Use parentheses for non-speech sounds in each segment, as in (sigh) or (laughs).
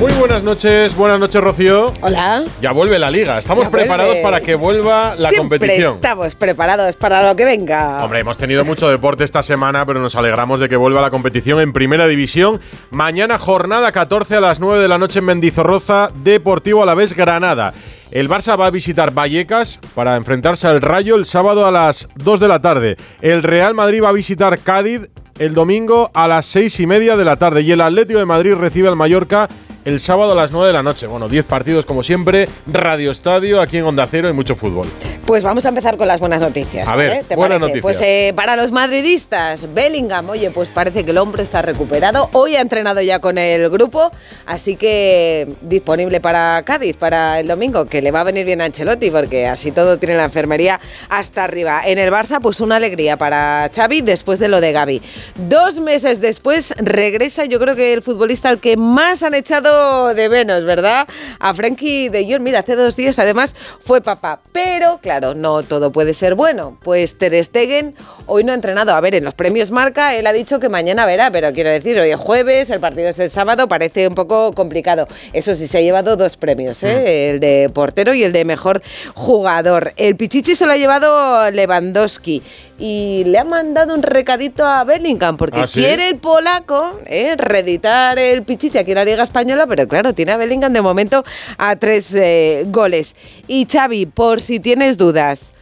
Muy buenas noches, buenas noches Rocío. Hola. Ya vuelve la liga, estamos Ya preparados vuelve. para que vuelva la Siempre competición. estamos preparados para lo que venga. Hombre, hemos tenido mucho deporte esta semana, pero nos alegramos de que vuelva la competición en Primera División. Mañana jornada 14 a las 9 de la noche en Mendizorroza, Deportivo a la vez Granada. El Barça va a visitar Vallecas para enfrentarse al Rayo el sábado a las 2 de la tarde. El Real Madrid va a visitar Cádiz el domingo a las 6 y media de la tarde. Y el Atlético de Madrid recibe al Mallorca el sábado a las 9 de la noche. Bueno, 10 partidos como siempre, Radio Estadio, aquí en Onda Cero y mucho fútbol. Pues vamos a empezar con las buenas noticias. A ver, ¿vale? ¿Te buenas parece? noticias. Pues eh, para los madridistas, Bellingham, oye, pues parece que el hombre está recuperado. Hoy ha entrenado ya con el grupo, así que disponible para Cádiz, para el domingo, que le va a venir bien a Ancelotti, porque así todo tiene la enfermería hasta arriba. En el Barça, pues una alegría para Xavi después de lo de Gaby. Dos meses después regresa, yo creo que el futbolista al que más han echado de menos, ¿verdad? A Frankie de Jong, mira, hace dos días además fue papá. Pero, claro, no todo puede ser bueno. Pues Ter Stegen hoy no ha entrenado. A ver, en los premios Marca él ha dicho que mañana verá, pero quiero decir, hoy es jueves, el partido es el sábado, parece un poco complicado. Eso sí, se ha llevado dos premios, ¿eh? el de portero y el de mejor jugador. El Pichichi se lo ha llevado Lewandowski y le ha mandado un recadito a Bellingham porque ¿Ah, sí? quiere el polaco ¿eh? reeditar el Pichichi aquí en la Liga Española, pero claro, tiene a Bellingham de momento a tres eh, goles. Y Xavi, por si tienes dudas,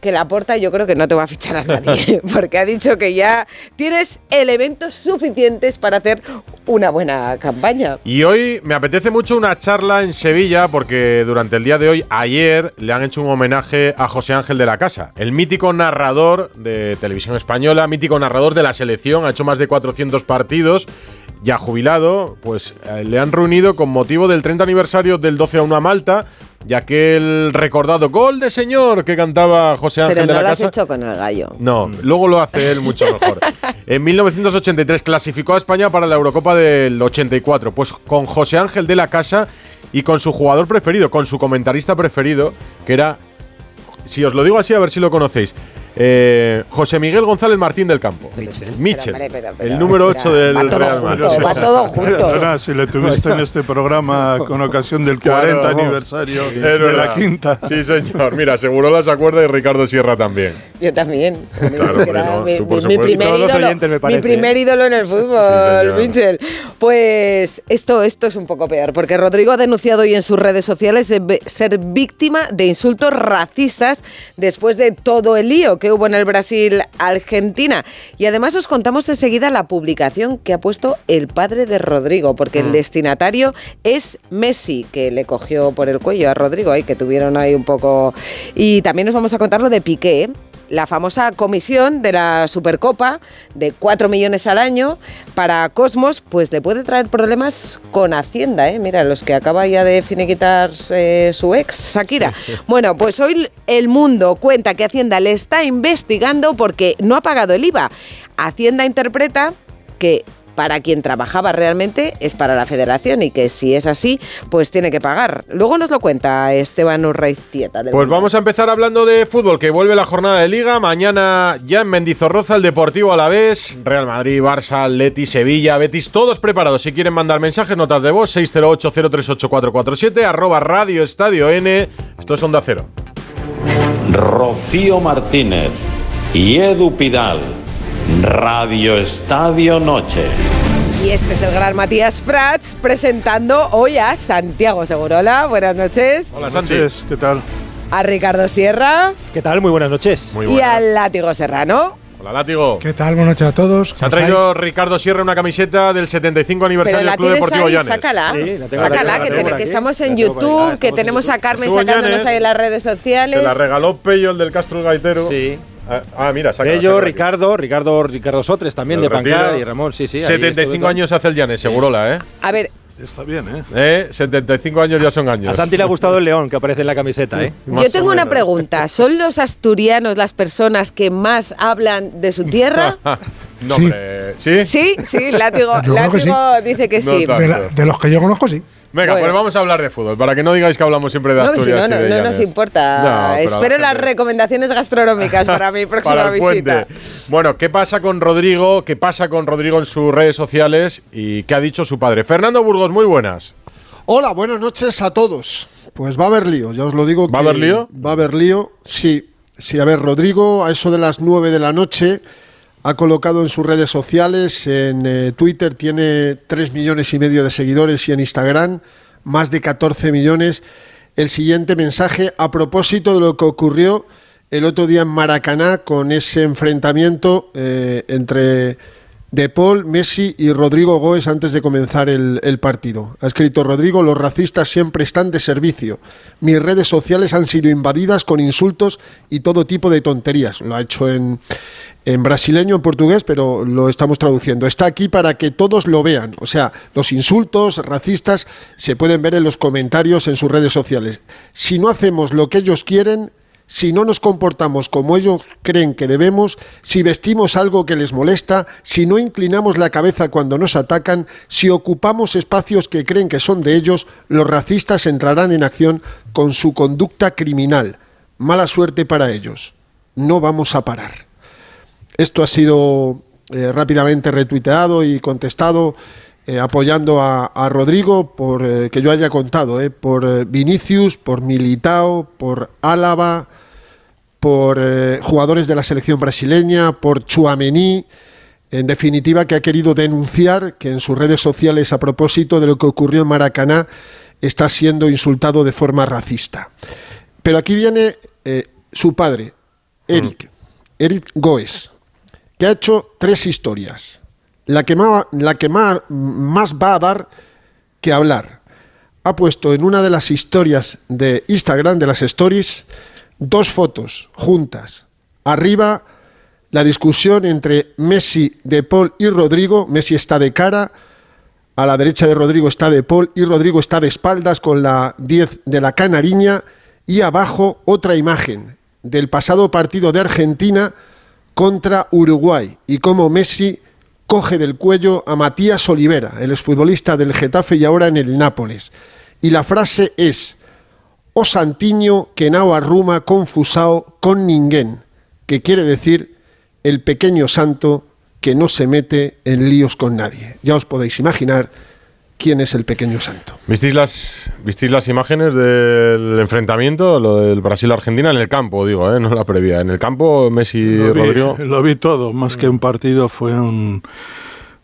que la porta yo creo que no te va a fichar a nadie, (laughs) (laughs) porque ha dicho que ya tienes elementos suficientes para hacer una buena campaña. Y hoy me apetece mucho una charla en Sevilla porque durante el día de hoy, ayer, le han hecho un homenaje a José Ángel de la Casa, el mítico narrador de televisión española, mítico narrador de la selección, ha hecho más de 400 partidos. Ya jubilado, pues eh, le han reunido con motivo del 30 aniversario del 12 a 1 a Malta, ya que el recordado gol de señor que cantaba José Ángel Pero de no la lo has hecho con el gallo. No, luego lo hace él mucho mejor. (laughs) En 1983 clasificó a España para la Eurocopa del 84, pues con José Ángel de la Casa y con su jugador preferido, con su comentarista preferido, que era, si os lo digo así, a ver si lo conocéis, eh, José Miguel González Martín del Campo. Michel, hombre, pero- pero, el número o sea, 8 del va todo Real Madrid. junto, va todo (laughs) junto. Ahora, si le tuviste en este programa con ocasión del Claro, 40 vamos. aniversario Es de la quinta. Sí, señor. Mira, Segurola se acuerda y Ricardo Sierra también. Yo también. Claro, no, mi, tú por mi- mi supuesto. primer ídolo, me mi ¿eh? ídolo en el Sí, fútbol, señor. Michel. Pues esto, esto es un poco peor, porque Rodrigo ha denunciado hoy en sus redes sociales eh, ser víctima de insultos racistas después de todo el lío que hubo en el Brasil-Argentina. Y además os contamos enseguida la publicación que ha puesto el padre de Rodrigo, porque Mm. el destinatario es Messi, que le cogió por el cuello a Rodrigo, ahí, que tuvieron ahí un poco... Y también nos vamos a contar lo de Piqué, ¿eh? La famosa comisión de la Supercopa de 4 millones al año para Cosmos, pues le puede traer problemas con Hacienda, ¿eh? Mira, los que acaba ya de finiquitar eh, su ex, Shakira. (laughs) Bueno, pues hoy el mundo cuenta que Hacienda le está investigando porque no ha pagado el IVA. Hacienda interpreta que para quien trabajaba realmente es para la federación y que si es así, pues tiene que pagar. Luego nos lo cuenta Esteban Urraiztieta. del Pues Mundo. vamos a empezar hablando de fútbol, que vuelve la jornada de liga. Mañana ya en Mendizorroza, el Deportivo a la vez. Real Madrid, Barça, Leti, Sevilla, Betis, todos preparados. Si quieren mandar mensajes, notas de voz, 608-038-447, arroba Radio Estadio N. Esto es Onda Cero. Rocío Martínez y Edu Pidal. Radio Estadio Noche. Y este es el gran Matías Prats presentando hoy a Santiago Segurola. Buenas noches. Hola. Noches, ¿Qué tal? A Ricardo Sierra ¿Qué tal? Muy buenas noches. Muy y buenas. al Látigo Serrano. Hola, Látigo. ¿Qué tal? Buenas noches a todos. Se ha ¿Cómo traído Ricardo Sierra una camiseta del 75 Pero aniversario la del Club Deportivo ahí, Llanes. sácala. Sí, la tengo, sácala, la que, tengo que estamos en. YouTube, Ah, que tenemos a YouTube. Carmen Estuvo en sacándonos Llanes. ahí en las redes sociales. Se la regaló Pello, el del Castro Gaitero. Sí. Ah, Ah, mira, saca. Bello. Ricardo, Ricardo, Ricardo Sotres también de Pancar Retiro. y Ramón, sí, sí. ahí 75 estuve años hace el Llanes, segurola, ¿eh? A ver, Está bien, ¿eh? ¿Eh? 75 años ya son años. A Santi le ha gustado el león que aparece en la camiseta, ¿eh? Más yo tengo una pregunta. ¿Son los asturianos las personas que más hablan de su tierra? (laughs) No, Sí. hombre, ¿Sí? Sí, sí, Látigo, que Látigo dice que No sí. De, la- de los que yo conozco, sí. Venga, Bueno. pues vamos a hablar de fútbol, para que no digáis que hablamos siempre de No, si Asturias. no, no, y de no nos importa. Espero la las recomendaciones gastronómicas para mi (laughs) próxima para el visita. puente. Bueno, ¿qué pasa con Rodrigo? ¿Qué pasa con Rodrigo en sus redes sociales? ¿Y qué ha dicho su padre? Fernando Burgos, muy buenas. Hola, buenas noches a todos. Pues va a haber lío, ya os lo digo. ¿Va a haber lío? Va a haber lío, sí. Sí, a ver, Rodrigo, a eso de las 9 de la noche, ha colocado en sus redes sociales, en eh, Twitter tiene 3 millones y medio de seguidores y en Instagram más de 14 millones, el siguiente mensaje a propósito de lo que ocurrió el otro día en Maracaná con ese enfrentamiento eh, entre De Paul, Messi y Rodrigo Goes antes de comenzar el, partido. Ha escrito Rodrigo, los racistas siempre están de servicio. Mis redes sociales han sido invadidas con insultos y todo tipo de tonterías. Lo ha hecho en, en brasileño, en portugués, pero lo estamos traduciendo. Está aquí para que todos lo vean. O sea, los insultos racistas se pueden ver en los comentarios en sus redes sociales. Si no hacemos lo que ellos quieren, si no nos comportamos como ellos creen que debemos, si vestimos algo que les molesta, si no inclinamos la cabeza cuando nos atacan, si ocupamos espacios que creen que son de ellos, los racistas entrarán en acción con su conducta criminal. Mala suerte para ellos. No vamos a parar. Esto ha sido eh, rápidamente retuiteado y contestado eh, apoyando a, a Rodrigo por eh, que yo haya contado, eh, por Vinicius, por Militao, por Álava, por jugadores de la selección brasileña, por Chuamení, en definitiva que ha querido denunciar que en sus redes sociales a propósito de lo que ocurrió en Maracaná está siendo insultado de forma racista. Pero aquí viene su padre, Eric, Eric Goes, que ha hecho tres historias. La que, más, va a dar que hablar. Ha puesto en una de las historias de Instagram, de las stories, dos fotos juntas. Arriba la discusión entre Messi, De Paul y Rodrigo. Messi está de cara, a la derecha de Rodrigo está De Paul y Rodrigo está de espaldas con la 10 de la Canariña y abajo otra imagen del pasado partido de Argentina contra Uruguay y cómo Messi coge del cuello a Matías Olivera, el exfutbolista del Getafe y ahora en el Nápoles. Y la frase es O Santiño que nao arruma confusao con ninguén, que quiere decir el pequeño santo que no se mete en líos con nadie. Ya os podéis imaginar quién es el pequeño santo. ¿Visteis las, ¿Visteis las imágenes del enfrentamiento, lo del Brasil-Argentina en el campo, digo, ¿eh? no la previa? En el campo, Messi Lo vi, Rodrigo. lo vi todo, más que un partido fue un,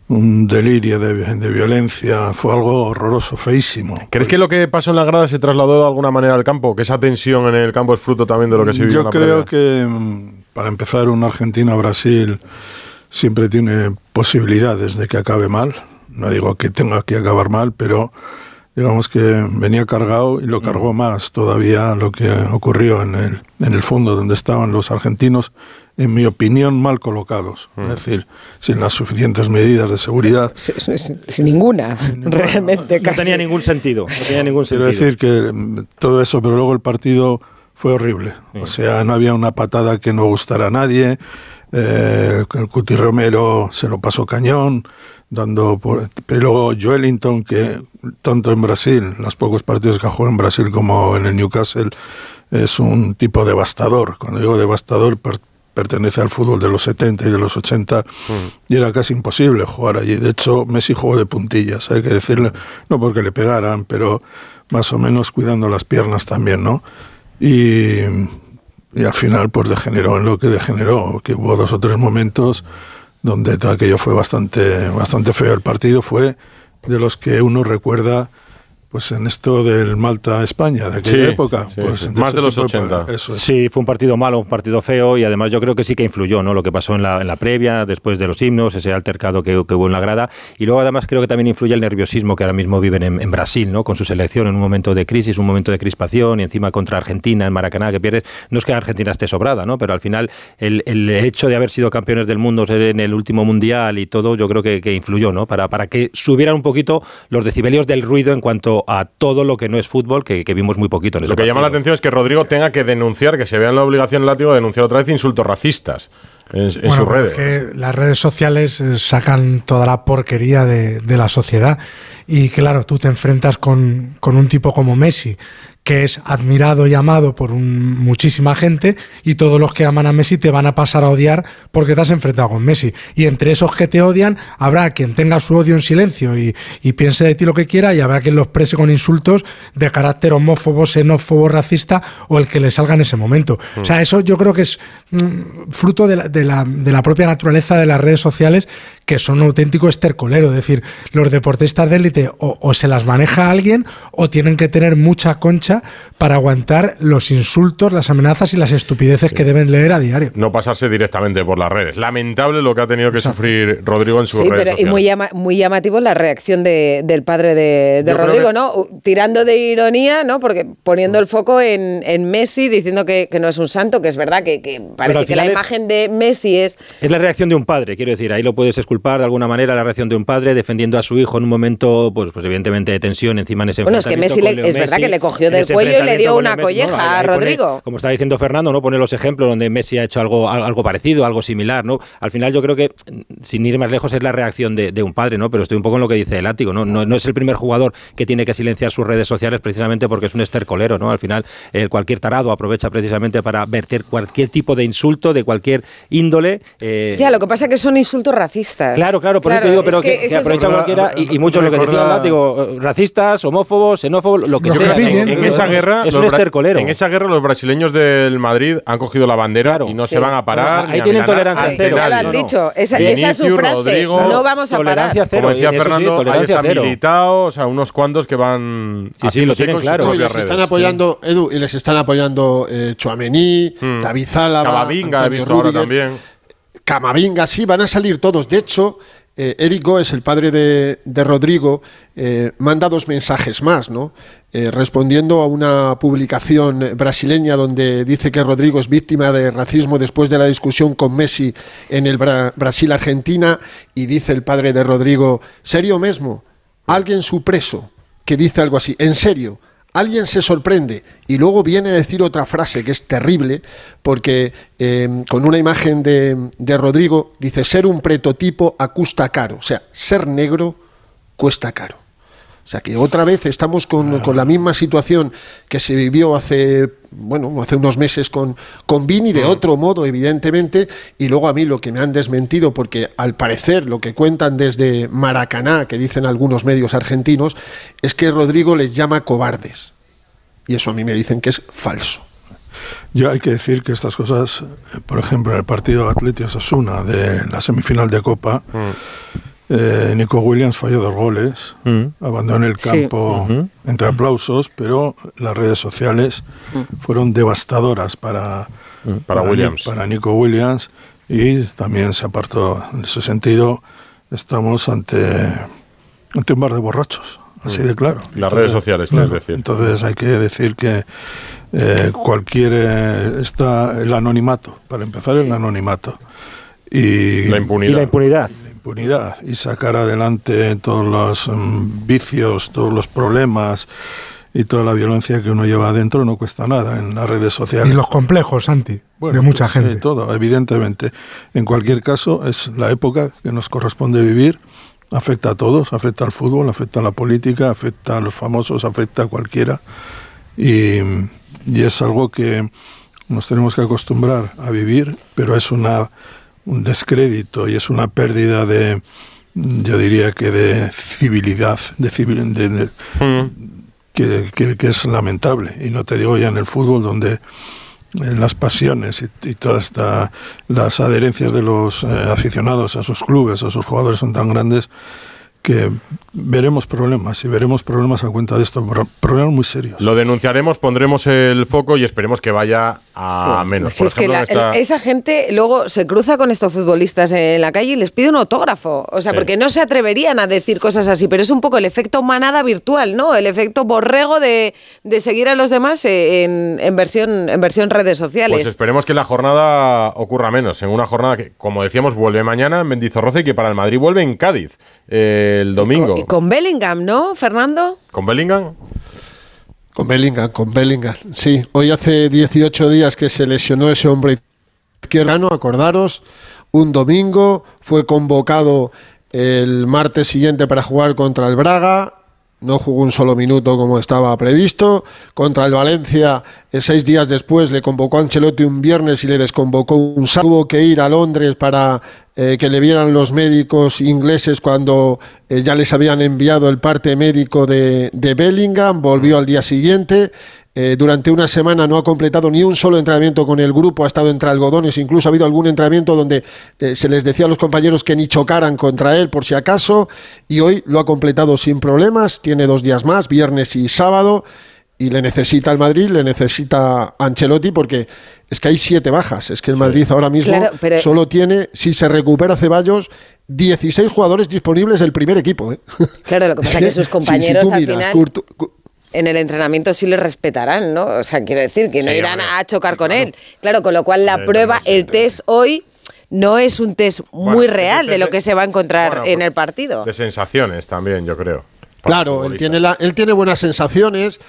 un delirio de, de violencia, fue algo horroroso, feísimo. ¿Crees que lo que pasó en la grada se trasladó de alguna manera al campo? ¿Que esa tensión en el campo es fruto también de lo que se vivió en Yo la creo previa? que, mm, para empezar, un Argentina-Brasil siempre tiene posibilidades de que acabe mal. No digo que tenga que acabar mal, pero digamos que venía cargado y lo Mm. cargó más todavía lo que ocurrió en el, en el fondo donde estaban los argentinos, en mi opinión, mal colocados. Mm. Es decir, sin las suficientes medidas de seguridad. Sin, sin- sin ninguna, realmente No casi. tenía ningún sentido. No tenía ningún Quiero sentido. decir que mm, todo eso, pero luego el partido fue horrible. O sea, no había una patada que no gustara a nadie. Eh, el Cuti Romero se lo pasó cañón, dando por, pero Joelinton, que tanto en Brasil, los pocos partidos que jugó en Brasil como en el Newcastle, es un tipo devastador. Cuando digo devastador, per- pertenece al fútbol de los 70 y de los 80 y era casi imposible jugar allí. De hecho, Messi jugó de puntillas, hay que decirle, no porque le pegaran, pero más o menos cuidando las piernas también, ¿no? Y, y al final pues degeneró en lo que degeneró, que hubo dos o tres momentos donde aquello fue bastante, bastante feo. El partido fue de los que uno recuerda pues en esto del Malta-España, de aquella Sí, época. sí, pues, sí. de Más de los tipo 80. Eso es. Sí, fue un partido malo, un partido feo y además yo creo que sí que influyó, ¿no? Lo que pasó en la, en la previa, después de los himnos, ese altercado que, que hubo en la grada y luego además creo que también influye el nerviosismo que ahora mismo viven en, en Brasil, ¿no? Con su selección en un momento de crisis, un momento de crispación y encima contra Argentina en Maracaná que pierde. No es que Argentina esté sobrada, ¿no? Pero al final el, el hecho de haber sido campeones del mundo, ser en el último mundial y todo, yo creo que, que influyó, ¿no? Para, para que subieran un poquito los decibelios del ruido en cuanto a todo lo que no es fútbol, que, que vimos muy poquito en ese Lo que llama la atención es que Rodrigo tenga que denunciar, que se vea en la obligación el látigo de denunciar otra vez insultos racistas. en, en Bueno, sus redes. las redes sociales eh, sacan toda la porquería de, de la sociedad. Y claro, tú te enfrentas con, con un tipo como Messi, que es admirado y amado por un- muchísima gente, y todos los que aman a Messi te van a pasar a odiar porque te has enfrentado con Messi. Y entre esos que te odian, habrá quien tenga su odio en silencio y, y piense de ti lo que quiera, y habrá quien lo exprese con insultos de carácter homófobo, xenófobo, racista, o el que le salga en ese momento. O sea, eso yo creo que es mm, fruto de la, de la- de la propia naturaleza de las redes sociales, que son un auténtico estercolero. Es decir, los deportistas de élite o, o se las maneja alguien o tienen que tener mucha concha para aguantar los insultos, las amenazas y las estupideces que deben leer a diario. No pasarse directamente por las redes. Lamentable lo que ha tenido que sufrir Rodrigo en sus Sí, redes pero y sociales. muy, llama- muy llamativo la reacción de- del padre de, Rodrigo, que- ¿no? Tirando de ironía, ¿no? Porque poniendo el foco en, en Messi, diciendo que, que no es un santo, que es verdad que, que parece que la es- imagen de Messi es Es la reacción de un padre, quiero decir, ahí lo puedes esculpar de alguna manera, la reacción de un padre defendiendo a su hijo en un momento, pues, pues evidentemente de tensión encima en ese Bueno, es que Messi le- es verdad que le cogió del cuello y le dio una colleja a Rodrigo. como está diciendo Fernando, ¿no? Pone los ejemplos donde Messi ha hecho algo, al- algo parecido, algo similar, ¿no? Al final yo creo que, sin ir más lejos, es la reacción de, de un padre, ¿no? Pero estoy un poco en lo que dice el látigo, ¿no? ¿no? No es el primer jugador que tiene que silenciar sus redes sociales precisamente porque es un estercolero, ¿no? Al final, eh, cualquier tarado aprovecha precisamente para verter cualquier tipo de insulto de cualquier índole. eh, Ya, lo que pasa es que son insultos racistas. Claro, claro, por eso te digo, es pero que que, aprovecha cualquiera y, y muchos lo que decían, digo, racistas, homófobos, xenófobos, lo que sea. en esa guerra es los un estercolero. En esa guerra los brasileños del Madrid han cogido la bandera Claro. y no Sí. se van a parar. Bueno, ahí tienen tolerancia cero. ya lo han no, dicho, esa, Vinicius, esa es su frase. Rodrigo, no vamos a parar. tolerancia cero. Como decía eso sí, Fernando, ahí tolerancia está cero. militado, o sea, unos cuantos que van sí, lo tienen sus claro. Y les están apoyando, Edu, y les están apoyando eh, Chouameni, Hmm. David Zálava, Camavinga, he visto ahora también. Camavinga, sí, van a salir todos. De hecho, eh, Eric Goes, el padre de, de Rodrigo, eh, manda dos mensajes más, ¿no? Eh, respondiendo a una publicación brasileña donde dice que Rodrigo es víctima de racismo después de la discusión con Messi en el Bra- Brasil-Argentina, y dice el padre de Rodrigo, serio mesmo, alguien su preso, que dice algo así, en serio, alguien se sorprende y luego viene a decir otra frase que es terrible porque eh, con una imagen de, de Rodrigo dice ser un prototipo cuesta caro, o sea, ser negro cuesta caro. O sea que otra vez estamos con, con la misma situación que se vivió hace, bueno, hace unos meses con, con Vini, de otro modo, evidentemente, y luego a mí lo que me han desmentido, porque al parecer lo que cuentan desde Maracaná, que dicen algunos medios argentinos, es que Rodrigo les llama cobardes. Y eso a mí me dicen que es falso. Yo hay que decir que estas cosas, eh, por ejemplo, en el partido Atleti Osasuna de la semifinal de Copa, eh, Nico Williams falló dos goles, Mm. abandonó el Sí. campo entre aplausos, pero las redes sociales fueron devastadoras para, Para Ni- Williams. para Nico Williams y también se apartó. En ese sentido, estamos ante, ante un bar de borrachos, así de claro. Las redes sociales, quieres claro, decir. Entonces hay que decir que eh, cualquier eh, está el anonimato, para empezar el anonimato. Y La Y impunidad. la impunidad. Impunidad y sacar adelante todos los mm, vicios, todos los problemas y toda la violencia que uno lleva adentro no cuesta nada en las redes sociales. Y los complejos, Santi, Bueno, de mucha pues, gente. todo, evidentemente. En cualquier caso, es la época que nos corresponde vivir. Afecta a todos, afecta al fútbol, afecta a la política, afecta a los famosos, afecta a cualquiera. Y, y es algo que nos tenemos que acostumbrar a vivir, pero es una, un descrédito y es una pérdida de, yo diría que de civilidad, de, civil- de- de- que, que- que es lamentable. Y no te digo ya en el fútbol, donde eh, las pasiones y, y todas las adherencias de los eh, aficionados a sus clubes, a sus jugadores son tan grandes que veremos problemas y veremos problemas a cuenta de esto, pro- problemas muy serios. Lo denunciaremos, pondremos el foco y esperemos que vaya a Sí. menos. Si es que la- esta- esa gente luego se cruza con estos futbolistas en la calle y les pide un autógrafo. O sea, Sí. porque no se atreverían a decir cosas así, pero es un poco el efecto manada virtual, ¿no? El efecto borrego de, de seguir a los demás eh, en, en versión, en versión redes sociales. Pues esperemos que la jornada ocurra menos. En una jornada que, como decíamos, vuelve mañana en Mendizorroza y que para el Madrid vuelve en Cádiz eh, el domingo. Y con, y con Bellingham, ¿no, Fernando? ¿Con Bellingham? Con Bellingham, con Bellingham. Sí, hoy hace 18 días que se lesionó ese hombre Izquierdano, acordaros, un domingo, fue convocado el martes siguiente para jugar contra el Braga, no jugó un solo minuto como estaba previsto. Contra el Valencia, eh, seis días después, le convocó a Ancelotti un viernes y le desconvocó un sábado. Tuvo que ir a Londres para eh, que le vieran los médicos ingleses cuando eh, ya les habían enviado el parte médico de, de Bellingham. Volvió al día siguiente. Eh, durante una semana no ha completado ni un solo entrenamiento con el grupo, ha estado entre algodones, incluso ha habido algún entrenamiento donde se les decía a los compañeros que ni chocaran contra él por si acaso, y hoy lo ha completado sin problemas, tiene dos días más, viernes y sábado, y le necesita el Madrid, le necesita Ancelotti, porque es que hay siete bajas, es que el Madrid ahora mismo Claro, pero- solo tiene, si se recupera Ceballos, 16 jugadores disponibles del primer equipo. ¿eh? Claro, lo que (laughs) pasa es que sus si compañeros al miras, final en el entrenamiento sí le respetarán, ¿no? O sea, quiero decir que no Sí, irán hombre. a chocar con él. Claro, con lo cual la Sí, prueba, sí, el sí. test hoy no es un test muy real de lo que se va a encontrar Bueno, en pues, el partido. De sensaciones también, yo creo. Claro, él tiene, la- él tiene buenas sensaciones.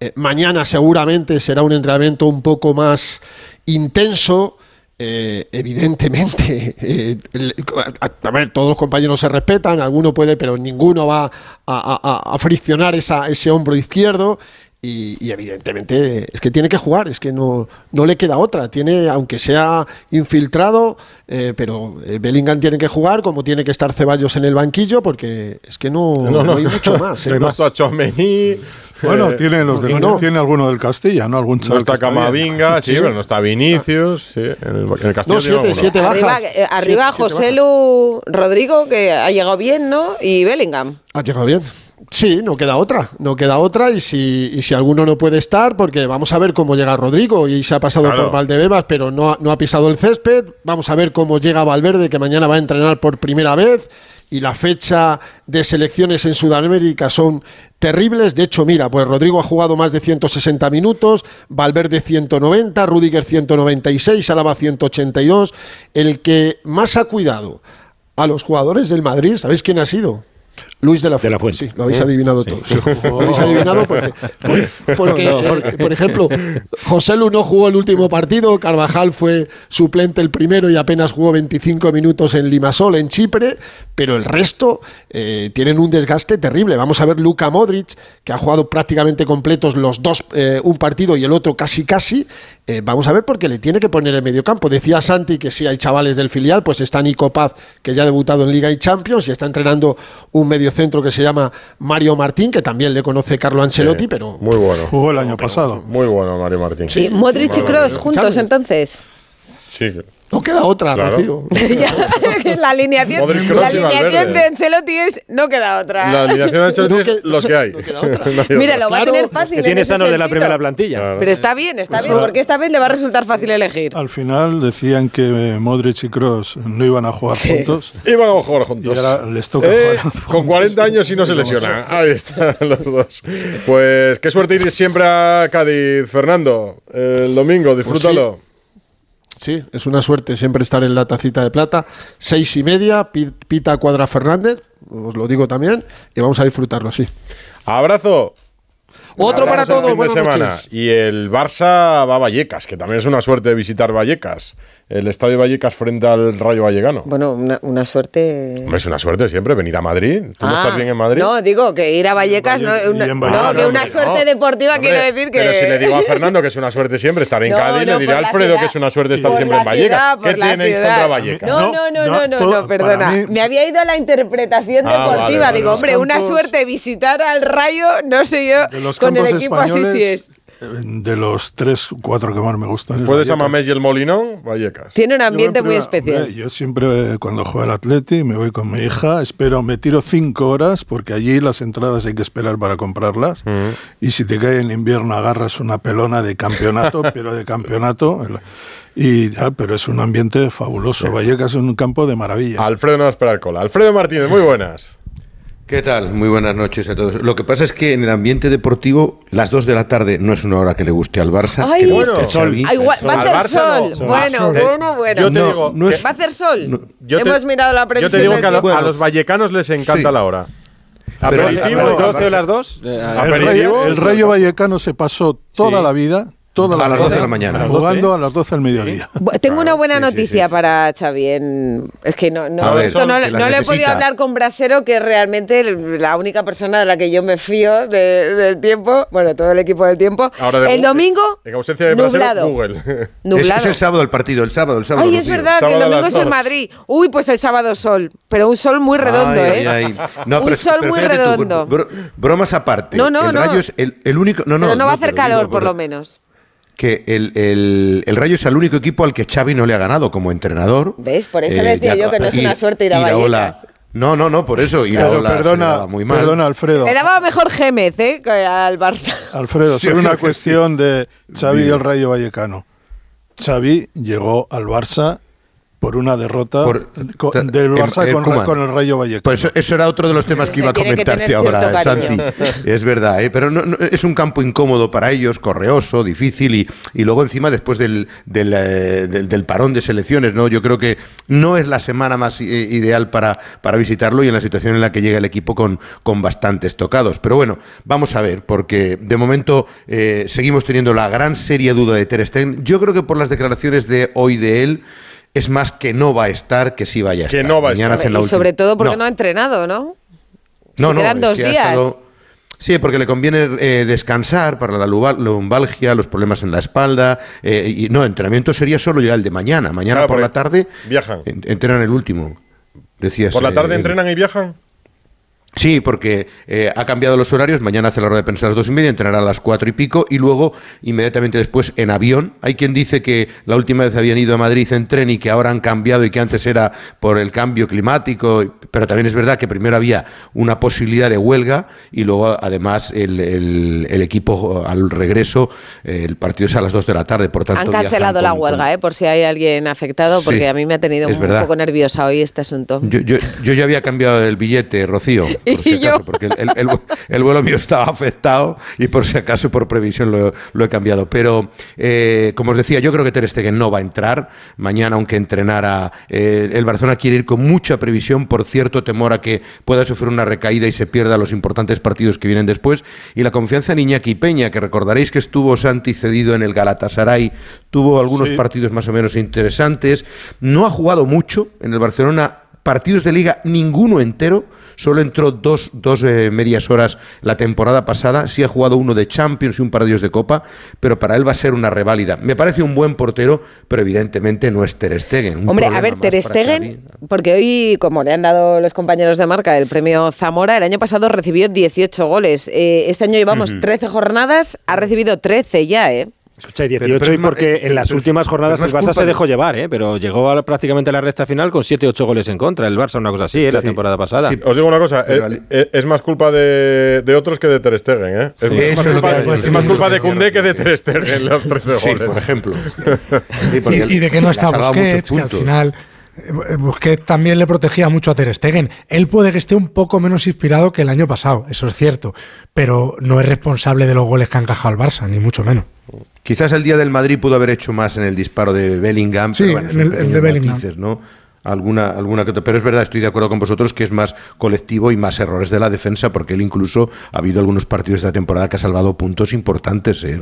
Eh, mañana seguramente será un entrenamiento un poco más intenso. Eh, evidentemente, (laughs) eh, el- a, a ver, todos los compañeros se respetan, alguno puede, pero ninguno va a, a- a- a friccionar esa- ese hombro izquierdo. Y, y evidentemente es que tiene que jugar, es que no, no le queda otra. Tiene, aunque sea infiltrado, eh, pero Bellingham tiene que jugar, como tiene que estar Ceballos en el banquillo, porque es que no, no hay mucho más. (laughs) está Tchouaméni, Bueno, eh, tiene los del- no, no. tiene alguno del Castilla, ¿no? Algún No chaval está. Camavinga, sí, pero no está Vinicius. Sí, en el, en el Castillo No, tiene siete, siete Arriba, bajas. eh, arriba Siete- siete José. Lu Rodrigo, que ha llegado bien, ¿no? Y Bellingham. Ha llegado bien. Sí, no queda otra, no queda otra y si, y si alguno no puede estar, porque vamos a ver cómo llega Rodrigo y se ha pasado Claro. por Valdebebas, pero no, ha- no ha pisado el césped. Vamos a ver cómo llega Valverde, que mañana va a entrenar por primera vez y la fecha de selecciones en Sudamérica son terribles. De hecho, mira, pues Rodrigo ha jugado más de 160 minutos, Valverde 190, Rudiger 196, Álava 182. El que más ha cuidado a los jugadores del Madrid, ¿sabéis quién ha sido? Luis de la Fuente. De la Fuente. Sí, lo habéis adivinado todos. (laughs) Lo habéis adivinado porque, por- porque, (laughs) eh, por ejemplo, José Lu no jugó el último partido, Carvajal fue suplente el primero y apenas jugó 25 minutos en Limasol, en Chipre, pero el resto eh, tienen un desgaste terrible. Vamos a ver Luka Modric, que ha jugado prácticamente completos los dos, eh, un partido y el otro casi casi. Eh, vamos a ver porque le tiene que poner en medio campo. Decía Santi que si hay chavales del filial, pues está Nico Paz, que ya ha debutado en Liga y Champions, y está entrenando un mediocentro que se llama Mario Martín, que también le conoce Carlo Ancelotti, Sí, pero Muy bueno. Jugó el año pasado. Muy bueno, Mario Martín. Sí, Modric y vale. juntos entonces. Sí. No queda otra, Claro. Rocío. (laughs) (laughs) La alineación, la y alineación de Ancelotti es no queda otra. La alineación de Ancelotti es los que hay. no queda otra. (laughs) No hay Mira, lo va a tener fácil. Que en tiene sanos de la primera plantilla. Claro. Pero está bien, está bien, ahora- porque esta vez le va a resultar fácil elegir. Al final decían que eh, Modric y Kroos no iban a jugar juntos. Y van a jugar Y juntos. ahora les toca Eh, jugar con juntos. 40 años y no se lesionan. Ahí están los dos. Pues qué suerte ir siempre a Cádiz, Fernando. El domingo, disfrútalo. Sí, es una suerte siempre estar en la tacita de plata. Seis y media, pi- pita Cuadra Fernández, os lo digo también, y vamos a disfrutarlo así. Abrazo. Otro para todos, de buenas semana. noches. Y el Barça va a Vallecas, que también es una suerte visitar Vallecas. El estadio Vallecas frente al Rayo Vallecano. Bueno, una, una suerte. Hombre, es una suerte siempre venir a Madrid. ¿Tú no Ah, estás bien en Madrid? No, digo que ir a Vallecas, no, una, no, que una hombre, suerte no. deportiva Hombre, quiere decir que. Pero si le digo a Fernando que es una suerte siempre estar en (laughs) No, Cádiz, no, le diré a Alfredo ciudad. que es una suerte estar siempre en Vallecas. ¿Qué tenéis ciudad. contra Vallecas? No, No, no, no, no, perdona. mí- Me había ido a la interpretación Ah, deportiva. vale, Digo, hombre, una suerte visitar al Rayo, no sé yo, con el equipo así sí es. De los tres, cuatro que más me gustan. es Después de. Mamés y el Molinón, Vallecas. Tiene un ambiente en muy primera- especial. yo siempre, eh, cuando juego al Atleti, me voy con mi hija, espero, me tiro cinco horas, porque allí las entradas hay que esperar para comprarlas. Y si te cae en invierno, agarras una pelona de campeonato, (laughs) pero de campeonato. el- Y, ah, pero es un ambiente fabuloso. Vallecas es un campo de maravilla. Alfredo no espera el cola. Alfredo Martínez, muy buenas. ¿Qué tal? Muy buenas noches a todos. Lo que pasa es que en el ambiente deportivo, las 2 de la tarde no es una hora que le guste al Barça. Ay, que le Bueno, guste a Xavi. Ah, igual, va a Al hacer Barça no. sol. Bueno, Sol. bueno, bueno. Yo te No, digo, no que- es- Va a hacer sol. yo te- Hemos mirado la yo previsión te digo que a, lo- tiempo. a los vallecanos les encanta Sí. la hora. Aperitivo, pero- ¿A las 12 o las 2? El aperitivo, Rayo, el Rayo Vallecano se pasó toda Sí. la vida todas A las las 12 de la mañana. Jugando a las 12 del mediodía. Tengo una buena sí, sí, noticia sí. para Xavi. en- Es que no, no, ver, esto no, no le he podido hablar con Brasero, que es realmente la única persona de la que yo me fío de- del tiempo, bueno, todo el equipo del tiempo. Ahora de- el domingo, En ausencia de Brasero, nublado. Google. (laughs) Es, nublado. es el sábado el partido, el sábado, el sábado. Ay, es verdad que el domingo es en. Madrid. Uy, pues el sábado sol, pero un sol muy redondo, Ay, ¿eh? ay, ay. No, un pero- sol pero muy tú, redondo. bro- bromas aparte. No, no, el no. Rayo es el, el único. No, no, pero no, va a hacer calor, por lo menos. Que el, el- el Rayo es el único equipo al que Xavi no le ha ganado como entrenador. Eh, ¿Ves? Por eso decía yo que no es una suerte ir a Iraola- Vallecas. No, no, no, por eso. Se le perdona, daba muy mal. perdona, Alfredo. Le daba mejor Gémez, ¿eh? que al Barça. Alfredo, Sí, yo una cuestión de Xavi y el Rayo Vallecano. Xavi llegó al Barça por una derrota Por- del Barça con, el Rayo Vallecano. Pues eso, eso era otro de los temas que iba a comentarte ahora, cierto Santi. Es verdad, ¿eh? pero no- no- es un campo incómodo para ellos, correoso, difícil y, y luego encima después del, del, eh, del- del parón de selecciones, ¿no? Yo creo que no es la semana más eh, ideal para, para visitarlo y en la situación en la que llega el equipo con, con bastantes tocados. Pero bueno, vamos a ver, porque de momento eh, seguimos teniendo la gran seria duda de Ter Stegen. Yo creo que por las declaraciones de hoy de él es más que no va a estar que sí vaya a Que estar. no va a Mañana estar. Y sobre todo porque no. No. ha entrenado, ¿no? No, Se no, quedan dos que días. estado- Sí, porque le conviene eh, descansar para la lumbalgia, los problemas en la espalda. eh, y no, entrenamiento sería solo ya el de mañana. Mañana Claro, por la tarde viajan. en- entrenan el último. Decías, ¿Por la eh, tarde el- entrenan y viajan? Sí, porque eh, ha cambiado los horarios. Mañana hace la hora de pensar a las dos y media, entrenará a las cuatro y pico y luego inmediatamente después en avión. Hay quien dice que la última vez habían ido a Madrid en tren y que ahora han cambiado y que antes era por el cambio climático. Pero también es verdad que primero había una posibilidad de huelga y luego además el, el- el equipo al regreso, el partido es a las dos de la tarde. Por tanto, Han cancelado la huelga, ¿eh? Por si hay alguien afectado, porque Sí, a mí me ha tenido un verdad. poco nerviosa hoy este asunto. Yo, yo- yo ya había cambiado el billete, Rocío. (laughs) por si Y acaso, yo. porque el, el- el- el vuelo mío estaba afectado y por si acaso, por previsión, lo, lo he cambiado. Pero, eh, como os decía, yo creo que Ter Stegen no va a entrar mañana, aunque entrenara. eh, el Barcelona quiere ir con mucha previsión, por cierto temor a que pueda sufrir una recaída y se pierda los importantes partidos que vienen después. Y la confianza en Iñaki Peña, que recordaréis que estuvo Santi cedido en el Galatasaray, tuvo algunos Sí. partidos más o menos interesantes. No ha jugado mucho en el Barcelona partidos de liga, ninguno entero. Solo entró dos, dos eh, medias horas la temporada pasada. Sí ha jugado uno de Champions y un par de ellos de Copa, pero para él va a ser una reválida. Me parece un buen portero, pero evidentemente no es Ter Stegen. Hombre, a ver, Ter Stegen, porque hoy, como le han dado los compañeros de marca el premio Zamora, el año pasado recibió 18 goles. Eh, este año llevamos 13 jornadas, ha recibido 13 ya, ¿eh? Escucha, y 18 Pero- pero y porque eh, en las pero- últimas jornadas el Barça se de- dejó llevar, ¿eh? pero llegó a la- prácticamente a la recta final con 7-8 goles en contra. El Barça, una cosa así, ¿eh? la Sí. temporada pasada. Sí. Os digo una cosa, eh, es más culpa de, de otros que de Ter Stegen, ¿eh? Es Sí. más es culpa, es más de sí. que de Ter Stegen, los 13 Sí, goles. por ejemplo. (laughs) Y, y de que no está Busquets, que al final Busquets también le protegía mucho a Ter Stegen. Él puede que esté un poco menos inspirado que el año pasado, eso es cierto, pero no es responsable de los goles que ha encajado el Barça, ni mucho menos. Quizás el día del Madrid pudo haber hecho más en el disparo de Bellingham, Sí, pero bueno, en el- el de Bellingham. matices, ¿no? Alguna, alguna que. Pero es verdad, estoy de acuerdo con vosotros que es más colectivo y más errores de la defensa, porque él incluso ha habido algunos partidos de la temporada que ha salvado puntos importantes. ¿eh?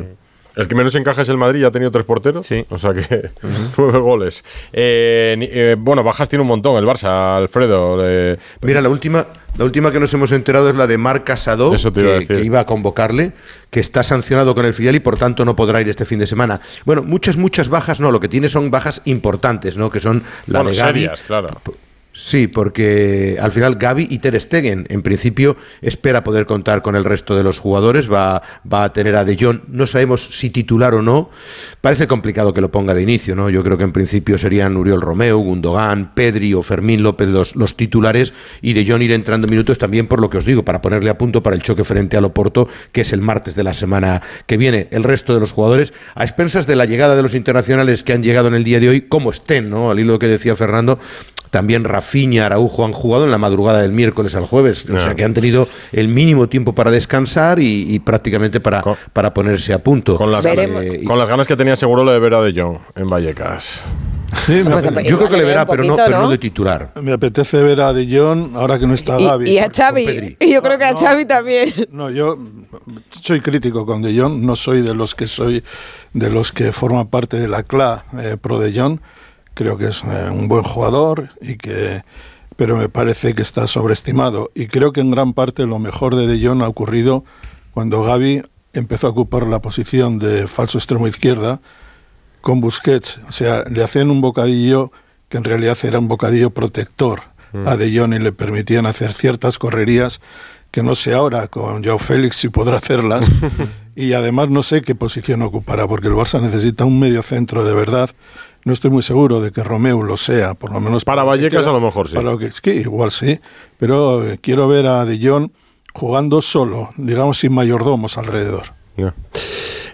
El que menos encaja es el Madrid, ya ha tenido tres porteros. Sí. O sea que (laughs) nueve goles. Eh, eh, bueno, bajas tiene un montón el Barça, Alfredo. eh, Mira, la última, la última que nos hemos enterado es la de Marc Casado, que, que iba a convocarle, que está sancionado con el filial y por tanto no podrá ir este fin de semana. Bueno, muchas, muchas bajas no, lo que tiene son bajas importantes, ¿no? Que son la bueno, de Gavi. serias, claro. Sí, porque al final Gaby y Ter Stegen, en principio, espera poder contar con el resto de los jugadores. Va, va a tener a De Jong, no sabemos si titular o no. Parece complicado que lo ponga de inicio, ¿no? Yo creo que en principio serían Uriol Romeo, Gundogan, Pedri o Fermín López los, los titulares y De Jong ir entrando minutos también por lo que os digo, para ponerle a punto para el choque frente al Oporto, que es el martes de la semana que viene. El resto de los jugadores, a expensas de la llegada de los internacionales que han llegado en el día de hoy, como estén, ¿no? Al hilo que decía Fernando, también Rafinha, Araujo han jugado en la madrugada del miércoles al jueves. O sea que han tenido el mínimo tiempo para descansar y, y prácticamente para, Con- para ponerse a punto. Con las, Veremos. ganas, con las ganas que tenía seguro lo de ver a De Jong en Vallecas. Sí, me, Pues apetece, Yo creo que le verá, un pero, no, poquito, pero no ¿no? de titular. me apetece ver a De Jong ahora que no está Gaby. Y, y a. Xavi. (laughs) Y yo creo que a No. Xavi también. No, yo soy crítico con De Jong, no soy de los que soy de los que forman parte de la CLA eh, pro De Jong. Creo que es eh, un buen jugador y que pero me parece que está sobreestimado y creo que en gran parte lo mejor de De Jong ha ocurrido cuando Gaby empezó a ocupar la posición de falso extremo izquierda con Busquets, o sea, le hacían un bocadillo que en realidad era un bocadillo protector Mm. a De Jong y le permitían hacer ciertas correrías que no sé ahora con Joao Félix si podrá hacerlas (laughs) y además no sé qué posición ocupará porque el Barça necesita un medio centro de verdad. No estoy muy seguro de que Romeo lo sea, por lo menos Para que Vallecas a lo mejor sí. Para lo que es que igual sí, pero eh, quiero ver a De Jong jugando solo, digamos sin mayordomos alrededor. Ya.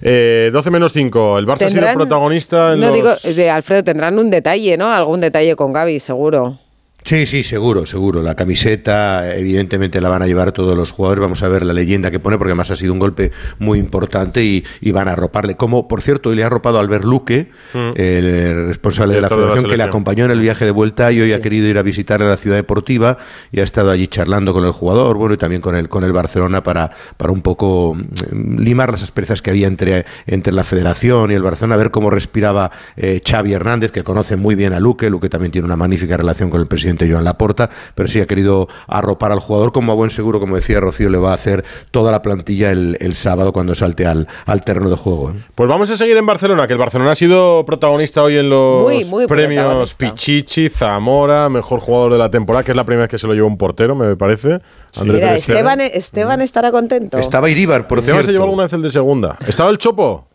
Eh, 12 menos 5. El Barça ha sido protagonista en No los... digo, de Alfredo, tendrán un detalle, ¿no? Algún detalle con Gaby, seguro. Sí, sí, seguro, seguro. La camiseta, evidentemente, la van a llevar todos los jugadores. Vamos a ver la leyenda que pone, porque además ha sido un golpe muy importante y, y van a arroparle. Como, por cierto, hoy le ha arropado a Albert Luque, el responsable de la Mm. Director de la federación, que le acompañó en el viaje de vuelta y hoy ha querido ir a visitar a la ciudad deportiva y ha estado allí charlando con el jugador, bueno, y también con el, con el Barcelona para, para un poco mm, limar las asperezas que había entre, entre la federación y el Barcelona, a ver cómo respiraba eh, Xavi Hernández, que conoce muy bien a Luque. Luque también tiene una magnífica relación con el presidente Joan Laporta, pero sí ha querido arropar al jugador como a buen seguro, como decía Rocío, le va a hacer toda la plantilla el, el sábado cuando salte al, al terreno de juego. ¿eh? Pues vamos a seguir en Barcelona, que el Barcelona ha sido protagonista hoy en los Muy, muy premios. Pichichi, Zamora, mejor jugador de la temporada, que es la primera vez que se lo lleva un portero, me parece. Andrés Mira, Ter Stegen. Esteban, Esteban estará contento. Estaba Iríbar, por Esteban cierto. se llevó alguna vez el de segunda. ¿Estaba el Chopo?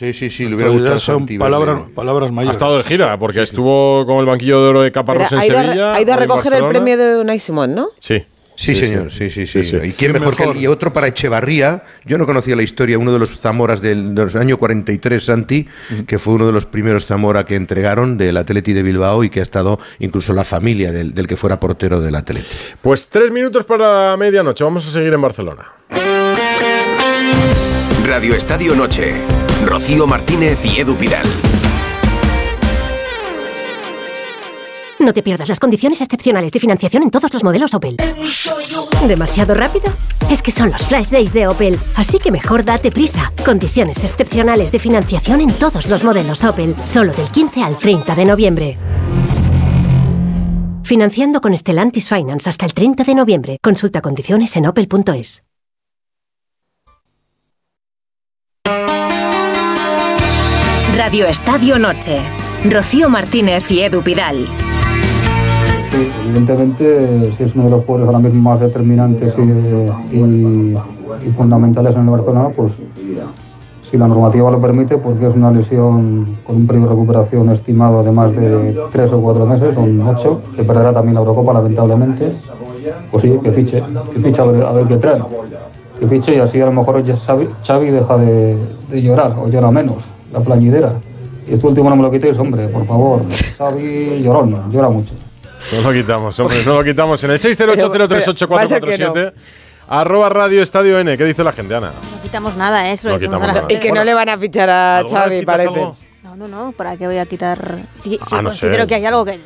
Sí, sí, sí, le hubiera gustado son palabras, palabras Ha mayores. estado de gira, porque estuvo con el banquillo de oro de Pero Caparrós en ha, ido a, re- Sevilla. ha ido a recoger el premio de Unai Simón, ¿no? Sí. Sí, señor, sí, sí, sí. Sí, sí. ¿Y quién ¿Quién mejor, que él? Y otro para Echevarría. Yo no conocía la historia, uno de los Zamoras del, de los años 43, Santi, que fue uno de los primeros Zamora que entregaron del Atleti de Bilbao y que ha estado incluso la familia del, del que fuera portero del Atleti. Pues tres minutos para la medianoche. Vamos a seguir en Barcelona. Radio Estadio Noche. Rocío Martínez y Edu Pidal. No te pierdas las condiciones excepcionales de financiación en todos los modelos Opel. ¿Demasiado rápido? Es que son los Flash Days de Opel, así que mejor date prisa. Condiciones excepcionales de financiación en todos los modelos Opel, solo del 15 al 30 de noviembre. Financiando con Stellantis Finance hasta el 30 de noviembre. Consulta condiciones en opel.es. Radio Estadio Noche. Rocío Martínez y Edu Pidal. Sí, evidentemente, es uno de los jugadores ahora mismo más determinantes y, fundamentales en el Barcelona, pues si la normativa lo permite, porque es una lesión con un periodo de recuperación estimado de más de tres o cuatro meses, son ocho, que perderá también la Eurocopa lamentablemente, pues sí, que fiche, que fiche a ver, qué trae. Que fiche y así a lo mejor Xavi, deja de, de llorar, o llora menos, la plañidera. Y esto último no me lo quitéis, hombre, por favor. Xavi llorón, llora mucho. No lo quitamos, hombre, no lo quitamos. En el Pero- pero pasa que 608038447, arroba Radio Estadio N. ¿Qué dice la gente, Ana? No quitamos nada, ¿eh? Eso No quitamos nada. Y que no le van a fichar a ¿Alguna vez Xavi, parece. algo? No, no, no, ¿para qué voy a quitar? Si, si Ah, no considero sé. que hay algo que,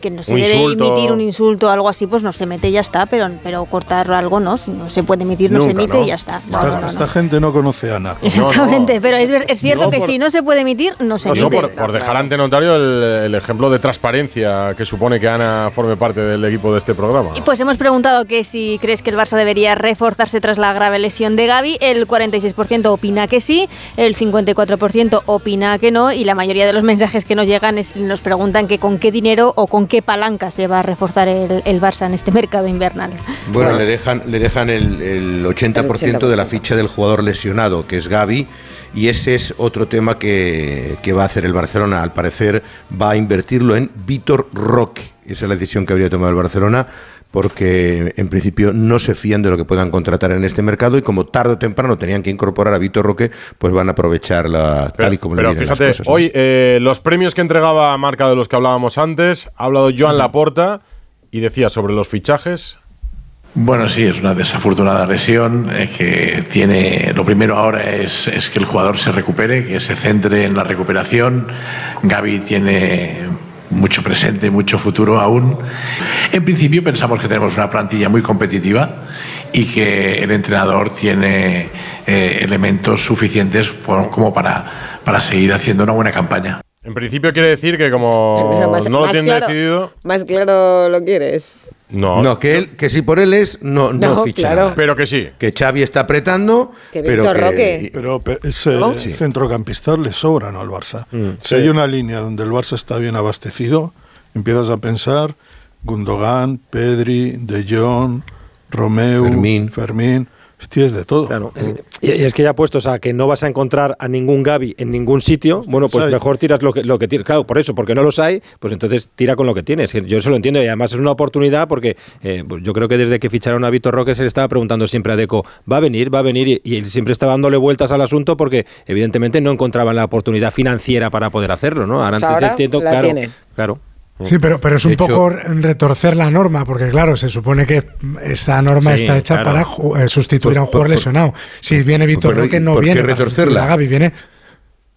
que no se Un debe insulto. emitir, un insulto o algo así, pues no se mete y ya está, pero, pero cortar algo no, si no se puede emitir, no se emite ¿no? y ya está. No, Esta, no, no, no. esta gente no conoce a Ana. (laughs) Exactamente, pero es, cierto No, que por- si no se puede emitir, no se no, emite. por, por dejar ante notario el, el ejemplo de transparencia que supone que Ana forme parte del equipo de este programa. Y pues hemos preguntado que si crees que el Barça debería reforzarse tras la grave lesión de Gaby, el 46% opina que sí, el 54% opina que no y la mayoría de los mensajes que nos llegan es, nos preguntan que con qué dinero o con qué palanca se va a reforzar el, el Barça en este mercado invernal. Bueno, le dejan, le dejan el, el 80%, de la ficha del jugador lesionado, que es Gaby, y ese es otro tema que, que va a hacer el Barcelona. Al parecer va a invertirlo en Víctor Roque. Esa es la decisión que habría tomado el Barcelona porque en principio no se fían de lo que puedan contratar en este mercado y como tarde o temprano tenían que incorporar a Víctor Roque, pues van a aprovechar la, tal y como le Pero vienen fíjate, las cosas. ¿no? hoy eh, los premios que entregaba Marca de los que hablábamos antes, ha hablado Joan Laporta y decía sobre los fichajes. Bueno, sí, es una desafortunada lesión eh, que tiene. Lo primero ahora es, es que el jugador se recupere, que se centre en la recuperación. Gaby tiene mucho presente, mucho futuro aún. En principio pensamos que tenemos una plantilla muy competitiva y que el entrenador tiene eh, elementos suficientes por- como para, para seguir haciendo una buena campaña. En principio quiere decir que como más- no lo más tienen claro. decidido, Más claro lo quieres. No. No, que él, que si por él es, no, no, No, ficha. claro. Pero que sí. Que Xavi está apretando, Que pero Víctor que, Roque. Pero pe- ese ¿No? centrocampista le sobran al Barça. si hay una línea donde el Barça está bien abastecido, empiezas a pensar Gundogan, Pedri, De Jong, Romeu, Fermín. Fermín. Tienes de todo. Claro. Y, y es que ya puestos a que no vas a encontrar a ningún Gaby en ningún sitio, bueno, pues mejor tiras lo que, lo que tienes. Claro, por eso, porque no los hay, pues entonces tira con lo que tienes. Yo eso lo entiendo y además es una oportunidad porque eh, pues yo creo que desde que ficharon a Víctor Roque se le estaba preguntando siempre a Deco, va a venir, va a venir y, y él siempre estaba dándole vueltas al asunto porque evidentemente no encontraban la oportunidad financiera para poder hacerlo, ¿no? Pues ahora entiendo, la claro, tienen. claro. Sí, pero, pero es De un hecho- poco retorcer la norma, porque claro, se supone que esta norma Sí, está hecha claro. para eh, sustituir a un por- jugador lesionado. Si viene Víctor Pero, ¿y Roque, no por qué viene para retorcerla? a Gavi, viene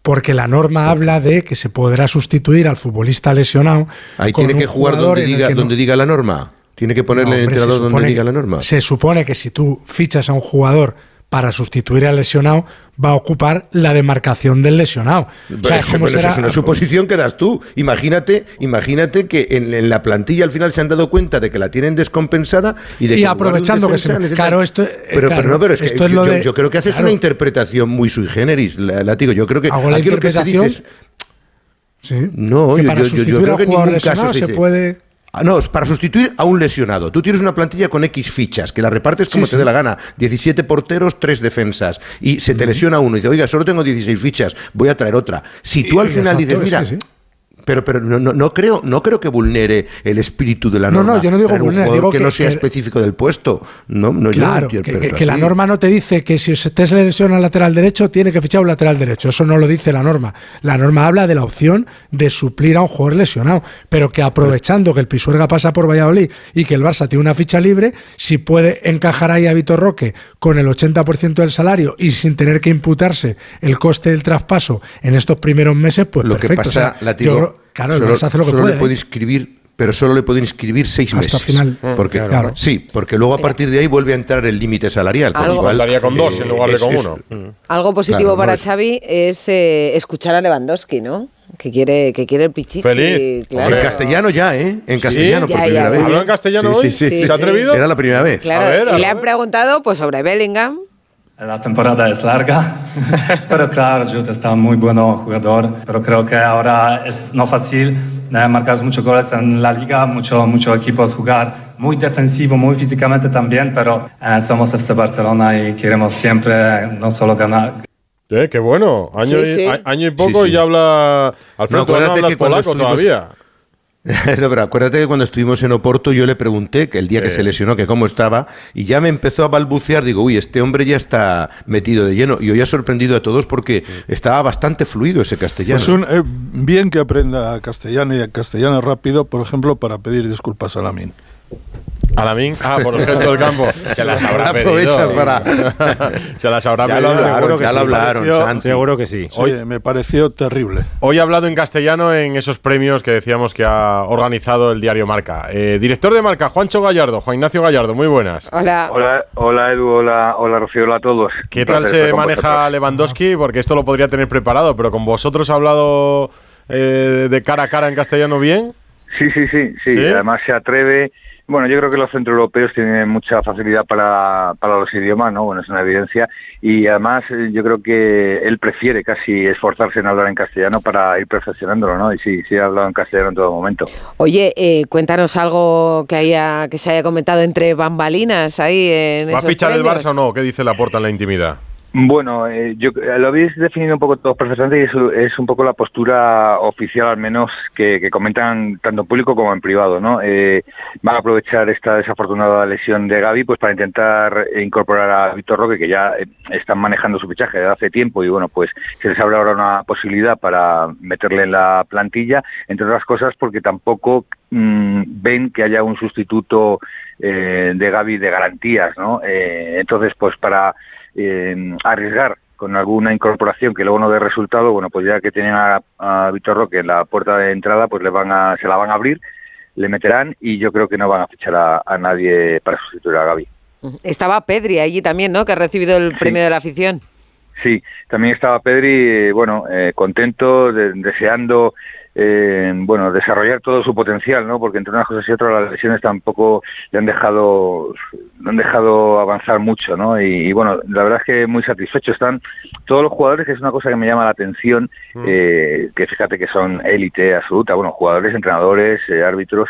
porque la norma habla de que se podrá sustituir al futbolista lesionado. ahí con tiene que jugar donde el diga, que no- donde diga la norma. Tiene que ponerle No, el hombre, se entrenador donde diga la norma. Se supone que si tú fichas a un jugador para sustituir al lesionado, va a ocupar la demarcación del lesionado. O sea, Pero ¿cómo bueno, eso será? es una suposición que das tú. Imagínate, imagínate que en, en la plantilla al final se han dado cuenta de que la tienen descompensada y de Y que aprovechando que se- necesitan- claro, esto- eh, pero, claro, pero no, pero es que esto es yo, de- yo creo que haces claro. una interpretación muy sui generis, la, la digo. Yo creo que Hago la aquí lo que se dice interpretación es Sí. no, que yo, para yo- yo- creo que en ningún caso se se puede no, es para sustituir a un lesionado. Tú tienes una plantilla con X fichas, que la repartes como Sí, te sí. dé la gana. 17 porteros, 3 defensas. Y se te lesiona uno y dice, oiga, solo tengo 16 fichas, voy a traer otra. Si tú al final dices, es mira, que sí. Pero, pero no, no, no creo, no creo que vulnere el espíritu de la No, norma. no, yo no digo vulnere, digo que, que- no sea que- específico del puesto. No, no, yo no Claro, lo que, la norma no te dice que si usted se lesiona al lateral derecho, tiene que fichar un lateral derecho. Eso no lo dice la norma. La norma habla de la opción de suplir a un jugador lesionado, pero que aprovechando que el Pisuerga pasa por Valladolid y que el Barça tiene una ficha libre, si puede encajar ahí a Vitor Roque con el 80% del salario y sin tener que imputarse el coste del traspaso en estos primeros meses, pues Lo que perfecto. O pasa, sea, yo creo- claro, solo, hace lo que solo puede. le puede ¿eh? inscribir, pero solo le puede inscribir seis Hasta meses. final. Porque, Claro. Sí, porque luego a partir de ahí vuelve a entrar el límite salarial. Algo- igual, con dos en lugar de es- con es- uno. Algo positivo Claro, no para es- Xavi es eh, escuchar a Lewandowski, ¿no? Que quiere, que quiere el pichichi. Feliz. Claro. En castellano ya, ¿eh? En castellano Ya, por ya, primera ya. vez. ¿Habló en castellano hoy? Sí, ¿Se ha sí. atrevido? Era la primera vez. Claro, A ver, a y le ver. han preguntado pues sobre Bellingham. La temporada es larga, (laughs) pero claro, Jude está muy bueno jugador, pero creo que ahora es no fácil eh, marcar muchos goles en la liga, muchos muchos equipos jugar muy defensivo, muy físicamente también, pero eh, somos FC Barcelona y queremos siempre no solo ganar, Eh, qué bueno. Año, Sí, y, sí. a- año y poco Sí, sí. y ya habla. Alfredo, tú no, que cuando polaco estuvimos- todavía. (laughs) No, pero acuérdate que cuando estuvimos en Oporto yo le pregunté que el día que se lesionó que cómo estaba y ya me empezó a balbucear, digo, uy, este hombre ya está metido de lleno y hoy ha sorprendido a todos porque estaba bastante fluido ese castellano. Pues un, eh, bien que aprenda castellano y castellano rápido, por ejemplo, para pedir disculpas a Lamin. Alamín, ah, por el gesto del campo. (laughs) Se las habrá Aprovechas pedido. para- (laughs) Se las habrá Ya pedido. lo hablaron, seguro que ya sí. lo hablaron, Pareció- Santi. Seguro que sí. Sí, me pareció terrible. Hoy ha hablado en castellano en esos premios que decíamos que ha organizado el diario Marca. Eh, director de Marca, Juancho Gallardo, Juan Ignacio Gallardo, muy buenas. Hola. Hola, hola Edu, hola, hola Rocío, hola a todos. ¿Qué tal se maneja. Lewandowski? Porque esto lo podría tener preparado, pero con vosotros ha hablado eh, de cara a cara en castellano bien. Sí, sí, sí, sí, ¿Sí? además se atreve. Bueno, yo creo que los centroeuropeos tienen mucha facilidad para, para los idiomas, ¿no? Bueno, es una evidencia. Y además eh, yo creo que él prefiere casi esforzarse en hablar en castellano para ir perfeccionándolo, ¿no? Y sí, sí ha hablado en castellano en todo momento. Oye, eh, cuéntanos algo que haya que se haya comentado entre bambalinas ahí en ¿Va a fichar el. Barça o no? ¿Qué dice Laporta en la intimidad? Bueno, eh, yo eh, lo habéis definido un poco todos perfectamente y es, es un poco la postura oficial, al menos, que, comentan tanto en público como en privado, ¿no? Eh, van a aprovechar esta desafortunada lesión de Gaby pues para intentar incorporar a Víctor Roque, que ya eh, están manejando su fichaje desde hace tiempo y bueno, pues se les abre ahora una posibilidad para meterle en la plantilla, entre otras cosas porque tampoco mm, ven que haya un sustituto eh, de Gaby de garantías, ¿no? Eh, entonces, pues para eh, arriesgar con alguna incorporación que luego no dé resultado, bueno, pues ya que tienen a, a Víctor Roque en la puerta de entrada, pues le van a, se la van a abrir, le meterán y yo creo que no van a fichar a, a nadie para sustituir a Gaby. Estaba Pedri allí también, ¿no? Que ha recibido el premio de la afición. Sí, también estaba Pedri, eh, bueno, eh, contento, de- deseando, eh, bueno, desarrollar todo su potencial, ¿no? Porque entre unas cosas y otras las lesiones tampoco le han dejado, le han dejado avanzar mucho, ¿no? Y, y, bueno, la verdad es que muy satisfechos están todos los jugadores, que es una cosa que me llama la atención, eh, que fíjate que son élite absoluta, bueno, jugadores, entrenadores, eh, árbitros,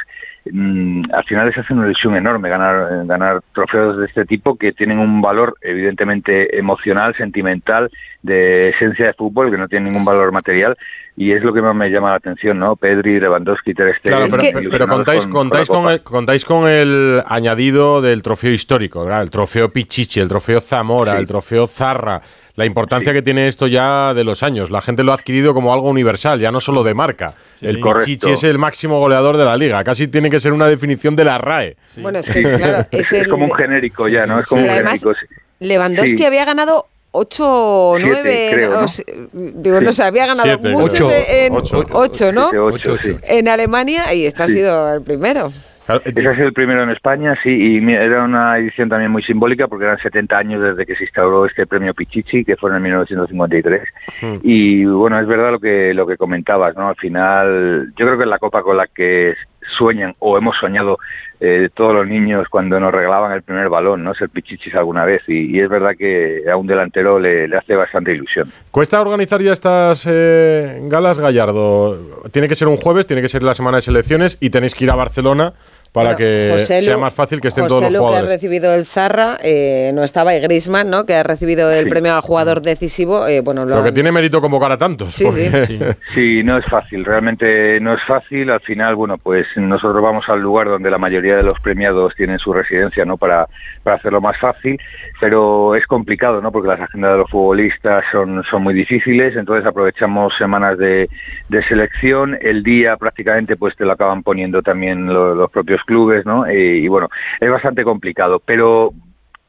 mm, al final les hace una ilusión enorme ganar, eh, ganar trofeos de este tipo que tienen un valor evidentemente emocional, sentimental, de esencia de fútbol, que no tienen ningún valor material y es lo que más me llama la atención, ¿no? Pedri, Lewandowski, Ter Stegen, Claro, pero, pero- pero ilusionados contáis, con- contáis, con el, contáis con el añadido del trofeo histórico, ¿verdad? el trofeo Pichichi, el trofeo Zamora, el trofeo Zarra. La importancia que tiene esto ya de los años. La gente lo ha adquirido como algo universal, ya no solo de marca. el Correcto. Pichichi es el máximo goleador de la liga. Casi tiene que ser una definición de la RAE. Bueno, es que claro, (laughs) es el- como un genérico ya, ¿no? Es como un además, genérico. sí. Lewandowski Sí. había ganado 8 o Siete, 9, creo, ¿no? digo, no sé, había ganado Siete. muchos Ocho. en Ocho. 8, ¿no? Siete, ocho, sí. En Alemania y este ha Sí. sido el primero. Ese es el primero en España, sí, y era una edición también muy simbólica porque eran 70 años desde que se instauró este premio Pichichi, que fue en 1953. Y bueno, es verdad lo que lo que comentabas, ¿no? Al final, yo creo que es la copa con la que sueñan o hemos soñado eh, todos los niños cuando nos regalaban el primer balón, ¿no? Ser Pichichis alguna vez. Y, y es verdad que a un delantero le, le hace bastante ilusión. ¿Cuesta organizar ya estas eh, galas, Gallardo? Tiene que ser un jueves, tiene que ser la semana de selecciones y tenéis que ir a Barcelona para Bueno, que sea más fácil que estén todos los que ha jugadores. recibido el Zarra, eh, no estaba, y Griezmann, ¿no? Que ha recibido el Sí. premio al jugador decisivo. eh, bueno, lo Pero que han- tiene mérito convocar a tantos. Sí, sí. porque- (laughs) Sí, no es fácil, realmente no es fácil. Al final, bueno, pues nosotros vamos al lugar donde la mayoría de los premiados tienen su residencia, ¿no? Para, para hacerlo más fácil, pero es complicado, ¿no? Porque las agendas de los futbolistas son, son muy difíciles, entonces aprovechamos semanas de, de selección. El día prácticamente, pues te lo acaban poniendo también lo- los propios clubes, ¿no? Eh, y bueno, es bastante complicado, pero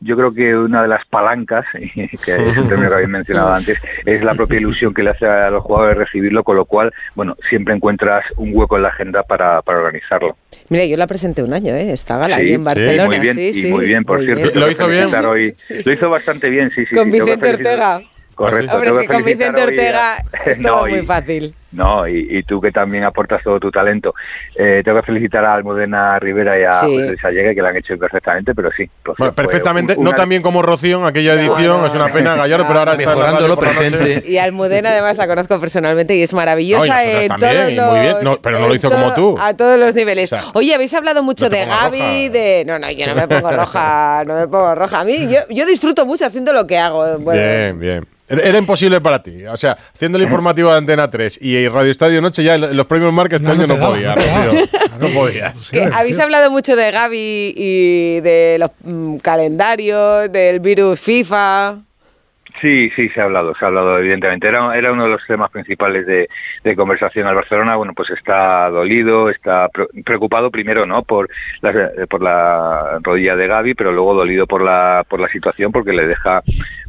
yo creo que una de las palancas, (laughs) que es un término que habéis mencionado antes, es la propia ilusión que le hace a los jugadores recibirlo, con lo cual, bueno, siempre encuentras un hueco en la agenda para, para organizarlo. Mira, yo la presenté un año, ¿eh? Esta gala Sí, ahí en Barcelona. muy bien, sí, y sí. muy bien, por muy cierto. bien. que felicitar hoy- Lo hizo bastante bien, sí, sí. Con Vicente Ortega. Correcto. Hombre, es que con Vicente hoy a- Ortega (laughs) es No, todo y- muy fácil. No, y, y tú que también aportas todo tu talento. Eh, tengo que felicitar a Almudena Rivera y a Sí. Luis Allegue, que lo han hecho perfectamente, pero sí. Rocío Bueno, perfectamente, un- no una- tan bien como Rocío en aquella edición, es una pena, Gallardo, pero ahora está en noche. presente. Y Almudena además la conozco personalmente y es maravillosa No, también, los, muy bien, no, pero no lo hizo como tú. A todos los niveles. O sea, Oye, habéis hablado mucho no de Gaby, roja. de no, no, yo no me pongo roja, (laughs) no me pongo roja. A mí yo, yo disfruto mucho haciendo lo que hago. Bueno, Bien, bien. Era era imposible para ti. O sea, haciendo el informativo de Antena 3 y Radio Estadio Noche, ya en los premios Marca este No, año no, podía. no (laughs) que habéis hablado mucho de Gaby y de los mm, calendarios, del virus FIFA. Sí, sí, se ha hablado, se ha hablado, evidentemente. Era, era uno de los temas principales de, de conversación al Barcelona. Bueno, pues está dolido, está pre- preocupado primero, ¿no? Por la, por la rodilla de Gaby, pero luego dolido por la, por la situación porque le deja,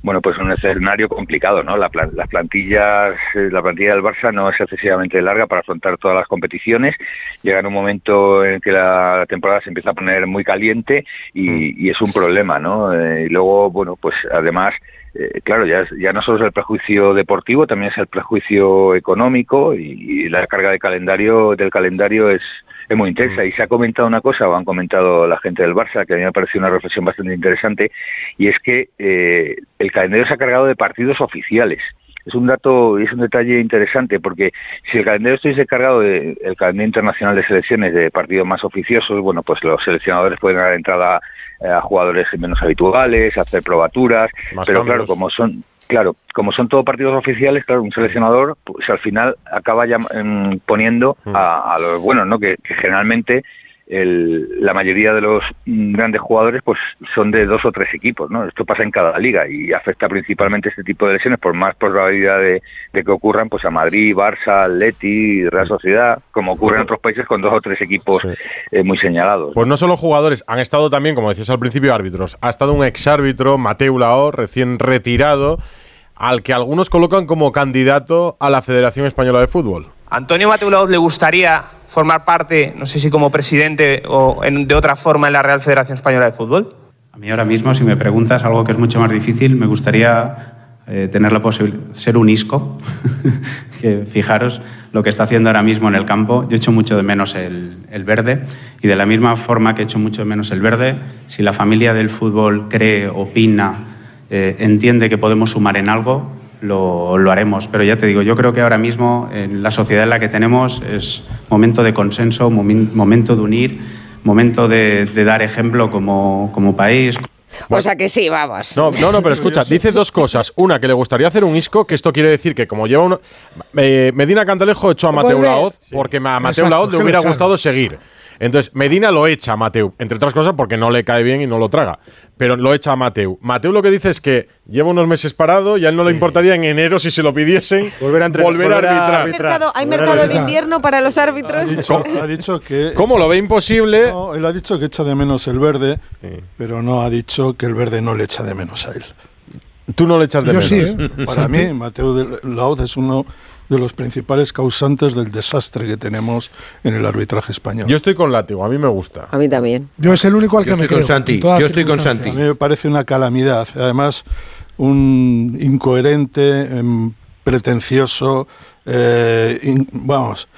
bueno, pues un escenario complicado, ¿no? La, las plantillas, eh, la plantilla del Barça no es excesivamente larga para afrontar todas las competiciones. Llega en un momento en que la, la temporada se empieza a poner muy caliente y, y es un problema, ¿no? Eh, y luego, bueno, pues además eh, claro, ya, ya no solo es el prejuicio deportivo, también es el prejuicio económico y, y la carga de calendario del calendario es, es muy intensa. Y se ha comentado una cosa, o han comentado la gente del Barça, que a mí me ha parecido una reflexión bastante interesante, y es que eh, el calendario se ha cargado de partidos oficiales. Es un dato y es un detalle interesante porque si el calendario estuviese cargado de el calendario internacional de selecciones de partidos más oficiosos, bueno, pues los seleccionadores pueden dar entrada eh, a jugadores menos habituales, hacer probaturas, Más pero cambios. claro, como son claro, como son todos partidos oficiales, claro, un seleccionador pues al final acaba llam- em, poniendo a, a los buenos, ¿no? Que, que generalmente el- la mayoría de los grandes jugadores pues son de dos o tres equipos, ¿no? Esto pasa en cada liga y afecta principalmente este tipo de lesiones por más probabilidad de, de que ocurran pues a Madrid, Barça, Atleti, Real Sociedad, como ocurre en otros países con dos o tres equipos eh, muy señalados. Pues no solo jugadores, han estado también, como decías al principio, árbitros. Ha estado un exárbitro, Mateu Lao, recién retirado. al que algunos colocan como candidato a la Federación Española de Fútbol. ¿Antonio Mateo Laoz le gustaría formar parte, no sé si como presidente o en- de otra forma en la Real Federación Española de Fútbol? A mí ahora mismo, si me preguntas algo que es mucho más difícil, me gustaría eh, tener la posibilidad ser un isco. (laughs) que fijaros lo que está haciendo ahora mismo en el campo. Yo echo mucho de menos el, el verde y de la misma forma que echo mucho de menos el verde, si la familia del fútbol cree, opina, eh, entiende que podemos sumar en algo, lo, lo haremos. Pero ya te digo, yo creo que ahora mismo en la sociedad en la que tenemos es momento de consenso, momen- momento de unir, momento de, de dar ejemplo como, como país. O sea que sí, vamos. No, no, no, pero escucha, dice dos cosas. Una, que le gustaría hacer un isco, que esto quiere decir que como lleva uno... eh, Medina Cantalejo echó a Mateo Volver. Laoz porque a Mateo Laoz le hubiera gustado seguir. Entonces, Medina lo echa a Mateu, entre otras cosas porque no le cae bien y no lo traga. Pero lo echa a Mateu. Mateu lo que dice es que lleva unos meses parado y a él no le importaría en enero, si se lo pidiesen, (laughs) volver a, volver a arbitrar. ¿Hay mercado, hay mercado de invierno para los Ha árbitros? dicho, ha dicho que. (laughs) ¿Cómo lo ve imposible? No, él ha dicho que echa de menos el verde, pero no ha dicho que el verde no le echa de menos a él. Tú no le echas de Yo menos. sí, ¿eh? Para mí, Mateo de Laoz es uno de los principales causantes del desastre que tenemos en el arbitraje español. Yo estoy con látigo, a mí me gusta. A mí también. Yo es el único al que Yo me estoy con. Santi, yo estoy con circunstancias. A mí me parece una calamidad. Además, un incoherente, em, pretencioso. eh, in- vamos,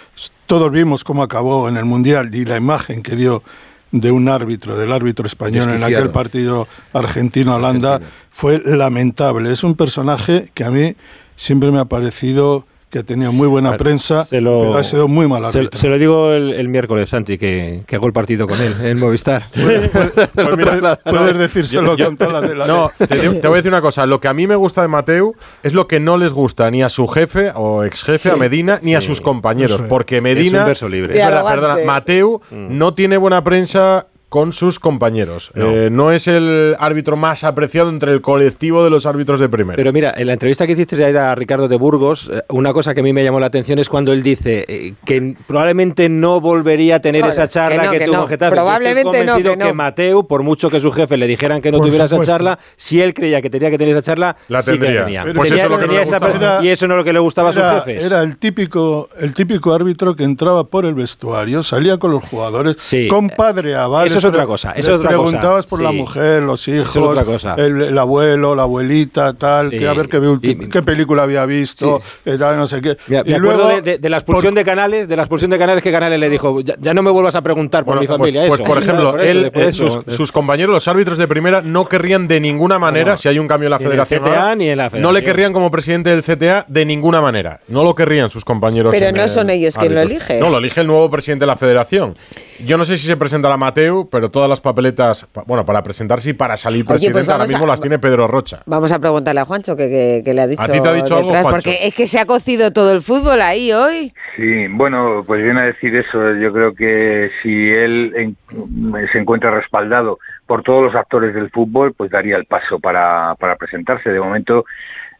todos vimos cómo acabó en el Mundial y la imagen que dio de un árbitro, del árbitro español en aquel partido argentino-Holanda, fue lamentable. Es un personaje que a mí siempre me ha parecido que ha tenido muy buena Bueno, prensa, se lo- pero ha sido muy mal Se, se lo digo el, el miércoles, Santi, que, que hago el partido con él en Movistar. (laughs) Pues (laughs) mira, Puedes decírselo yo- con todas las la No, te, digo- (laughs) te voy a decir una cosa. Lo que a mí me gusta de Mateu es lo que no les gusta ni a su jefe o ex jefe, Sí. a Medina, ni a sus compañeros. Porque Medina. Es un verso libre. es verdad, perdona, Mateu no tiene buena prensa con sus compañeros. No. Eh, no es el árbitro más apreciado entre el colectivo de los árbitros de primera. Pero mira, en la entrevista que hiciste ayer a Ricardo de Burgos, eh, una cosa que a mí me llamó la atención es cuando él dice eh, que probablemente no volvería a tener No, esa que charla no, que, que tuvo no. en Getafe. Probablemente estoy no, convencido que no. Mateu, por mucho que su jefe le dijeran que no Por tuviera esa charla, si él creía que tenía que tener esa charla, La sí que tendría. la tenía. Pues eso que esa y eso no es lo que le gustaba a sus jefes. era el típico el típico árbitro que entraba por el vestuario, salía con los jugadores, Sí. compadre a Eso es otra cosa, eso les es otra cosa. preguntabas por la mujer, los hijos, Eso es otra cosa. El, el abuelo, la abuelita, tal, Sí. que a ver qué, ulti- Y- qué película había visto, eh, tal, no sé qué. Mira, y me acuerdo luego, de, de- de la expulsión de Canales, de la expulsión de Canales que Canales le dijo, ya, ya no me vuelvas a preguntar por Bueno, mi pues- familia. pues, eso. por ejemplo, Por eso, él, sus, sus compañeros, los árbitros de primera, no querrían de ninguna manera, No. si hay un cambio en la federación, CTA ahora, ni en la no le querrían como presidente del CTA de ninguna manera. No lo querrían sus compañeros. Pero no son ellos quien lo elige. No, lo elige el nuevo presidente de la federación. Yo no sé si se presentará Mateu, pero todas las papeletas, pa- bueno, para presentarse y para salir pues presidente, ahora mismo a- las tiene Pedro Rocha. Vamos a preguntarle a Juancho que, que- que le ha dicho, ¿A ti te ha dicho algo, detrás, Juancho? porque es que se ha cocido todo el fútbol ahí hoy. Sí, bueno, pues viene a decir eso. Yo creo que si él en- se encuentra respaldado por todos los actores del fútbol, pues daría el paso para, para presentarse. De momento,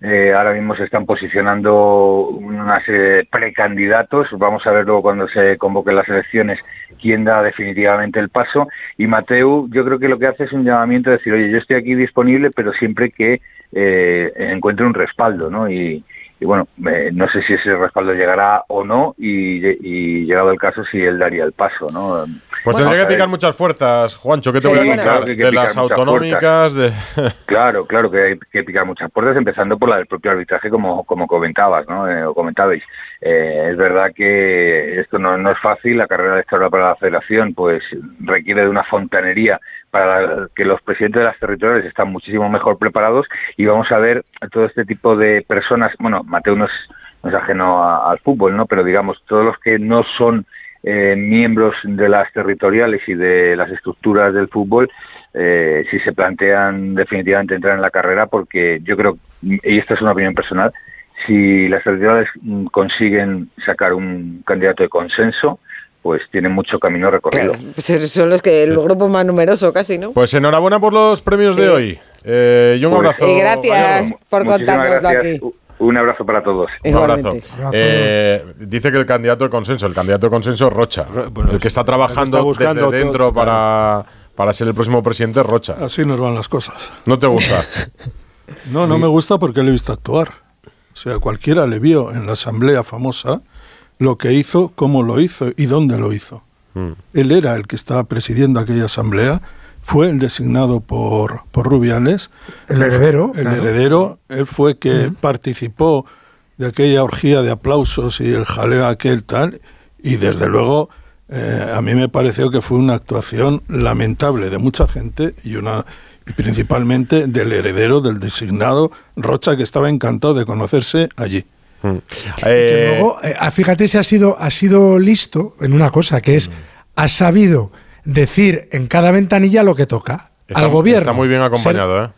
eh, ahora mismo se están posicionando una serie de precandidatos. Vamos a ver luego cuando se convoquen las elecciones quién da definitivamente el paso. Y Mateu, yo creo que lo que hace es un llamamiento de decir, oye, yo estoy aquí disponible, pero siempre que eh, encuentre un respaldo, ¿no? Y, y bueno, eh, no sé si ese respaldo llegará o no y, y llegado el caso si él daría el paso, ¿no? Pues Bueno, tendría que picar ver. muchas fuerzas, Juancho, ¿qué te voy a contar? Claro que hay que de picar las autonómicas, de... Claro, claro que hay que picar muchas puertas, empezando por la del propio arbitraje, como, como comentabas, ¿no? Eh, o comentabais. Eh, es verdad que esto no, es fácil, la carrera electoral para la federación pues requiere de una fontanería para que los presidentes de las territoriales están muchísimo mejor preparados y vamos a ver todo este tipo de personas, bueno, Mateo no es, no es ajeno a- al fútbol, ¿no? Pero digamos, todos los que no son eh, miembros de las territoriales y de las estructuras del fútbol, eh, si se plantean definitivamente entrar en la carrera, porque yo creo, y esta es una opinión personal, si las territoriales mm, consiguen sacar un candidato de consenso, pues tienen mucho camino recorrido. Pues son los que el grupo más numeroso casi, ¿no? Pues enhorabuena por los premios Sí. de hoy. Eh, y un Pues- abrazo. y gracias por contárnoslo aquí. Un abrazo para todos. Un abrazo. Eh, dice que el candidato de consenso, el candidato de consenso es Rocha. el que está trabajando está buscando desde dentro todo, para, para ser el próximo presidente es Rocha. Así nos van las cosas. ¿No te gusta? (laughs) No, no me gusta porque le he visto actuar. O sea, cualquiera le vio en la asamblea famosa lo que hizo, cómo lo hizo y dónde lo hizo. Mm. Él era el que estaba presidiendo aquella asamblea, fue el designado por, por Rubiales. El heredero, El claro. heredero, él fue que participó de aquella orgía de aplausos y el jaleo aquel tal, y desde luego eh, a mí me pareció que fue una actuación lamentable de mucha gente y una principalmente del heredero del designado Rocha que estaba encantado de conocerse allí. Mm. que luego, eh, ah, fíjate si ha sido, ha sido listo en una cosa, que es, ha sabido decir en cada ventanilla lo que toca Está, al gobierno. Está muy bien acompañado, ¿eh?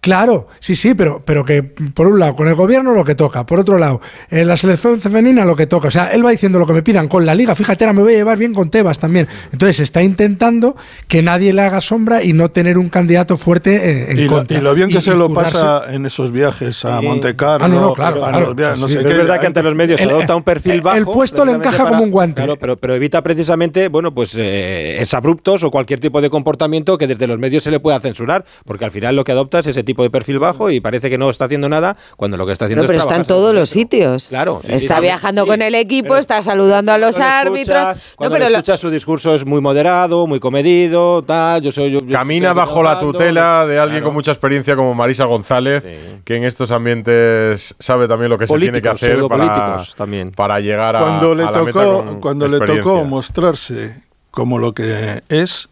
Claro, sí, sí, pero, pero que por un lado con el gobierno lo que toca, por otro lado en la selección femenina lo que toca. O sea, él va diciendo lo que me pidan con la liga. Fíjate, ahora me voy a llevar bien con Tebas también. Entonces está intentando que nadie le haga sombra y no tener un candidato fuerte eh, en Y lo, contra. y lo bien que Y- se y lo pasa en esos viajes a Monte Carlo, Ah, no, no, claro, a claro. los viajes, no Sí, sé qué. es verdad que ante los medios se El- adopta un perfil el- bajo. el puesto le encaja como un guante. Claro, pero, pero evita precisamente, bueno, pues eh, es abruptos o cualquier tipo de comportamiento que desde los medios se le pueda censurar, porque al final lo que adopta es ese tipo de perfil bajo y parece que no está haciendo nada cuando lo que está haciendo No, pero es está en todos los sitios. Claro, sí, está viajando sí, con el equipo, pero- está saludando a los árbitros. escuchas- no, Cuando pero le lo- escuchas su discurso es muy moderado, muy comedido, tal, yo soy yo, yo Camina bajo la tutela de alguien claro. con mucha experiencia como Marisa González, que en estos ambientes sabe también lo que se tiene que Políticos, hacer para, también. para llegar a, cuando le a la meta tocó, con cuando le tocó mostrarse como lo que es,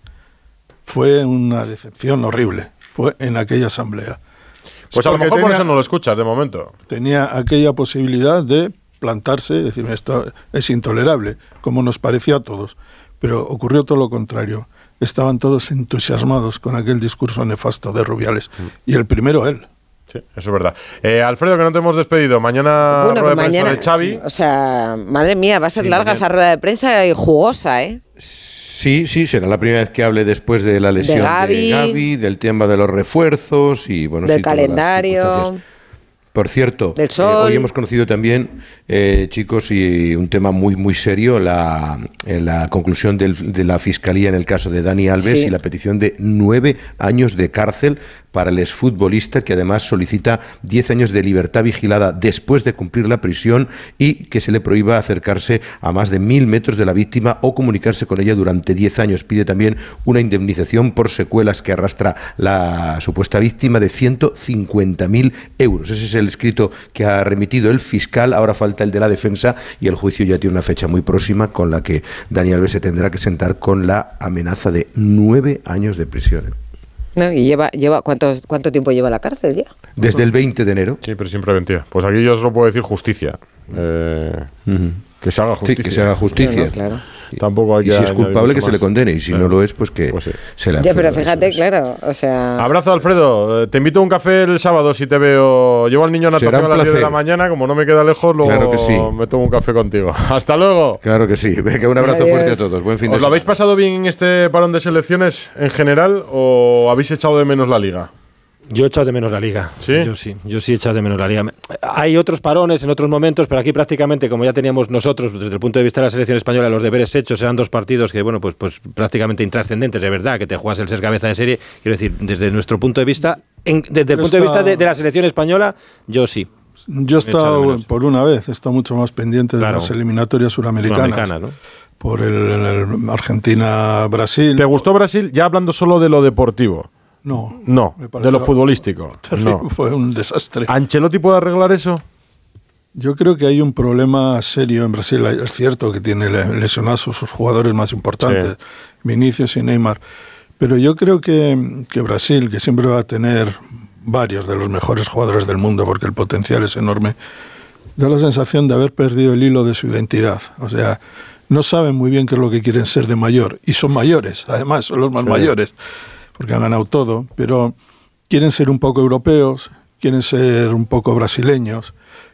fue una decepción horrible. Fue en aquella asamblea. Pues a lo mejor por tenía- eso no lo escuchas de momento. tenía aquella posibilidad de plantarse, decir, esto es intolerable, como nos parecía a todos. Pero ocurrió todo lo contrario. Estaban todos entusiasmados con aquel discurso nefasto de Rubiales. Y el primero él. Sí, eso es verdad. Eh, Alfredo, que no te hemos despedido. Mañana bueno, rueda de prensa mañana. de Xavi. O sea, madre mía, va a ser Sí, larga mañana. esa rueda de prensa y jugosa, ¿eh? Sí, sí, será la primera vez que hable después de la lesión de Gavi. Gavi, del tema de los refuerzos y bueno, Del sí, calendario. Por cierto, Del eh, hoy hemos conocido también, eh, chicos, y un tema muy muy serio, la, eh, la conclusión del- de la Fiscalía en el caso de Dani Alves Sí. y la petición de nueve años de cárcel para el exfutbolista, que además solicita diez años de libertad vigilada después de cumplir la prisión y que se le prohíba acercarse a más de mil metros de la víctima o comunicarse con ella durante diez años. Pide también una indemnización por secuelas que arrastra la supuesta víctima de 150.000 euros. Ese es el escrito que ha remitido el fiscal. Ahora falta el de la defensa y el juicio ya tiene una fecha muy próxima con la que Dani Alves se tendrá que sentar con la amenaza de nueve años de prisión. No, y lleva, lleva ¿cuánto, ¿cuánto tiempo lleva en la cárcel ya? Desde el 20 de enero. Sí, pero sin preventiva. Pues aquí yo solo puedo decir justicia. Eh, Que se haga Sí, justicia. que se haga justicia. No, claro. Tampoco hay Y que si es culpable, que se le condene. Y si Claro. no lo es, pues que Pues sí. se le Ya, pero fíjate, claro, o sea... Abrazo, Alfredo. Eh, Te invito a un café el sábado si te veo. Llevo al niño a natación a las 10 de la mañana. Como no me queda lejos, luego Claro que sí. me tomo un café contigo. (laughs) Hasta luego. Claro que sí. Venga, un abrazo Adiós. fuerte a todos. Buen fin de ¿Os lo habéis pasado bien en este parón de selecciones en general o habéis echado de menos la liga? Yo he echado de menos la liga. ¿Sí? Yo sí, yo sí he echado de menos la liga. Hay otros parones en otros momentos, pero aquí prácticamente, como ya teníamos nosotros, desde el punto de vista de la selección española, los deberes hechos eran dos partidos que, bueno, pues, pues prácticamente intrascendentes, de verdad, que te juegas el ser cabeza de serie. Quiero decir, desde nuestro punto de vista, en- desde el punto de vista de, de la selección española, yo sí. Yo He estado, por una vez, he estado mucho más pendiente de Claro. las eliminatorias suramericanas. Por el, el Argentina-Brasil. ¿Te gustó Brasil? Ya hablando solo de lo deportivo. No. No, de lo futbolístico. (laughs) terrible, No. Fue un desastre. ¿Ancelotti puede arreglar eso? Yo creo que hay un problema serio en Brasil. Es cierto que tiene le- lesionados sus jugadores más importantes, Vinicius y Neymar. Pero yo creo que, que Brasil, que siempre va a tener varios de los mejores jugadores del mundo, porque el potencial es enorme, da la sensación de haber perdido el hilo de su identidad. O sea, no saben muy bien qué es lo que quieren ser de mayor. Y son mayores, además, son los más Sí. mayores, porque han ganado todo. Pero quieren ser un poco europeos, quieren ser un poco brasileños,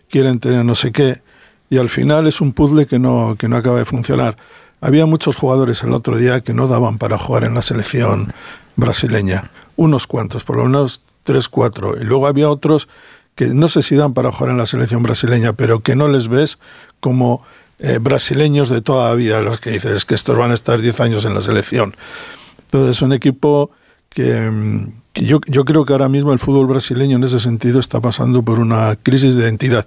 quieren tener no sé qué. Y al final es un puzzle que no, que no acaba de funcionar. Había muchos jugadores el otro día que no daban para jugar en la selección brasileña. Unos cuantos, por lo menos tres, cuatro. Y luego había otros que no sé si dan para jugar en la selección brasileña, pero que no les ves como eh, brasileños de toda la vida, los que dices que estos van a estar 10 años en la selección. Entonces, un equipo que, mm, que yo, yo creo que ahora mismo el fútbol brasileño en ese sentido está pasando por una crisis de identidad.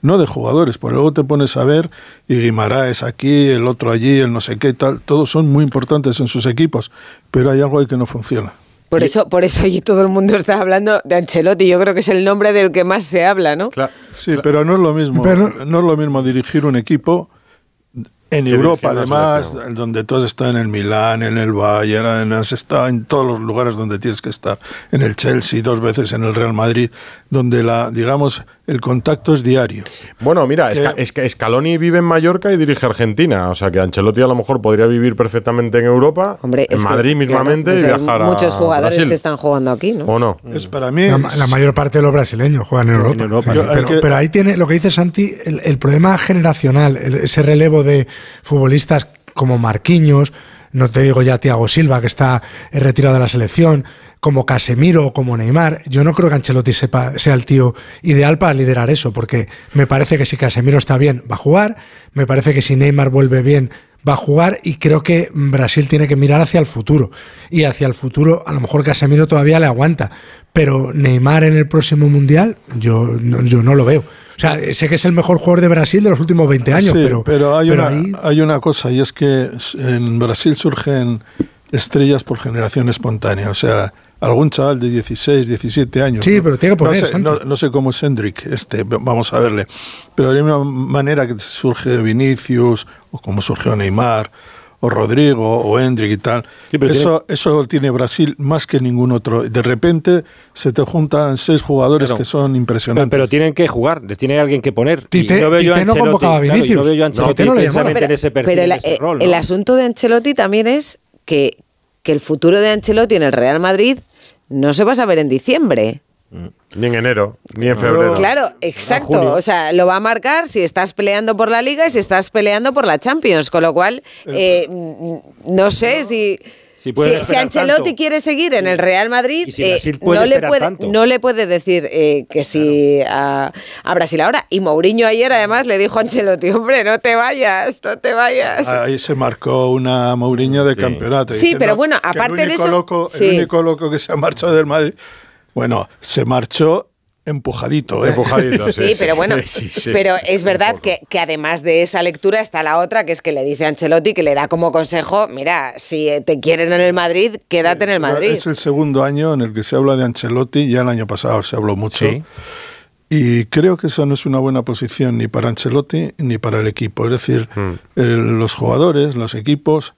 No de jugadores, porque luego te pones a ver y Guimaraes aquí, el otro allí, el no sé qué tal, todos son muy importantes en sus equipos, pero hay algo ahí que no funciona. Por eso, por eso allí todo el mundo está hablando de Ancelotti. Yo creo que es el nombre del que más se habla, ¿no? Sí, pero no es lo mismo. no es lo mismo dirigir un equipo en Europa, además, donde todos están en el Milán, en el Bayern, has estado en todos los lugares donde tienes que estar, en el Chelsea, dos veces en el Real Madrid, donde la, digamos, el contacto es diario. Bueno, mira, Que- Esca- es que Scaloni vive en Mallorca y dirige Argentina. O sea que Ancelotti a lo mejor podría vivir perfectamente en Europa, en que, Madrid mismamente, claro, pues y hay viajar a muchos jugadores Brasil. que están jugando aquí, ¿no? ¿O no? Es para mí. La, la mayor parte de los brasileños juegan en Europa. Europa, Sí, sí. pero, Hay que- pero ahí tiene lo que dice Santi, el, el problema generacional, el- ese relevo de futbolistas como Marquinhos, no te digo ya Thiago Silva, que está retirado de la selección, como Casemiro o como Neymar. Yo no creo que Ancelotti sepa, sea el tío ideal para liderar eso, porque me parece que si Casemiro está bien, va a jugar, me parece que si Neymar vuelve bien, va a jugar y creo que Brasil tiene que mirar hacia el futuro. Y hacia el futuro, a lo mejor Casemiro todavía le aguanta, pero Neymar en el próximo Mundial, yo no, yo no lo veo. O sea, sé que es el mejor jugador de Brasil de los últimos 20 años, Sí, pero, hay, pero una, ahí- hay una cosa, y es que en Brasil surgen estrellas por generación espontánea. O sea, algún chaval de 16, 17 años. Sí, ¿no? pero tiene que no poner, sé, Santi. no, no sé cómo es Hendrik, este, vamos a verle. Pero de la misma manera que surge Vinicius, o como surgió Neymar, o Rodrigo, o Hendrik y tal. pero eso, eso tiene Brasil más que ningún otro. De repente se te juntan seis jugadores Claro. que son Pero, impresionantes. pero tienen que jugar, les tiene alguien que poner. Y Tite- no veo yo a no Ancelotti- convocaba a claro, y Vinicius. no veo yo a Ancelotti no precisamente en ese perfil, pero el, ese rol, el ¿no? asunto de Ancelotti también es que, que el futuro de Ancelotti en el Real Madrid no se va a saber en diciembre. Ni en enero, ni en febrero. Claro, exacto. O sea, lo va a marcar si estás peleando por la Liga y si estás peleando por la Champions. Con lo cual, eh, mm, no sé si. Si Ancelotti tanto. quiere seguir en el Real Madrid, si eh, no, le puede, tanto. no le puede decir eh, que sí a, a Brasil ahora. Y Mourinho ayer además le dijo a Ancelotti, hombre, no te vayas, no te vayas. Ahí se marcó una Mourinho de campeonato. Sí, pero bueno, aparte el de eso- Loco, sí. El único loco que se ha marchado del Madrid. Bueno, se marchó empujadito. ¿eh? Empujadito, (laughs) Sí, pero bueno, (laughs) Sí, sí. pero es verdad que, que además de esa lectura está la otra, que es que le dice a Ancelotti que le da como consejo, mira, si eh, te quieren en el Madrid, quédate en el Madrid. Es el segundo año en el que se habla de Ancelotti, ya el año pasado se habló mucho. Sí. Y creo que eso no es una buena posición ni para Ancelotti ni para el equipo. Es decir, el- los jugadores, los equipos,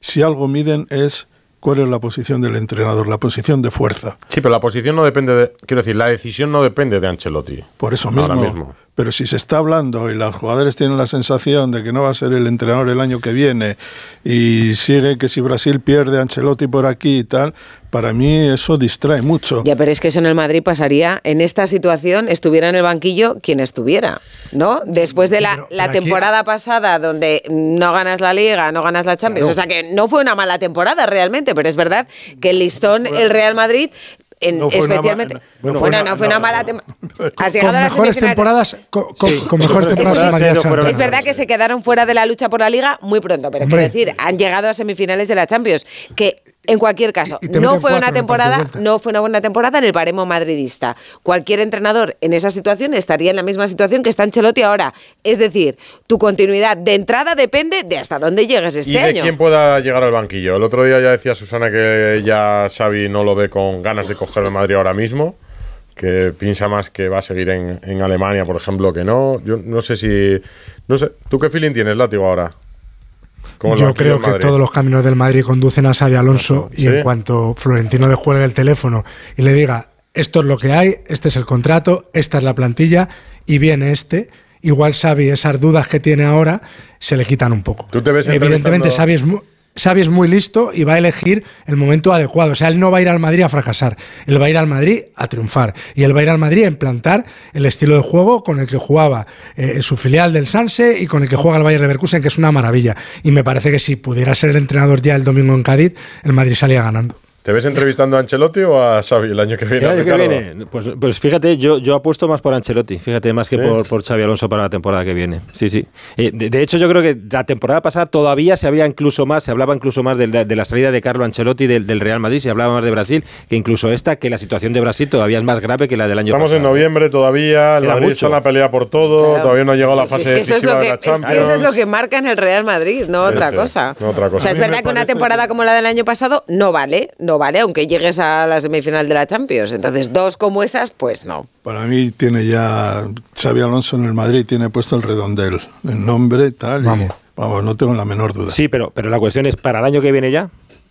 si algo miden es cuál es la posición del entrenador, la posición de fuerza. Sí, pero la posición no depende de. Quiero decir, la decisión no depende de Ancelotti. Por eso Ahora mismo. Pero si se está hablando y los jugadores tienen la sensación de que no va a ser el entrenador el año que viene y sigue que si Brasil pierde a Ancelotti por aquí y tal, para mí eso distrae mucho. Ya, pero es que eso en el Madrid pasaría, en esta situación, estuviera en el banquillo quien estuviera, ¿no? Después de la, temporada pasada, donde no ganas la Liga, no ganas la Champions, Claro. o sea que no fue una mala temporada realmente, pero es verdad que el listón, el Real Madrid, en, No fue una especialmente... ma- bueno, no fue una- no fue una no, mala temporada. (laughs) Has con llegado a las mejores semifinales. temporadas, con, con- con mejores Es temporadas Champions. Es verdad que se quedaron fuera de la lucha por la liga muy pronto, pero Hombre. quiero decir, han llegado a semifinales de la Champions, que en cualquier caso, Y- y te no fue una temporada, no fue una buena temporada en el baremo madridista. Cualquier entrenador en esa situación estaría en la misma situación que está Ancelotti ahora. Es decir, tu continuidad de entrada depende de hasta dónde llegues este y de año. quién pueda llegar al banquillo. El otro día ya decía Susana que ya Xavi no lo ve con ganas de coger el Madrid ahora mismo, que piensa más que va a seguir en, en Alemania, por ejemplo, que no. Yo no sé si... No sé, ¿tú qué feeling tienes, Látigo, ahora? Yo creo que todos los caminos del Madrid conducen a Xavi Alonso y en cuanto Florentino le juegue el teléfono y le diga esto es lo que hay, este es el contrato, esta es la plantilla y viene este, igual Xavi esas dudas que tiene ahora se le quitan un poco. ¿Tú te ves Evidentemente Xavi es, mu- Xavi es muy listo y va a elegir el momento adecuado. O sea, él no va a ir al Madrid a fracasar, él va a ir al Madrid a triunfar y él va a ir al Madrid a implantar el estilo de juego con el que jugaba eh, su filial del Sanse y con el que juega el Bayern Leverkusen, que es una maravilla. Y me parece que si pudiera ser el entrenador ya el domingo en Cádiz, el Madrid salía ganando. ¿Te ves entrevistando a Ancelotti o a Xavi el año que viene? El año que viene, pues, pues fíjate, yo, yo apuesto más por Ancelotti, fíjate, más que ¿Sí? por, por Xavi Alonso para la temporada que viene. Sí, sí. Eh, de, de hecho, yo creo que la temporada pasada todavía se había incluso más, se hablaba incluso más de, la salida de Carlo Ancelotti del, del Real Madrid, se hablaba más de Brasil, que incluso esta, que la situación de Brasil todavía es más grave que la del año Estamos pasado. en noviembre todavía, el Queda Madrid mucho. está en la pelea por todo, Claro. todavía no ha llegado a la fase es que eso es, decisiva de la es que Champions. eso es lo que marca en el Real Madrid, no Sí, otra sí, cosa. no otra cosa. O sea, es verdad que una temporada como la del año pasado no vale, no vale, aunque llegues a la semifinal de la Champions. Entonces, dos como esas, pues no. Para mí tiene ya Xavi Alonso en el Madrid, tiene puesto el redondel, el nombre, tal. y- Vamos. vamos, no tengo la menor duda. Sí, pero, pero la cuestión es, ¿para el año que viene ya?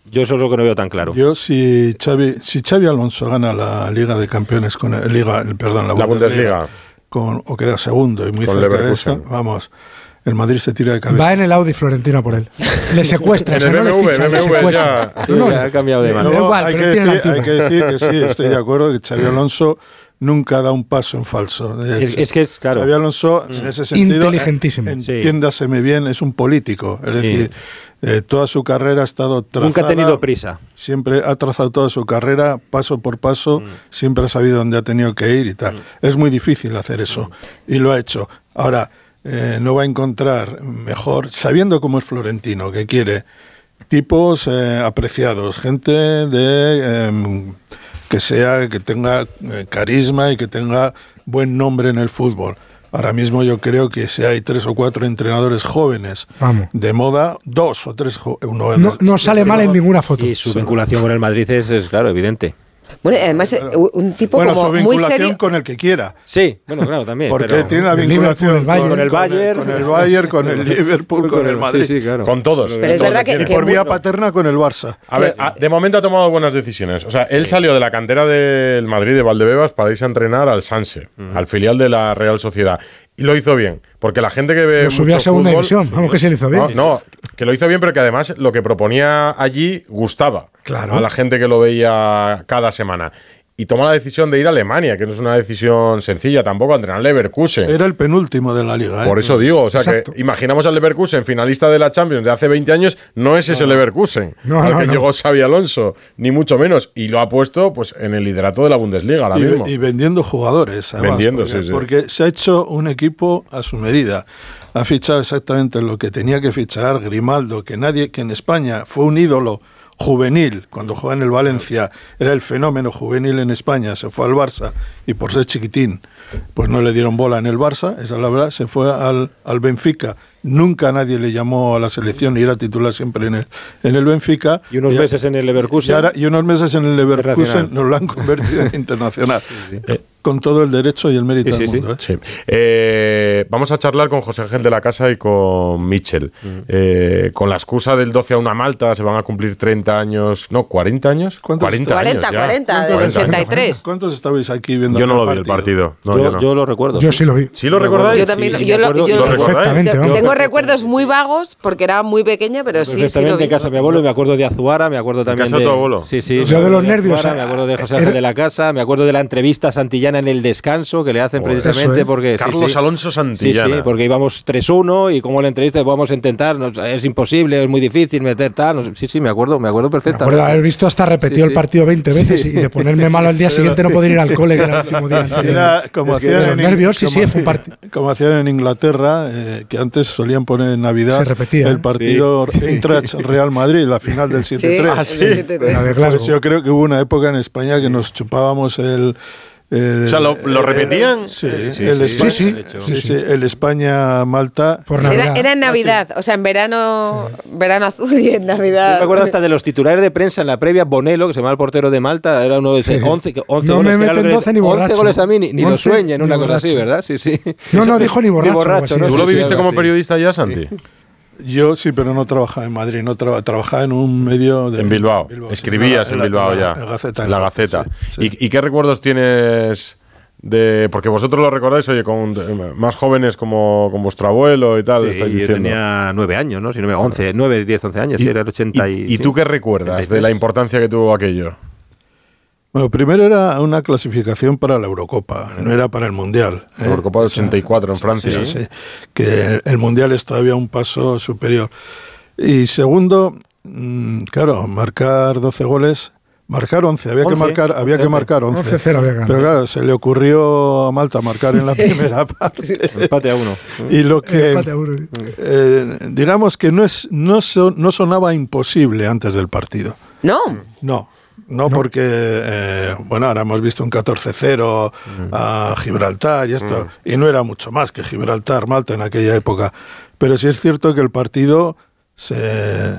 Yo eso es lo que no veo tan claro. Yo si Xavi, si Xavi Alonso gana la Liga de Campeones con el, Liga, el- perdón, la, La Bundesliga. con, o queda segundo y muy Con cerca de esta, vamos, el Madrid se tira de cabeza. Va en el Audi Florentino por él. Le (laughs) secuestra, En o sea, el no le BMW, ficha, le BMW secuestra. ya- No, no, ya ha cambiado de le- mano. le igual, hay, pero que tiene decir, hay que decir que sí, estoy de acuerdo que Xavi Alonso nunca da un paso en falso. Es- es que es, claro. Xavi Alonso, en ese sentido, Inteligentísimo. entiéndaseme bien, es un político. Es decir, eh, toda su carrera ha estado trazada. Nunca ha tenido prisa. Siempre ha trazado toda su carrera paso por paso, siempre ha sabido dónde ha tenido que ir y tal. Es muy difícil hacer eso y lo ha hecho. Ahora, eh, no va a encontrar mejor, sabiendo cómo es Florentino, que quiere tipos eh, apreciados, gente de em, que sea, que tenga eh, carisma y que tenga buen nombre en el fútbol. Ahora mismo yo creo que si hay tres o cuatro entrenadores jóvenes Vamos. de moda, dos o tres, uno No, no sale mal en ninguna foto. Y su vinculación con el Madrid es, es, claro, evidente. Bueno, y además, eh, un tipo Bueno, como su muy vinculación serio. con el que quiera. Sí, bueno, claro, también. Porque pero- tiene la el vinculación con, Con el Bayern. con el Bayern, con el Liverpool, con el Madrid. Sí, sí, claro. Con todos. Pero es verdad que- por vía paterna con el Barça. A ver, a- de momento ha tomado buenas decisiones. O sea, él salió de la cantera del Madrid de Valdebebas para irse a entrenar al Sanse, al filial de la Real Sociedad. Y lo hizo bien, porque la gente que ve Lo subió mucho a segunda fútbol- división. Vamos que se le hizo bien. No, no, que lo hizo bien, pero que además lo que proponía allí gustaba Claro. a la gente que lo veía cada semana. Y toma la decisión de ir a Alemania, que no es una decisión sencilla tampoco, a entrenar Leverkusen. Era el penúltimo de la liga. ¿eh? Por eso digo, o sea Exacto. que imaginamos al Leverkusen finalista de la Champions de hace 20 años, no es ese Leverkusen No, al no, que llegó Xavi Alonso, ni mucho menos, y lo ha puesto pues en el liderato de la Bundesliga ahora y, mismo. y vendiendo jugadores. además, Vendiendo, porque, sí, sí. porque se ha hecho un equipo a su medida. Ha fichado exactamente lo que tenía que fichar Grimaldo, que nadie, que en España fue un ídolo juvenil. Cuando jugaba en el Valencia, era el fenómeno juvenil en España, se fue al Barça y por ser chiquitín, pues no le dieron bola en el Barça, esa es la verdad, se fue al, al Benfica. Nunca nadie le llamó a la selección y era titular siempre en el, en el Benfica. Y unos a- meses en el y, Leverkusen. ahora- y unos meses en el Leverkusen nos lo han convertido en internacional. Eh, con todo el derecho y el mérito Sí, del sí, mundo. ¿eh? Sí. Eh, vamos a charlar con José Ángel de la Casa y con Mitchell. Eh, con la excusa del 12 a una Malta, se van a cumplir 30 años, no, 40 años. ¿Cuántos 40 40, años ya. 40, del 40 años. 83. ¿Cuántos estabais aquí viendo Yo no lo vi el partido. No, yo, yo no. yo lo recuerdo. Yo sí lo vi. ¿Sí lo recordáis? Yo también, Sí, yo lo, vamos. tengo recuerdos muy vagos porque era muy pequeña, pero sí, sí Perfectamente en casa de mi abuelo, me acuerdo de Azuara, me acuerdo también casa de tu abuelo? Sí, sí. Yo me de los acuerdo nervios, me acuerdo de José Ángel de la Casa, me acuerdo de la entrevista santillana en el descanso que le hacen precisamente ¿eh? porque sí, Carlos sí. Alonso Sí, Santillana. sí, porque íbamos 3-1 y como la entrevista vamos a intentar, es imposible, es muy difícil meter tal, sí, sí, me acuerdo, me acuerdo Me perfectamente. acuerdo de haber visto hasta repetido Sí, el sí. partido 20 veces y de ponerme malo al día (laughs) siguiente no poder ir al cole que era el (laughs) último día. como hacían en, nervios, sí, sí, fue un hacían- partido. como hacían en Inglaterra, eh, que antes solían poner en Navidad Se repetía, el partido Eintracht (laughs) Real Madrid, la final del 7-3. Ah, sí. Sí, sí, sí. Pues yo creo que hubo una época en España que nos chupábamos el. El- O sea, ¿lo- lo repetían? Sí, el sí, España, sí, sí, sí, sí, el España-Malta. Era, Navidad. era en Navidad, o sea, en verano, verano azul y en Yo Navidad. me acuerdo hasta de los titulares de prensa en la previa, Bonelo, que se llama el portero de Malta, era uno de Sí. 11, que 11 No goles. me meten que- 12 ni 11 borracho. goles a mí, ni, ni lo 11 sueñen, una cosa así. ¿verdad? Sí, sí. No, no, (laughs) dijo ni borracho, Ni borracho. ¿Tú lo viviste como periodista ya, Santi? Yo sí, pero no trabajaba en Madrid, no traba- trabajaba en un medio de En Bilbao. Escribías en la- Bilbao la- ya. En la Gaceta. En la Gaceta. sí, sí. ¿Y, y qué recuerdos tienes de.? Porque vosotros lo recordáis, oye, con eh, más jóvenes como, con vuestro abuelo y tal, Sí, estáis yo diciendo. tenía 9 años, ¿no? Si no me 11, 9, 10, 11 años, sí, era el 80 y... ¿Y, y tú qué recuerdas de 83? la importancia que tuvo aquello? Bueno, primero era una clasificación para la Eurocopa, no era para el Mundial. La Eurocopa del 84 en Francia. Sí, sí, que el Mundial es todavía un paso superior. Y segundo, mm, claro, marcar 12 goles Marcar 11, había que 11, marcar, había que 11. marcar 11. 11-0 había que ganar. Pero claro, se le ocurrió a Malta marcar en la (laughs) (laughs) primera parte. Empate a uno. Y lo que Empate a uno. eh, digamos que no es no so- no sonaba imposible antes del partido. No. No. No, porque, eh, bueno, ahora hemos visto un 14-0 a Gibraltar y esto, y no era mucho más que Gibraltar, Malta en aquella época. Pero sí es cierto que el partido se,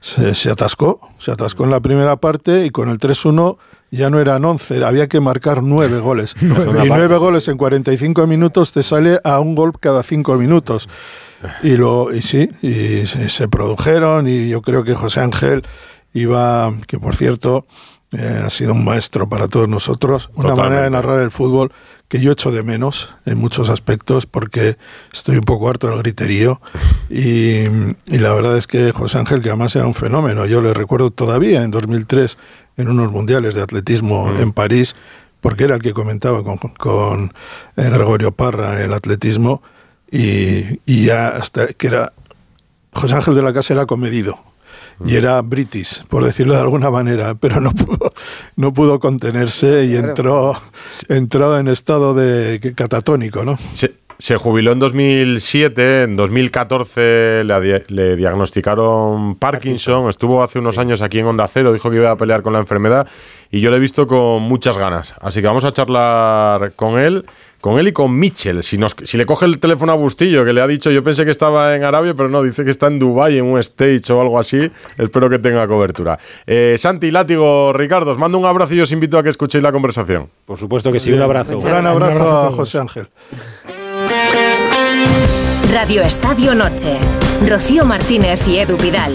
se, se atascó, se atascó en la primera parte y con el 3-1 ya no eran 11, había que marcar 9 goles. (laughs) y 9 goles en 45 minutos te sale a un gol cada 5 minutos. Y, lo, y sí, y se, se produjeron y yo creo que José Ángel iba, que por cierto eh, ha sido un maestro para todos nosotros, una Totalmente. manera de narrar el fútbol que yo echo de menos en muchos aspectos porque estoy un poco harto del griterío. Y, y la verdad es que José Ángel, que además era un fenómeno, yo le recuerdo todavía en 2003 en unos mundiales de atletismo en París, porque era el que comentaba con, con eh, Gregorio Parra el atletismo y, y ya hasta que era José Ángel de la Casa era comedido y era british, por decirlo de alguna manera, pero no pudo, no pudo contenerse y entró, entró en estado de catatónico, ¿no? Se, se jubiló en 2007, en 2014 le, le diagnosticaron Parkinson, estuvo hace unos años aquí en Onda Cero, dijo que iba a pelear con la enfermedad y yo le he visto con muchas ganas. Así que vamos a charlar con él, con él y con Mitchell. Si, nos, si le coge el teléfono a Bustillo, que le ha dicho, yo pensé que estaba en Arabia, pero no, dice que está en Dubai en un stage o algo así. Espero que tenga cobertura. Eh, Santi, Látigo, Ricardo, os mando un abrazo y os invito a que escuchéis la conversación. Por supuesto que sí, un abrazo. Un gran abrazo a José Ángel. Radio Estadio Noche. Rocío Martínez y Edu Pidal.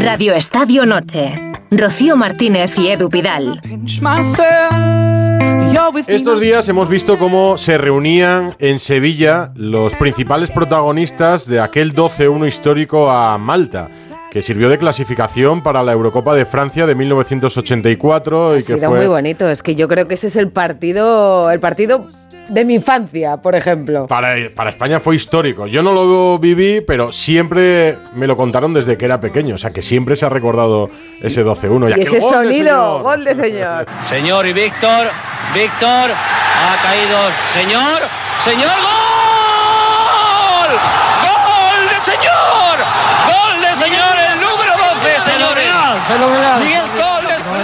Radio Estadio Noche. Rocío Martínez y Edu Pidal. Estos días hemos visto cómo se reunían en Sevilla los principales protagonistas de aquel 12-1 histórico a Malta, que sirvió de clasificación para la Eurocopa de Francia de 1984 y Ha que sido fue muy bonito. Es que yo creo que ese es el partido, el partido de mi infancia, por ejemplo. para, para España fue histórico. Yo no lo viví, pero siempre me lo contaron desde que era pequeño, o sea que siempre se ha recordado ese 12-1. Y ese gol de sonido, señor. gol de señor. Señor y Víctor, Víctor, ha caído. Señor, señor, gol. Gol de señor. Gol de señor, el número 12, señores. Fenomenal. Miguel Gol de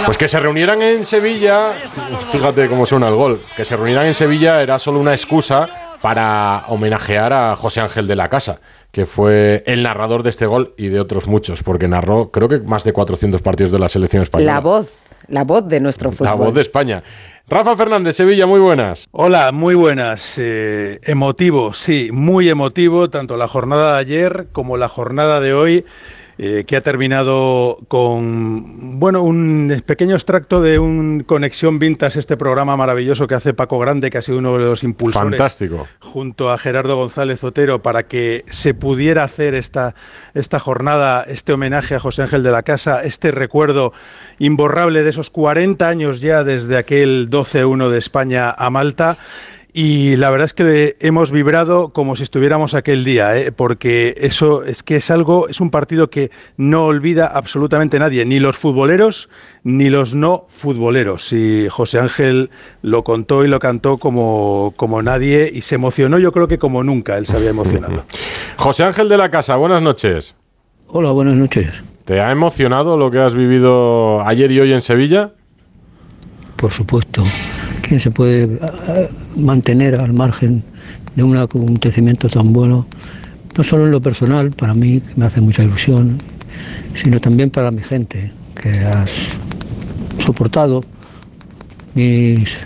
Pues que se reunieran en Sevilla, fíjate cómo suena el gol, que se reunieran en Sevilla era solo una excusa para homenajear a José Ángel de la Casa, que fue el narrador de este gol y de otros muchos, porque narró creo que más de 400 partidos de la selección española. La voz, la voz de nuestro fútbol. La voz de España. Rafa Fernández, Sevilla, muy buenas. Hola, muy buenas. Eh, emotivo, sí, muy emotivo, tanto la jornada de ayer como la jornada de hoy, eh, que ha terminado con, bueno, un pequeño extracto de un Conexión Vintas, este programa maravilloso que hace Paco Grande, que ha sido uno de los impulsores. Fantástico. Junto a Gerardo González Otero, para que se pudiera hacer esta, esta jornada, este homenaje a José Ángel de la Casa, este recuerdo imborrable de esos 40 años ya desde aquel 12-1 de España a Malta. Y la verdad es que hemos vibrado como si estuviéramos aquel día, ¿eh? porque eso es que es algo, es un partido que no olvida absolutamente nadie, ni los futboleros ni los no futboleros. Y José Ángel lo contó y lo cantó como, como nadie y se emocionó, yo creo que como nunca él se había emocionado. (laughs) José Ángel de la Casa, buenas noches. Hola, buenas noches. ¿Te ha emocionado lo que has vivido ayer y hoy en Sevilla? Por supuesto. ¿Quién se puede eh, mantener al margen de un acontecimiento tan bueno? No solo en lo personal, para mí, que me hace mucha ilusión, sino también para mi gente, que has soportado mis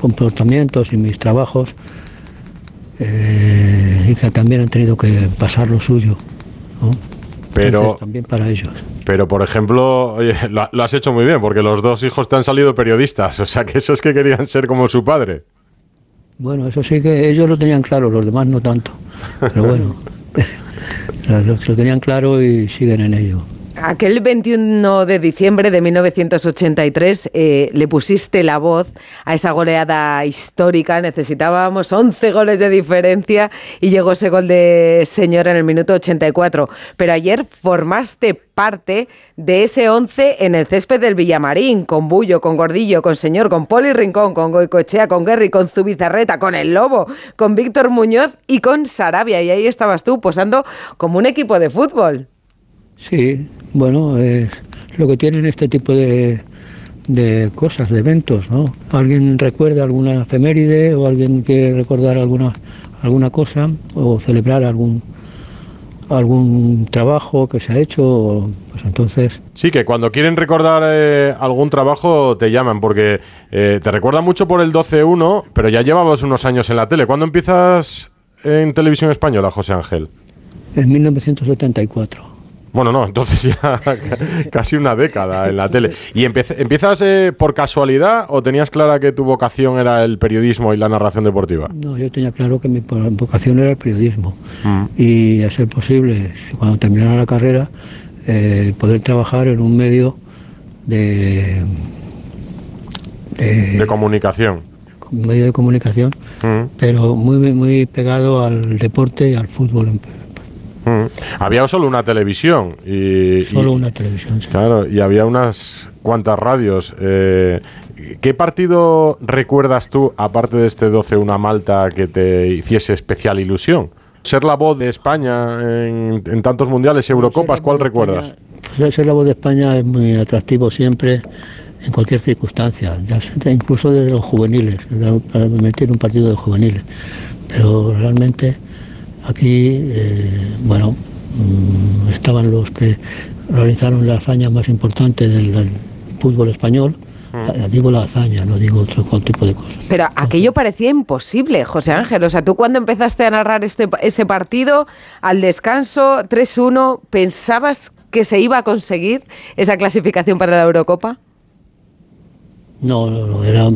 comportamientos y mis trabajos eh, y que también han tenido que pasar lo suyo. Pero, Entonces, también para ellos. pero por ejemplo, oye, lo, lo has hecho muy bien, porque los dos hijos te han salido periodistas, o sea que esos que querían ser como su padre. Bueno, eso sí que ellos lo tenían claro, los demás no tanto. Pero bueno, (laughs) (laughs) lo, lo tenían claro y siguen en ello. Aquel 21 de diciembre de 1983 eh, le pusiste la voz a esa goleada histórica. Necesitábamos 11 goles de diferencia y llegó ese gol de señor en el minuto 84. Pero ayer formaste parte de ese 11 en el césped del Villamarín, con Bullo, con Gordillo, con Señor, con Poli Rincón, con Goicochea, con Guerri, con Zubizarreta, con El Lobo, con Víctor Muñoz y con Sarabia. Y ahí estabas tú posando como un equipo de fútbol. Sí, bueno, es lo que tienen este tipo de, de cosas, de eventos, ¿no? Alguien recuerda alguna efeméride o alguien quiere recordar alguna, alguna cosa o celebrar algún algún trabajo que se ha hecho, pues entonces Sí, que cuando quieren recordar eh, algún trabajo te llaman, porque eh, te recuerda mucho por el 12-1, pero ya llevabas unos años en la tele. ¿Cuándo empiezas en televisión española, José Ángel? en 1974. Bueno, no, entonces ya (laughs) casi una década en la tele. ¿Y empiez- empiezas eh, por casualidad o tenías clara que tu vocación era el periodismo y la narración deportiva? No, yo tenía claro que mi vocación era el periodismo Mm. y a ser posible, si cuando terminara la carrera, eh, poder trabajar en un medio de, De comunicación. un medio de comunicación, Mm. pero muy muy pegado al deporte y al fútbol. Mm. Había solo una televisión y, Solo y- una televisión. sí. Claro, y había unas cuantas radios. Eh, ¿Qué partido recuerdas tú, aparte de este 12-1 Malta, que te hiciese especial ilusión? Ser la voz de España en, en tantos mundiales y Eurocopas, ¿cuál recuerdas? Pues ser la voz de España es muy atractivo siempre, en cualquier circunstancia, ya incluso desde los juveniles, para meter un partido de juveniles. Pero realmente aquí, eh, bueno, mm, estaban los que realizaron la hazaña más importante del, del fútbol español. Eh, Digo la hazaña, no digo otro tipo de cosas. Pero aquello parecía imposible, José Ángel. O sea, tú cuando empezaste a narrar este, ese partido, al descanso 3-1, ¿pensabas que se iba a conseguir esa clasificación para la Eurocopa? No, no, no, era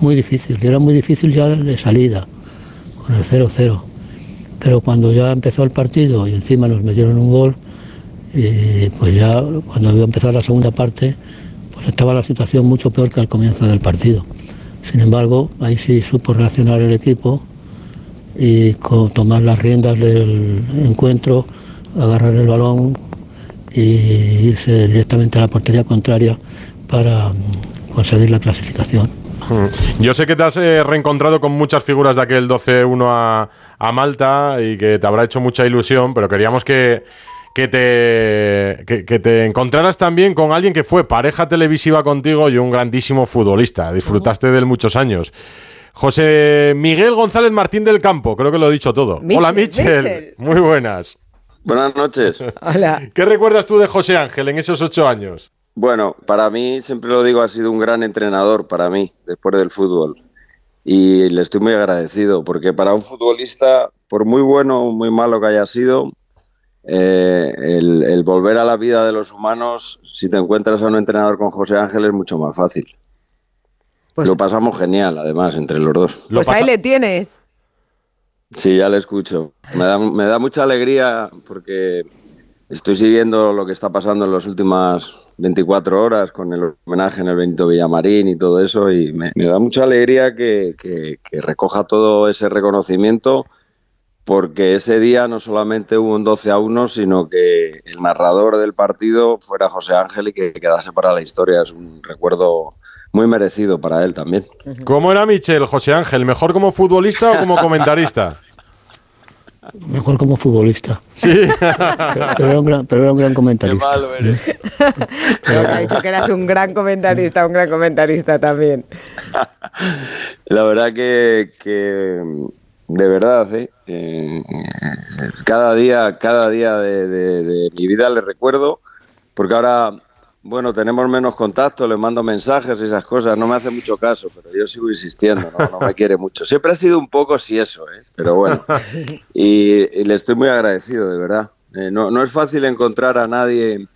muy difícil, era muy difícil ya de salida, con el 0-0. Pero cuando ya empezó el partido y encima nos metieron un gol, y pues ya cuando iba a empezar la segunda parte, pues estaba la situación mucho peor que al comienzo del partido. Sin embargo, ahí sí supo reaccionar el equipo y tomar las riendas del encuentro, agarrar el balón y irse directamente a la portería contraria para mm, conseguir la clasificación. Mm. Yo sé que te has eh, reencontrado con muchas figuras de aquel 12-1 a, a Malta y que te habrá hecho mucha ilusión, pero queríamos que, que, te, que, que te encontraras también con alguien que fue pareja televisiva contigo y un grandísimo futbolista. Disfrutaste de él muchos años. José Miguel González Martín del Campo, creo que lo he dicho todo. Michel, Hola Michel, Michel. muy buenas. Buenas noches. (laughs) Hola. ¿Qué recuerdas tú de José Ángel en esos ocho años? Bueno, para mí, siempre lo digo, ha sido un gran entrenador para mí, después del fútbol. Y le estoy muy agradecido, porque para un futbolista, por muy bueno o muy malo que haya sido, eh, el, el volver a la vida de los humanos, si te encuentras a un entrenador con José Ángel, es mucho más fácil. lo pasamos genial, además, entre los dos. Pues ahí le tienes. Sí, ya le escucho. Me da, me da mucha alegría porque estoy siguiendo lo que está pasando en las últimas 24 horas con el homenaje en el Benito Villamarín y todo eso y me, me da mucha alegría que, que- que recoja todo ese reconocimiento porque ese día no solamente hubo un 12 a 1, sino que el narrador del partido fuera José Ángel y que quedase para la historia. Es un recuerdo muy merecido para él también. ¿Cómo era Michel, José Ángel? ¿Mejor como futbolista o como comentarista? (laughs) Mejor como futbolista. Sí. Pero, pero era, un gran, pero era un gran comentarista. (laughs) Pero ha dicho que eras un gran comentarista, un gran comentarista también. (laughs) La verdad que, que, de verdad, ¿eh? Eh, cada día, cada día de, de- de mi vida le recuerdo, porque ahora bueno, tenemos menos contacto, le mando mensajes y esas cosas, no me hace mucho caso, pero yo sigo insistiendo, no, no me quiere mucho. Siempre ha sido un poco si eso, ¿eh? pero bueno, (laughs) y, y le estoy muy agradecido, de verdad. Eh, no, no es fácil encontrar a nadie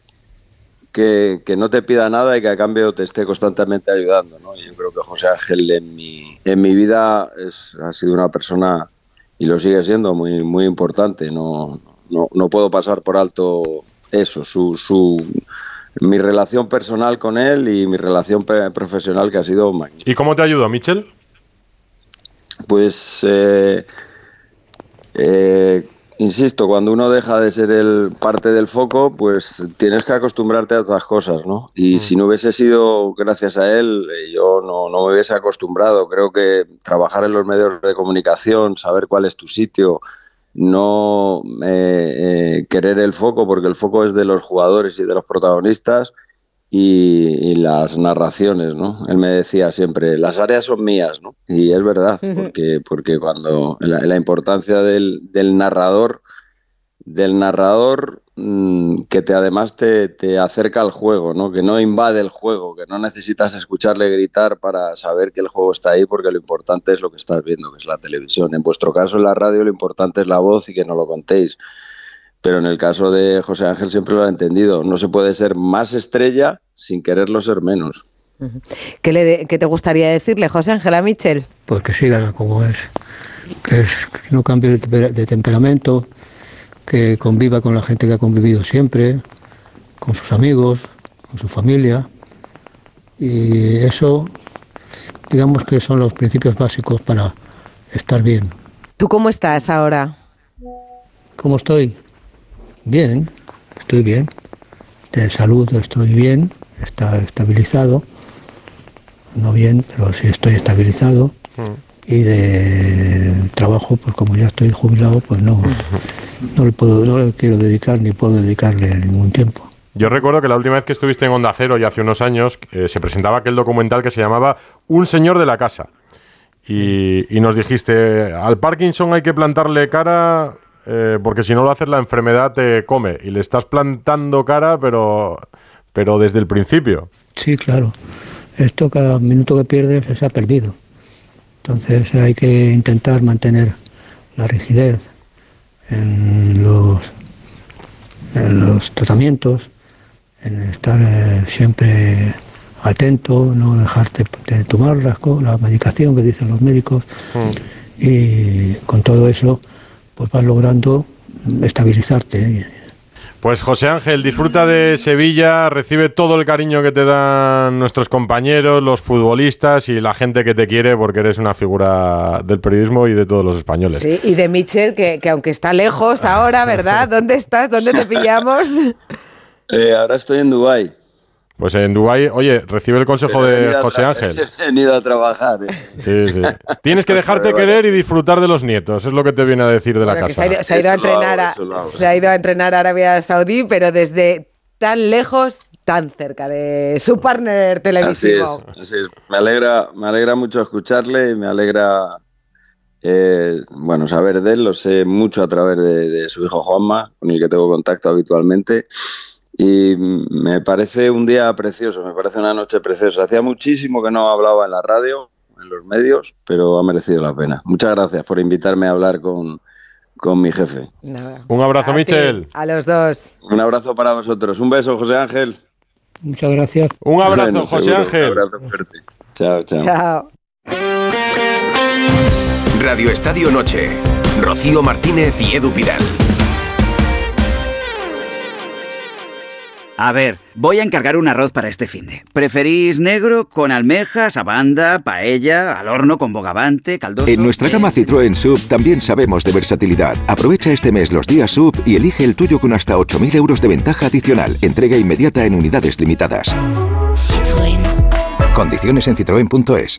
que, que no te pida nada y que a cambio te esté constantemente ayudando, ¿no? Y yo creo que José Ángel en mi, en mi vida es, ha sido una persona, y lo sigue siendo, muy, muy importante. No, no, no puedo pasar por alto eso, su, su, mi relación personal con él y mi relación profesional que ha sido magnífica. ¿Y cómo te ayudó, Michel? Pues, eh, eh, insisto, cuando uno deja de ser el parte del foco, pues tienes que acostumbrarte a otras cosas, ¿no? Y si no hubiese sido gracias a él, eh, yo no, no me hubiese acostumbrado. Creo que trabajar en los medios de comunicación, saber cuál es tu sitio, no eh, eh, querer el foco, porque el foco es de los jugadores y de los protagonistas. Y, y las narraciones, ¿no? Él me decía siempre, las áreas son mías, ¿no? Y es verdad, porque, porque cuando la, la importancia del, del narrador, del narrador que te además te, te acerca al juego, ¿no? Que no invade el juego, que no necesitas escucharle gritar para saber que el juego está ahí, porque lo importante es lo que estás viendo, que es la televisión. En vuestro caso, en la radio, lo importante es la voz y que no lo contéis. Pero en el caso de José Ángel siempre lo ha entendido. No se puede ser más estrella sin quererlo ser menos. ¿Qué, le de- qué te gustaría decirle, José Ángela Michel? pues que siga como es, que, es, que no cambie de temperamento, que conviva con la gente que ha convivido siempre, con sus amigos, con su familia. Y eso, digamos que son los principios básicos para estar bien. ¿Tú cómo estás ahora? ¿Cómo estoy? Bien, estoy bien. De salud estoy bien, está estabilizado. No bien, pero sí estoy estabilizado. Y de trabajo, pues como ya estoy jubilado, pues no, (laughs) no le puedo, no le quiero dedicar ni puedo dedicarle ningún tiempo. Yo recuerdo que la última vez que estuviste en Onda Cero, y hace unos años, eh, se presentaba aquel documental que se llamaba Un señor de la casa. Y, y nos dijiste, al Parkinson hay que plantarle cara eh, porque si no lo haces la enfermedad te come. Y le estás plantando cara, pero, pero desde el principio. Sí, claro. Esto cada minuto que pierdes se ha perdido. Entonces hay que intentar mantener la rigidez en los, en los tratamientos, en estar eh, siempre atento, no dejarte de tomar las la medicación que dicen los médicos y con todo eso pues vas logrando estabilizarte. Pues José Ángel, disfruta de Sevilla, recibe todo el cariño que te dan nuestros compañeros, los futbolistas y la gente que te quiere porque eres una figura del periodismo y de todos los españoles. Sí, y de Michel, que, que aunque está lejos ahora, ¿verdad? (laughs) ¿Dónde estás? ¿Dónde te pillamos? Eh, ahora estoy en Dubái. Pues en Dubái, oye, recibe el consejo He de José Ángel. (laughs) He venido a trabajar. eh. Sí, sí. (laughs) Tienes que dejarte Vale, vale. querer y disfrutar de los nietos, es lo que te viene a decir de la Bueno, casa. se ha ido, se ha ido a entrenar a, eso lo hago. se ha ido a entrenar a Arabia Saudí, pero desde tan lejos, tan cerca de su partner Así televisivo. es, así es. Me alegra, me alegra mucho escucharle y me alegra eh, bueno saber de él. Lo sé mucho a través de, de su hijo Juanma, con el que tengo contacto habitualmente. Y me parece un día precioso, me parece una noche preciosa. Hacía muchísimo que no hablaba en la radio, en los medios, pero ha merecido la pena. Muchas gracias por invitarme a hablar con, con mi jefe. Nada. Un abrazo, A ti, Michel. A los dos. Un abrazo para vosotros. Un beso, José Ángel. Muchas gracias. Un abrazo, Bueno, José seguro, Ángel. Un abrazo fuerte. Chao, chao. Chao. Radio Estadio Noche. Rocío Martínez y Edu Pidal. A ver, voy a encargar un arroz para este finde. ¿Preferís negro con almejas, abanda, paella, al horno con bogavante, caldoso? En nuestra gama Citroën Sub también sabemos de versatilidad. Aprovecha este mes los días Sub y elige el tuyo con hasta 8.000 euros de ventaja adicional. Entrega inmediata en unidades limitadas. Condiciones en citroen.es.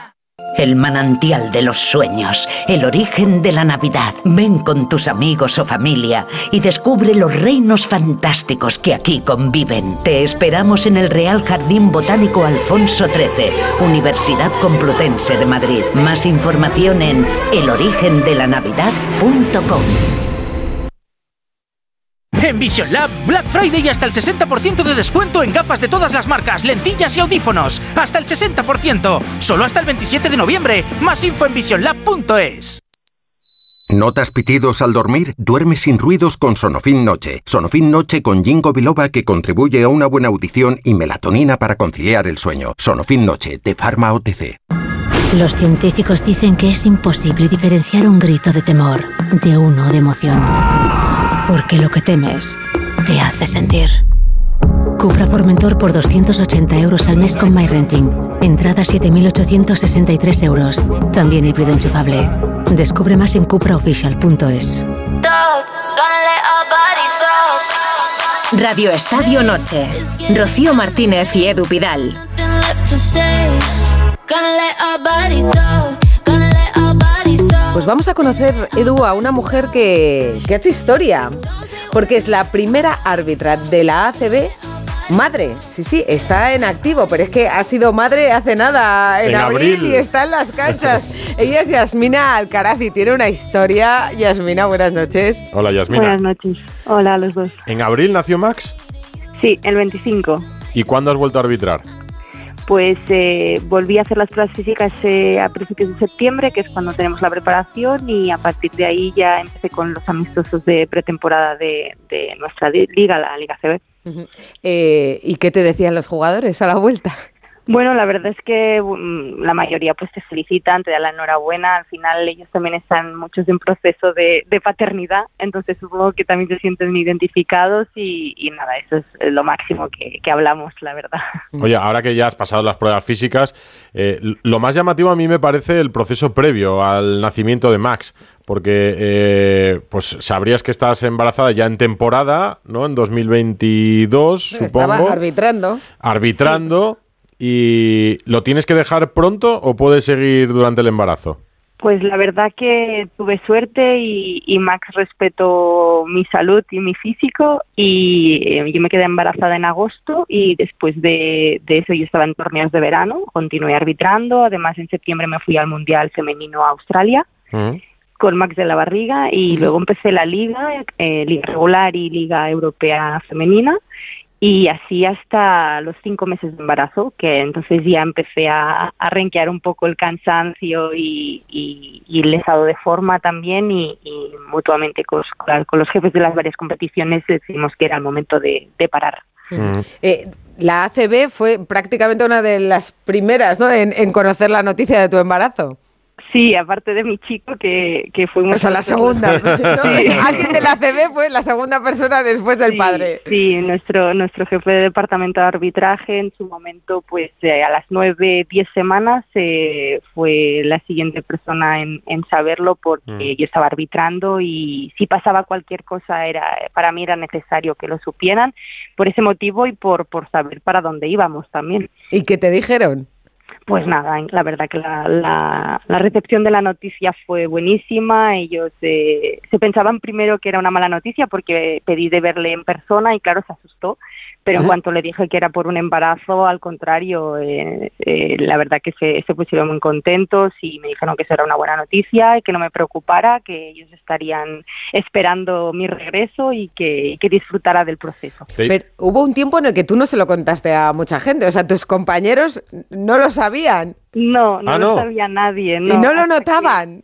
El manantial de los sueños, el origen de la Navidad. Ven con tus amigos o familia y descubre los reinos fantásticos que aquí conviven. Te esperamos en el Real Jardín Botánico Alfonso XIII, Universidad Complutense de Madrid. Más información en elorigendelanavidad.com. En Vision Lab, Black Friday y hasta el 60% de descuento en gafas de todas las marcas, lentillas y audífonos. Hasta el 60%. Solo hasta el 27 de noviembre. Más info en visionlab.es. ¿Notas pitidos al dormir? Duerme sin ruidos con Sonofin Noche. Sonofin Noche con Jingo Biloba que contribuye a una buena audición y melatonina para conciliar el sueño. Sonofin Noche de Pharma OTC. Los científicos dicen que es imposible diferenciar un grito de temor de uno de emoción. Porque lo que temes te hace sentir. Cupra Formentor por 280 euros al mes con MyRenting. Entrada 7.863 euros. También híbrido enchufable. Descubre más en cupraofficial.es. Radio Estadio Noche. Rocío Martínez y Edu Pidal. Pues vamos a conocer, Edu, a una mujer que, que ha hecho historia, porque es la primera árbitra de la ACB Madre, sí, sí, está en activo, pero es que ha sido madre hace nada, en, En abril, abril. y está en las canchas. (laughs) Ella es Yasmina Alcaraz y tiene una historia. Yasmina, buenas noches. Hola, Yasmina. Buenas noches. Hola a los dos. ¿En abril nació Max? Sí, el 25. ¿Y cuándo has vuelto a arbitrar? Pues eh, volví a hacer las pruebas físicas eh, a principios de septiembre, que es cuando tenemos la preparación, y a partir de ahí ya empecé con los amistosos de pretemporada de, de nuestra liga, la Liga CB. Eh, ¿Y qué te decían los jugadores a la vuelta? Bueno, la verdad es que mm, la mayoría pues te felicitan, te dan la enhorabuena. Al final ellos también están muchos en proceso de, de paternidad, entonces supongo que también se sienten identificados y, y nada, eso es lo máximo que, que hablamos, la verdad. (laughs) Oye, ahora que ya has pasado las pruebas físicas, eh, lo más llamativo a mí me parece el proceso previo al nacimiento de Max, porque eh, pues sabrías que estás embarazada ya en temporada, ¿no? En 2022, Estaba supongo, arbitrando. arbitrando, y ¿lo tienes que dejar pronto o puedes seguir durante el embarazo? Pues la verdad que tuve suerte y, y Max respetó mi salud y mi físico y eh, yo me quedé embarazada en agosto y después de, de eso yo estaba en torneos de verano, continué arbitrando, además en septiembre me fui al Mundial Femenino a Australia con Max de la barriga y luego empecé la liga, eh, liga regular y liga europea femenina y así hasta los cinco meses de embarazo, que entonces ya empecé a, a renquear un poco el cansancio y, y- y el estado de forma también y, y mutuamente con, los- con los jefes de las varias competiciones decidimos que era el momento de, de parar. Eh, la ACB fue prácticamente una de las primeras ¿no? en, en conocer la noticia de tu embarazo. Sí, aparte de mi chico que, que fue muy... O sea, la segunda. (laughs) ¿no? Sí. Alguien de la ACB fue la segunda persona después del Sí, padre. Sí, nuestro, nuestro jefe de departamento de arbitraje en su momento, pues eh, a las nueve, diez semanas eh, fue la siguiente persona en, en saberlo porque Mm. yo estaba arbitrando y si pasaba cualquier cosa era para mí era necesario que lo supieran por ese motivo y por, por saber para dónde íbamos también. ¿Y qué te dijeron? Pues nada, la verdad que la, la, la recepción de la noticia fue buenísima. Ellos eh, se pensaban primero que era una mala noticia porque pedí de verle en persona y claro, se asustó. Pero en cuanto le dije que era por un embarazo, al contrario, eh, eh, la verdad que se, se pusieron muy contentos y me dijeron que eso era una buena noticia y que no me preocupara, que ellos estarían esperando mi regreso y que, y que disfrutara del proceso. Pero hubo un tiempo en el que tú no se lo contaste a mucha gente, o sea, tus compañeros no lo sabían. No, no Ah, lo no. sabía nadie. Y no lo que- notaban.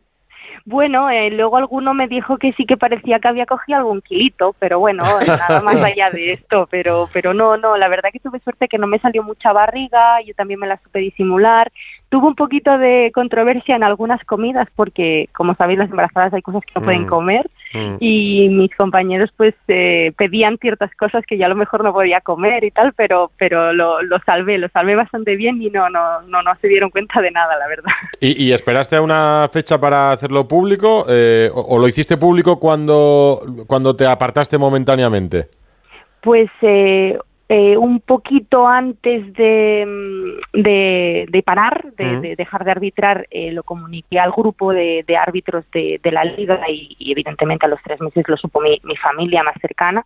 Bueno, eh, luego alguno me dijo que sí que parecía que había cogido algún kilito, pero bueno, (laughs) nada más allá de esto, pero pero no, no, la verdad que tuve suerte que no me salió mucha barriga, yo también me la supe disimular. Tuve un poquito de controversia en algunas comidas porque, como sabéis, las embarazadas hay cosas que no pueden Mm. comer Mm. Y mis compañeros pues eh, pedían ciertas cosas que ya a lo mejor no podía comer y tal, pero pero lo, lo salvé, lo salvé bastante bien y no, no, no, no se dieron cuenta de nada, la verdad. (laughs) ¿Y, y esperaste a una fecha para hacerlo público eh, o, o lo hiciste público cuando, cuando te apartaste momentáneamente? Pues eh, eh, un poquito antes de, mm, de, de parar, de, Mm. de dejar de arbitrar, eh, lo comuniqué al grupo de, árbitros de, la liga y, y evidentemente a los tres meses lo supo mi, mi familia más cercana,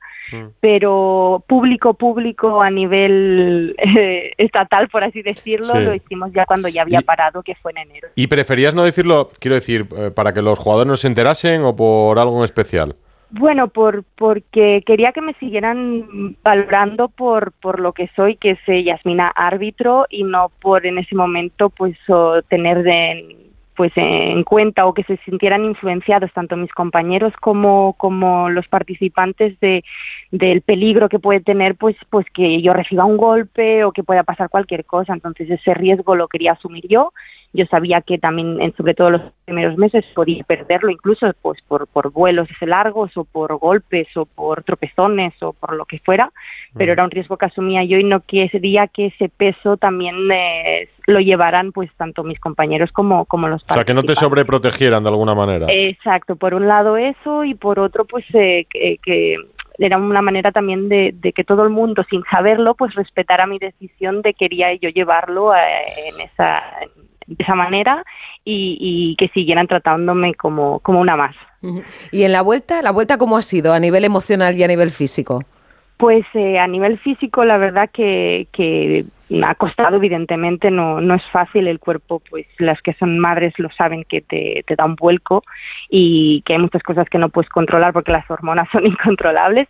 pero público, público a nivel eh, estatal, por así decirlo, Sí. lo hicimos ya cuando ya había parado, que fue en enero. ¿Y preferías no decirlo, quiero decir, eh, para que los jugadores no se enterasen o por algo en especial? Bueno, por porque quería que me siguieran valorando por por lo que soy, que es eh, Yasmina árbitro y no por en ese momento pues tener de pues en cuenta o que se sintieran influenciados tanto mis compañeros como como los participantes de del peligro que puede tener pues pues que yo reciba un golpe o que pueda pasar cualquier cosa. Entonces ese riesgo lo quería asumir yo yo sabía que también, en- sobre todo los primeros meses, podía perderlo incluso pues por, por vuelos largos o por golpes o por tropezones o por lo que fuera, pero era un riesgo que asumía yo y no quería que ese peso también eh, lo llevaran pues tanto mis compañeros como, como los O sea, que no te sobreprotegieran de alguna manera. Exacto, por un lado eso y por otro pues eh, que, que era una manera también de, que todo el mundo sin saberlo pues respetara mi decisión de quería yo llevarlo eh, en esa de esa manera y, y que siguieran tratándome como, como una más. ¿Y en la vuelta? ¿La vuelta cómo ha sido a nivel emocional y a nivel físico? Pues eh, a nivel físico, la verdad que, que ha costado, evidentemente, no, no es fácil. El cuerpo, pues las que son madres lo saben que te, te da un vuelco y que hay muchas cosas que no puedes controlar porque las hormonas son (laughs) incontrolables,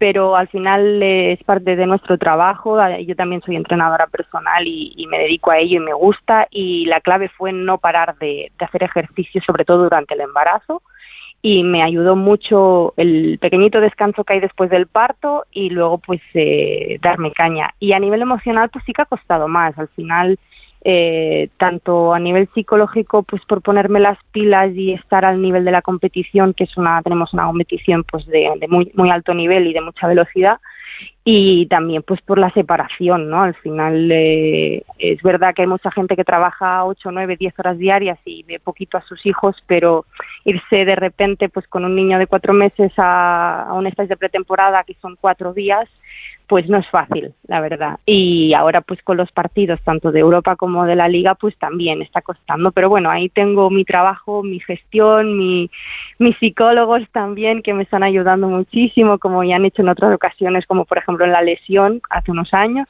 pero al final eh, es parte de nuestro trabajo. Eh, Yo también soy entrenadora personal y, y me dedico a ello y me gusta. Y la clave fue no parar de, de hacer ejercicio, sobre todo durante el embarazo y me ayudó mucho el pequeñito descanso que hay después del parto y luego pues eh, darme caña. Y a nivel emocional pues sí que ha costado más. Al final, eh, tanto a nivel psicológico pues por ponerme las pilas y estar al nivel de la competición, que es una, tenemos una competición pues de, muy, muy alto nivel y de mucha velocidad, y también pues por la separación, ¿no? Al final eh, es verdad que hay mucha gente que trabaja 8, 9, 10 horas diarias y ve poquito a sus hijos, pero irse de repente pues con un niño de cuatro meses a, un stage de pretemporada que son cuatro días, pues no es fácil, la verdad. Y ahora pues con los partidos tanto de Europa como de la Liga pues también está costando, pero bueno, ahí tengo mi trabajo, mi gestión, mi, mis psicólogos también que me están ayudando muchísimo, como ya han hecho en otras ocasiones, como por ejemplo en la lesión hace unos años,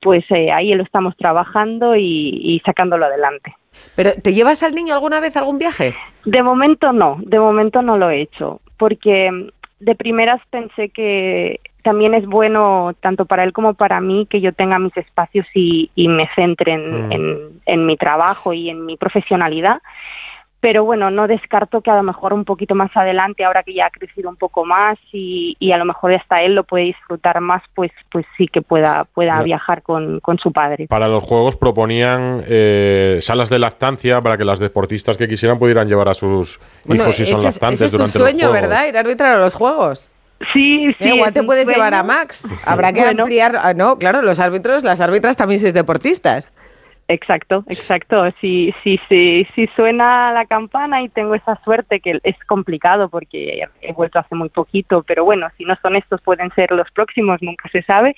pues eh, ahí lo estamos trabajando y sacándolo adelante. ¿Pero te llevas al niño alguna vez a algún viaje? De momento no, de momento no lo he hecho, porque de primeras pensé que también es bueno tanto para él como para mí que yo tenga mis espacios y, y me centre en, Mm. en, en mi trabajo y en mi profesionalidad. Pero bueno, no descarto que a lo mejor un poquito más adelante, ahora que ya ha crecido un poco más y, y a lo mejor hasta él lo puede disfrutar más, pues, pues sí que pueda, pueda viajar con, con su padre. Para los juegos proponían eh, salas de lactancia para que las deportistas que quisieran pudieran llevar a sus Bueno, hijos si son ese es- lactantes ese es tu durante los sueño, juegos. ¿verdad? Ir a arbitrar a los juegos. Sí, sí. igual te puedes llevar a. Max. Habrá que Bueno. ampliar. ah, no, claro, los árbitros, las árbitras también sois deportistas. Exacto, exacto. Si, si, si, si suena la campana y tengo esa suerte, que es complicado porque he vuelto hace muy poquito, pero bueno, si no son estos, pueden ser los próximos, nunca se sabe.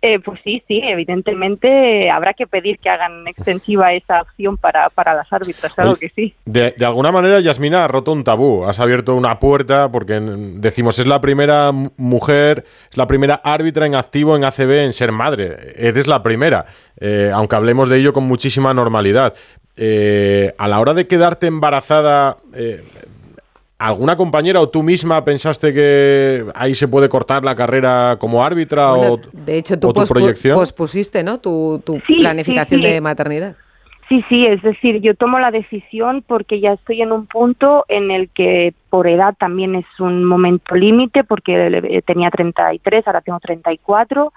Eh, pues sí, sí, evidentemente habrá que pedir que hagan extensiva esa opción para, para las árbitras, claro que sí. De, de alguna manera, Yasmina, has roto un tabú, has abierto una puerta, porque mm, decimos, es la primera mujer, es la primera árbitra en activo en ACB en ser madre. Eres la primera, eh, aunque hablemos de ello con muchísima normalidad. Eh, a la hora de quedarte embarazada, eh, ¿alguna compañera o tú misma pensaste que ahí se puede cortar la carrera como árbitra Bueno, o, de hecho, tú o tu pospu- proyección? pospusiste, ¿no? Tu, tu Sí, planificación sí, sí. de maternidad. Sí, sí, es decir, yo tomo la decisión porque ya estoy en un punto en el que por edad también es un momento límite porque eh, tenía 33, ahora tengo 34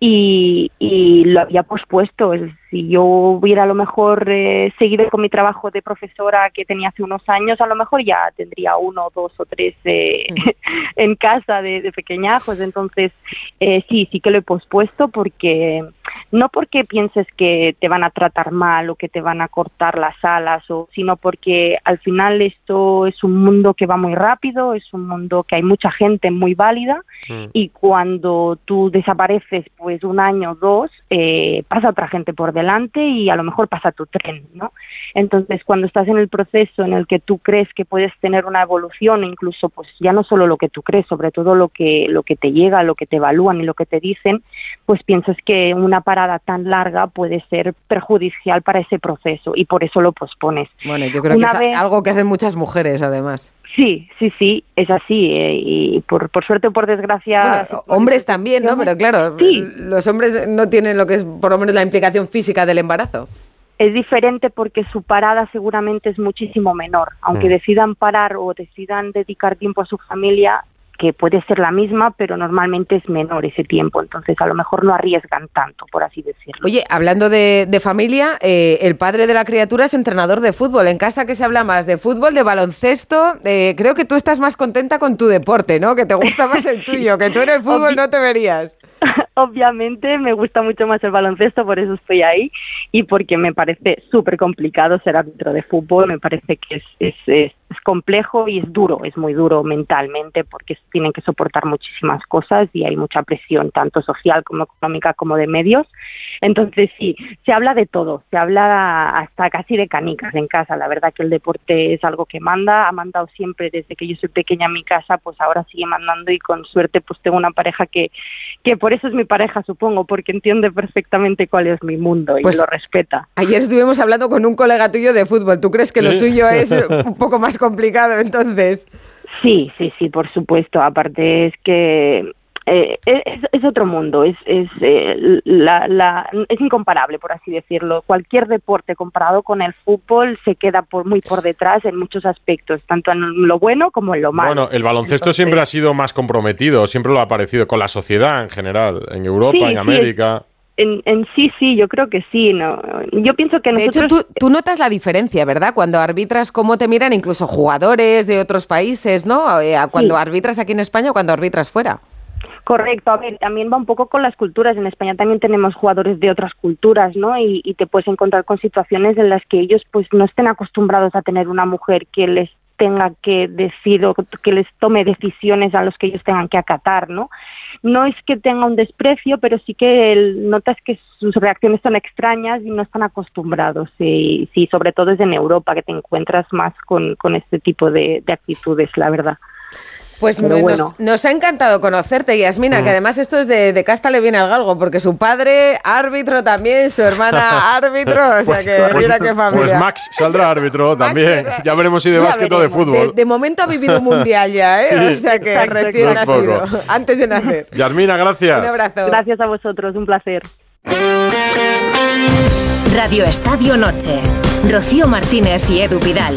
y, y lo había pospuesto. Es- Si yo hubiera a lo mejor eh, seguido con mi trabajo de profesora que tenía hace unos años, a lo mejor ya tendría uno, dos o tres eh, (laughs) en casa de, de pequeñajos. Entonces, eh, sí, sí que lo he pospuesto porque no porque pienses que te van a tratar mal o que te van a cortar las alas, o, sino porque al final esto es un mundo que va muy rápido, es un mundo que hay mucha gente muy válida y cuando tú desapareces pues un año o dos, eh, pasa otra gente por delante y a lo mejor pasa tu tren, ¿no? Entonces cuando estás en el proceso en el que tú crees que puedes tener una evolución, incluso pues ya no solo lo que tú crees, sobre todo lo que, lo que te llega, lo que te evalúan y lo que te dicen, pues piensas que una parada tan larga puede ser perjudicial para ese proceso y por eso lo pospones. Bueno, yo creo Una que es vez- algo que hacen muchas mujeres, además. Sí, sí, sí, es así. eh, y por, por suerte o por desgracia. Bueno, hombres también, ¿no? Pero claro, Sí. los hombres no tienen lo que es, por lo menos, la implicación física del embarazo. es diferente porque su parada seguramente es muchísimo menor. Aunque Mm. decidan parar o decidan dedicar tiempo a su familia, que puede ser la misma, pero normalmente es menor ese tiempo. Entonces, a lo mejor no arriesgan tanto, por así decirlo. Oye, hablando de, de familia, eh, el padre de la criatura es entrenador de fútbol. En casa que se habla más de fútbol, de baloncesto. eh, creo que tú estás más contenta con tu deporte, ¿no? Que te gusta más el (laughs) tuyo, que tú en el fútbol no te verías. (laughs) Obviamente me gusta mucho más el baloncesto, por eso estoy ahí y porque me parece súper complicado ser árbitro de fútbol, me parece que es, es, es- es complejo y es duro, es muy duro mentalmente porque tienen que soportar muchísimas cosas y hay mucha presión tanto social como económica como de medios. Entonces sí, se habla de todo, se habla hasta casi de canicas en casa, la verdad que el deporte es algo que manda, ha mandado siempre desde que yo soy pequeña en mi casa, pues ahora sigue mandando y con suerte pues tengo una pareja que, que por eso es mi pareja supongo, porque entiende perfectamente cuál es mi mundo y Pues- lo respeta. Ayer estuvimos hablando con un colega tuyo de fútbol. ¿Tú crees que lo Sí. suyo es (laughs) un poco más complicado entonces? Sí, sí, sí, por supuesto. Aparte es que eh, es, es otro mundo, es, es, eh, la, la, es incomparable, por así decirlo. Cualquier deporte comparado con el fútbol se queda por, muy por detrás en muchos aspectos, tanto en lo bueno como en lo malo. Bueno, el baloncesto Entonces- siempre ha sido más comprometido, siempre lo ha parecido con la sociedad en general, en Europa, Sí, en sí, América. En, en sí, sí, yo creo que sí. No, yo pienso que De hecho, nosotros tú, tú notas la diferencia, ¿verdad? Cuando arbitras, cómo te miran incluso jugadores de otros países, ¿no? Eh, a Cuando Sí. arbitras aquí en España o cuando arbitras fuera. Correcto, a ver, también va un poco con las culturas. En España también tenemos jugadores de otras culturas, ¿no? Y, y te puedes encontrar con situaciones en las que ellos pues no estén acostumbrados a tener una mujer que les tenga que decir o que les tome decisiones a los que ellos tengan que acatar, ¿no? No es que tenga un desprecio, pero sí que el- notas que sus reacciones son extrañas y no están acostumbrados. Y sí, sobre todo es en Europa que te encuentras más con, con este tipo de, de actitudes, la verdad. Pues bueno. nos ha encantado conocerte, Yasmina, Mm. que además esto es de, de casta le viene al galgo, porque su padre árbitro también, su hermana (laughs) árbitro, o sea que Pues- mira qué familia. Pues Max saldrá árbitro también. Ya veremos si de Ya básquet o de fútbol. De, de momento ha vivido un mundial ya, ¿eh? Sí. O sea que Exacto. recién nacido, poco. antes de nacer. Yasmina, gracias. Un abrazo. Gracias a vosotros, un placer. Radio Estadio Noche. Rocío Martínez y Edu Pidal.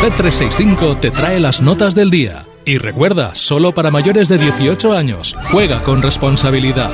Bet365 te trae las notas del día. Y recuerda, solo para mayores de 18 años. Juega con responsabilidad.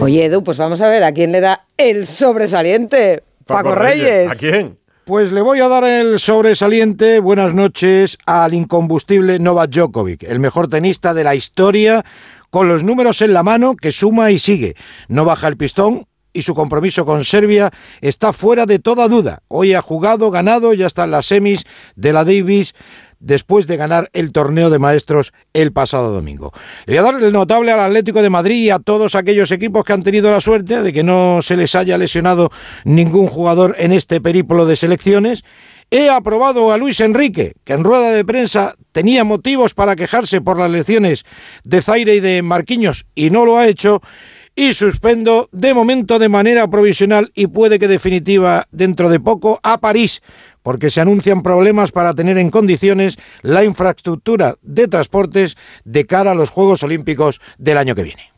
Oye, Edu, pues vamos a ver a quién le da el sobresaliente. Paco, Reyes. ¿A quién? Pues le voy a dar el sobresaliente, buenas noches, al incombustible Novak Djokovic, el mejor tenista de la historia, con los números en la mano, que suma y sigue. No baja el pistón, y su compromiso con Serbia está fuera de toda duda. Hoy ha jugado, ganado, ya está en las semis de la Davis después de ganar el torneo de maestros el pasado domingo. Le voy a dar el notable al Atlético de Madrid y a todos aquellos equipos que han tenido la suerte de que no se les haya lesionado ningún jugador en este periplo de selecciones. He aprobado a Luis Enrique, que en rueda de prensa tenía motivos para quejarse por las lecciones de Zaire y de Marquinhos y no lo ha hecho y suspendo de momento de manera provisional y puede que definitiva dentro de poco a París, porque se anuncian problemas para tener en condiciones la infraestructura de transportes de cara a los Juegos Olímpicos del año que viene.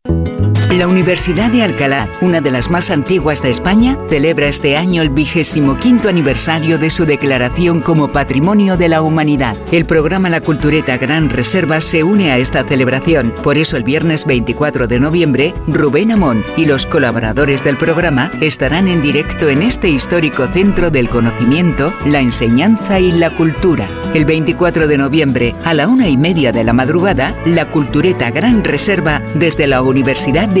La Universidad de Alcalá, una de las más antiguas de España, celebra este año el vigésimo quinto aniversario de su declaración como Patrimonio de la Humanidad. El programa La Cultureta Gran Reserva se une a esta celebración. Por eso el viernes 24 de noviembre, Rubén Amón y los colaboradores del programa estarán en directo en este histórico centro del conocimiento, la enseñanza y la cultura. El 24 de noviembre, a la una y media de la madrugada, La Cultureta Gran Reserva desde la Universidad de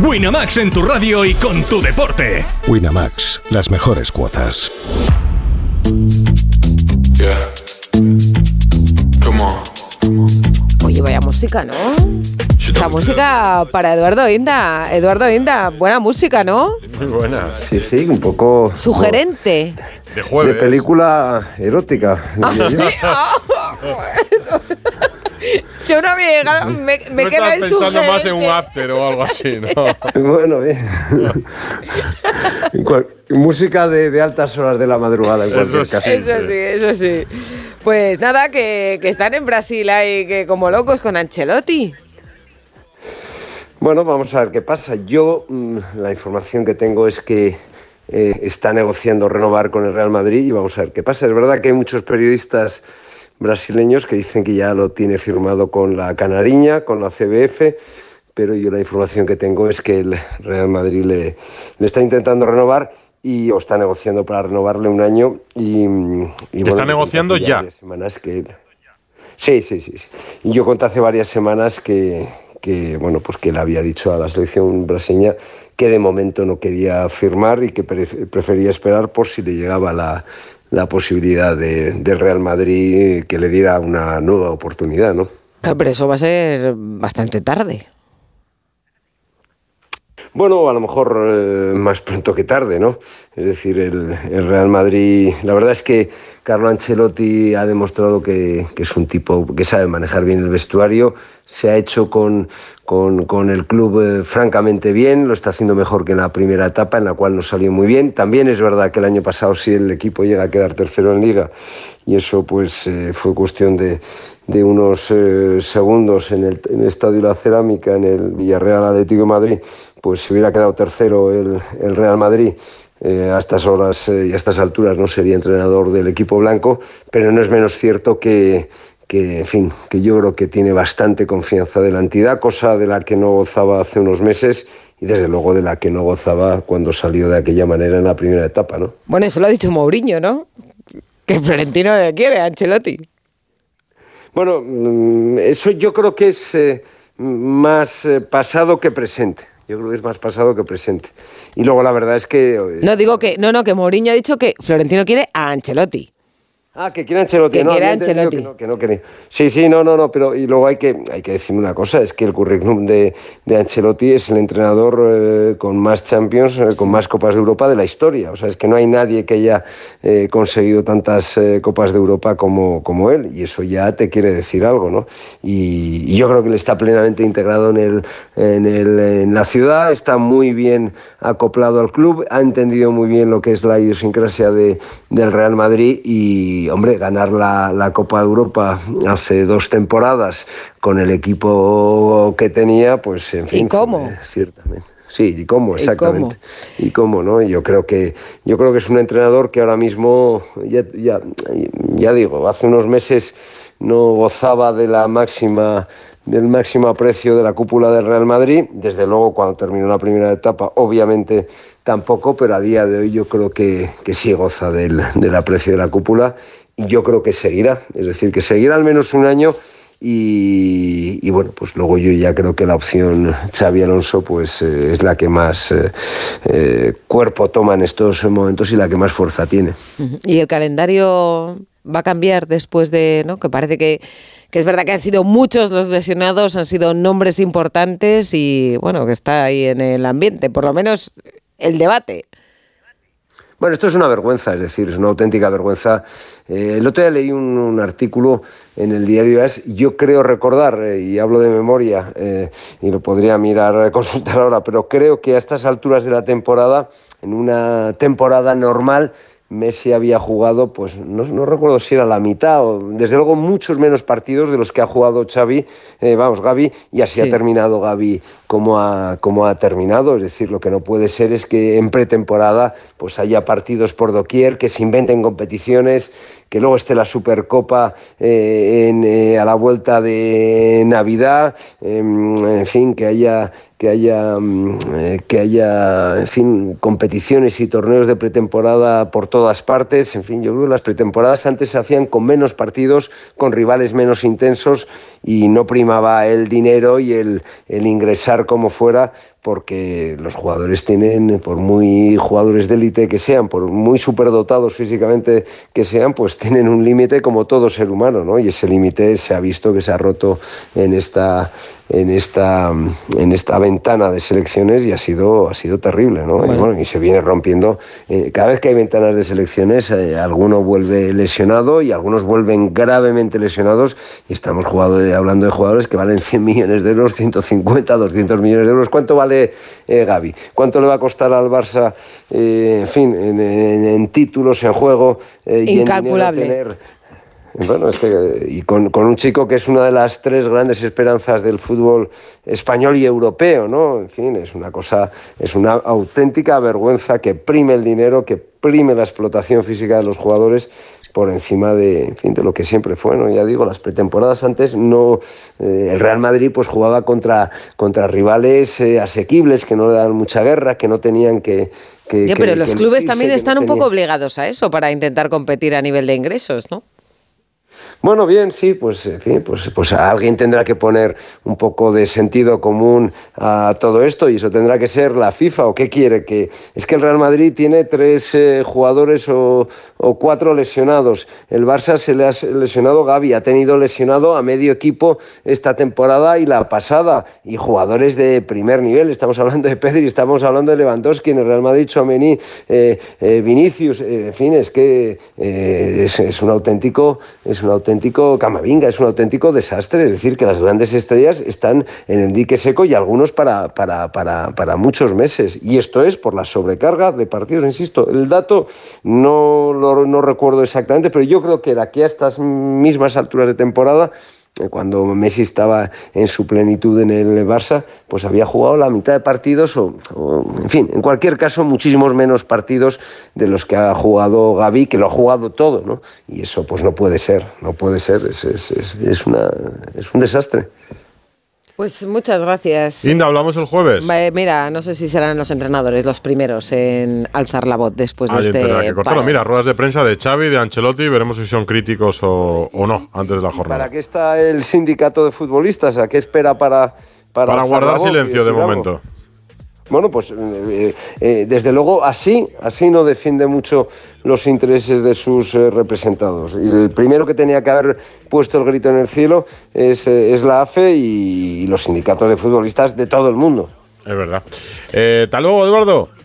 Winamax en tu radio y con tu deporte. Winamax, las mejores cuotas. Oye, vaya música, ¿no? La música para Eduardo Inda. Eduardo Inda, buena música, ¿no? Muy buena. Sí, sí, un poco... Sugerente. De jueves. De película erótica. Ah, ¿sí? (laughs) Yo no había llegado, me, me no queda pensando más en un after o algo así, ¿no? (laughs) bueno, bien. Música de, de altas horas de la madrugada, en cualquier Eso caso. Eso sí, eso sí. Pues nada, que, que están en Brasil ahí que como locos con Ancelotti. Bueno, vamos a ver qué pasa. Yo, mm, la información que tengo es que eh, está negociando renovar con el Real Madrid y vamos a ver qué pasa. Es verdad que hay muchos periodistas brasileños que dicen que ya lo tiene firmado con la Canariña, con la CBF, pero yo la información que tengo es que el Real Madrid le, le está intentando renovar y o está negociando para renovarle un año y, y Está bueno, negociando ya. semanas que Sí, sí, sí, sí. Y yo conté hace varias semanas que, que, bueno, pues que él había dicho a la selección brasileña que de momento no quería firmar y que pre- prefería esperar por si le llegaba la, la posibilidad de- del Real Madrid que le diera una nueva oportunidad, ¿no? Pero eso va a ser bastante tarde. Bueno, a lo mejor eh, más pronto que tarde, ¿no? Es decir, el, Real Madrid, la verdad es que Carlo Ancelotti ha demostrado que, es un tipo que sabe manejar bien el vestuario, se ha hecho con, con, el club eh, francamente bien, lo está haciendo mejor que en la primera etapa, en la cual no salió muy bien. También es verdad que el año pasado sí el equipo llega a quedar tercero en liga y eso pues eh, fue cuestión de, unos segundos en el, en el Estadio La Cerámica, en el Villarreal Atlético de Madrid, pues si hubiera quedado tercero el, el Real Madrid, eh, a estas horas eh, y a estas alturas no sería entrenador del equipo blanco, pero no es menos cierto que, que, en fin, que yo creo que tiene bastante confianza de la entidad, cosa de la que no gozaba hace unos meses y desde luego de la que no gozaba cuando salió de aquella manera en la primera etapa, ¿no? Bueno, eso lo ha dicho Mourinho, ¿no? Que Florentino le quiere a Ancelotti. Bueno, mm, eso yo creo que es eh, más eh, pasado que presente. Yo creo que es más pasado que presente. Y luego la verdad es que... eh, No digo que, no, no, que Mourinho ha dicho que Florentino quiere a Ancelotti. Ah, que quiera Ancelotti. Que no, quiera Ancelotti. Que no, que no quería. Sí, sí, no, no, no, pero y luego hay que, hay que decir una cosa, es que el currículum de, de Ancelotti es el entrenador eh, con más Champions, eh, con más Copas de Europa de la historia. O sea, es que no hay nadie que haya eh, conseguido tantas Copas de Europa como, como él, y eso ya te quiere decir algo, ¿no? Y, y yo creo que él está plenamente integrado en, el, en, el, en la ciudad, está muy bien acoplado al club, ha entendido muy bien lo que es la idiosincrasia de, del Real Madrid y, hombre, ganar la, la Copa de Europa hace dos temporadas con el equipo que tenía, pues en fin. ¿Y cómo? ciertamente. Sí, y cómo, ¿Y exactamente. Y cómo, ¿no? Yo creo que yo creo que es un entrenador que ahora mismo ya, ya, ya digo, hace unos meses no gozaba de la máxima del máximo aprecio de la cúpula del Real Madrid, desde luego cuando terminó la primera etapa, obviamente tampoco, pero a día de hoy yo creo que, que sí goza del, del aprecio de la cúpula y yo creo que seguirá, es decir, que seguirá al menos un año y, bueno, pues luego yo ya creo que la opción Xavi Alonso pues eh, es la que más eh, eh, cuerpo toma en estos momentos y la que más fuerza tiene. Y el calendario va a cambiar después de, ¿no? Que parece que, que es verdad que han sido muchos los lesionados, han sido nombres importantes y bueno, que está ahí en el ambiente, por lo menos el debate. Bueno, esto es una vergüenza, es decir, es una auténtica vergüenza. Eh, el otro día leí un, artículo en el diario yo creo recordar, eh, y hablo de memoria, eh, y lo podría mirar, (laughs) consultar ahora, pero creo que a estas alturas de la temporada, en una temporada normal, Messi había jugado, pues no, no recuerdo si era la mitad, o desde luego muchos menos partidos de los que ha jugado Xavi, eh, vamos, Gaby, y así Sí. ha terminado Gaby como ha, como ha terminado. Es decir, lo que no puede ser es que en pretemporada pues haya partidos por doquier, que se inventen competiciones, que luego esté la Supercopa eh, en, eh, a la vuelta de Navidad, em, en fin, que haya que haya mm, eh, que haya en fin competiciones y torneos de pretemporada por todas partes. En fin yo creo que las pretemporadas antes se hacían con menos partidos con rivales menos intensos y no primaba el dinero y el, el ingresar como fuera porque los jugadores tienen, por muy jugadores de élite que sean, por muy superdotados físicamente que sean, pues tienen un límite como todo ser humano, ¿no? Y ese límite se ha visto que se ha roto en esta, en esta, en esta ventana de selecciones y ha sido, ha sido terrible, ¿no? Y, bueno, y se viene rompiendo. eh, cada vez que hay ventanas de selecciones, eh, alguno vuelve lesionado y algunos vuelven gravemente lesionados y estamos de- hablando de jugadores que valen 100 millones de euros, 150, 200 millones de euros. ¿Cuánto vale eh, Gaby? ¿Cuánto le va a costar al Barça, eh, en fin, en, en- en títulos, en juego eh, y en dinero Incalculable. tener bueno, es que, y con, con un chico que es una de las tres grandes esperanzas del fútbol español y europeo, ¿no? En fin, es una cosa, es una auténtica vergüenza que prime el dinero, que prime la explotación física de los jugadores por encima de, en fin, de lo que siempre fue, ¿no? Ya digo, las pretemporadas antes no, eh, el Real Madrid pues jugaba contra, contra rivales eh, asequibles que no le daban mucha guerra, que no tenían que... que- Ya, que- pero los que clubes lucirse, también que no están un poco obligados a eso para intentar competir a nivel de ingresos, ¿no? Bueno, bien, sí, pues, pues, pues alguien tendrá que poner un poco de sentido común a todo esto y eso tendrá que ser la FIFA o qué quiere que... Es que el Real Madrid tiene tres eh, jugadores o, cuatro lesionados. El Barça se le ha lesionado Gaby, ha tenido lesionado a medio equipo esta temporada y la pasada y jugadores de primer nivel. Estamos hablando de Pedri, estamos hablando de Lewandowski en el Real Madrid, Chouameni, eh, eh, Vinicius, eh, en fin, es que eh, es un auténtico, es un auténtico camavinga, es un auténtico desastre. Es decir, que las grandes estrellas están en el dique seco y algunos para, para, para, para muchos meses. Y esto es por la sobrecarga de partidos, insisto. El dato no lo no recuerdo exactamente, pero yo creo que era que a estas mismas alturas de temporada cuando Messi estaba en su plenitud en el Barça, pues había jugado la mitad de partidos, o, en fin, en cualquier caso, muchísimos menos partidos de los que ha jugado Gaby, que lo ha jugado todo, ¿no? Y eso pues no puede ser, no puede ser, es, una, un desastre. Pues muchas gracias. Inda, hablamos el jueves. Eh, Mira, no sé si serán los entrenadores los primeros en alzar la voz después de este que cortarlo. Mira, ruedas de prensa de Xavi, de Ancelotti, veremos si son críticos o, o no antes de la jornada. ¿Para qué está el sindicato de futbolistas? ¿A qué espera para... Para, Para guardar silencio de decir algo? Bueno, pues eh, eh, desde luego así, así no defiende mucho los intereses de sus eh, representados. Y el primero que tenía que haber puesto el grito en el cielo es, es la AFE y, los sindicatos de futbolistas de todo el mundo. Es verdad. Hasta luego, Eduardo.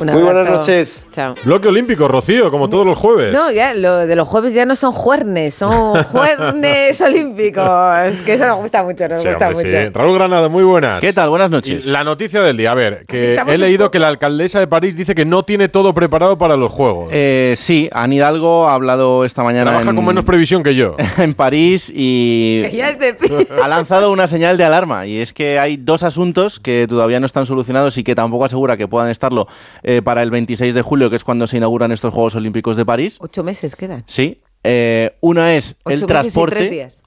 Un Muy buenas noches. Chao. Bloque Olímpico, Rocío, como todos los jueves. No, ya, lo de los jueves ya no son juernes, son (laughs) juernes olímpicos. Que eso nos gusta mucho, nos Sí, gusta hombre, mucho. sí. Raúl Granado, muy buenas. ¿Qué tal? Buenas noches. La noticia del día. A ver, que estamos he leído que la alcaldesa de París dice que no tiene todo preparado para los Juegos. Eh, sí, Anne Hidalgo ha hablado esta mañana Trabaja en, con menos previsión que yo. (laughs) en París y Que ya es de- ha lanzado una señal de alarma y es que hay dos asuntos que todavía no están solucionados y que tampoco asegura que puedan estarlo eh, para el 26 de julio, que es cuando se inauguran estos Juegos Olímpicos de París. Ocho meses quedan. Sí. Eh, una es Ocho el meses y tres transporte días.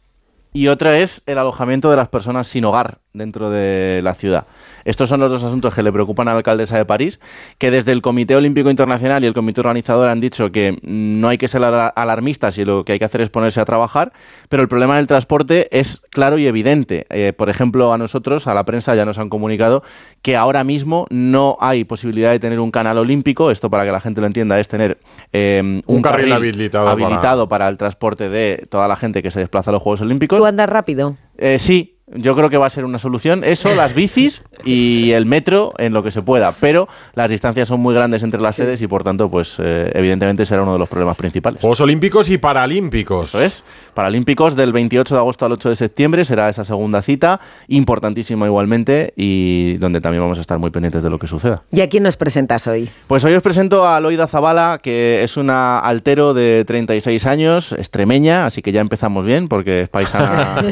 y otra es el alojamiento de las personas sin hogar dentro de la ciudad. Estos son los dos asuntos que le preocupan a la alcaldesa de París, que desde el Comité Olímpico Internacional y el Comité Organizador han dicho que no hay que ser ala- alarmistas y lo que hay que hacer es ponerse a trabajar, pero el problema del transporte es claro y evidente. Eh, por ejemplo, a nosotros, a la prensa, ya nos han comunicado que ahora mismo no hay posibilidad de tener un canal olímpico, esto para que la gente lo entienda es tener eh, Un carril habilitado para- habilitado para el transporte de toda la gente que se desplaza a los Juegos Olímpicos. ¿Tú andas rápido? Eh, sí, yo creo que va a ser una solución. Eso, (laughs) las bicis y el metro en lo que se pueda. Pero las distancias son muy grandes entre las sedes y por tanto, pues eh, evidentemente será uno de los problemas principales. Juegos Olímpicos y Paralímpicos. Eso es. Paralímpicos del 28 de agosto al 8 de septiembre será esa segunda cita, importantísima igualmente y donde también vamos a estar muy pendientes de lo que suceda. ¿Y a quién nos presentas hoy? Pues hoy os presento a Loida Zabala, que es una altero de 36 años, extremeña, así que ya empezamos bien, porque es (laughs) paisana,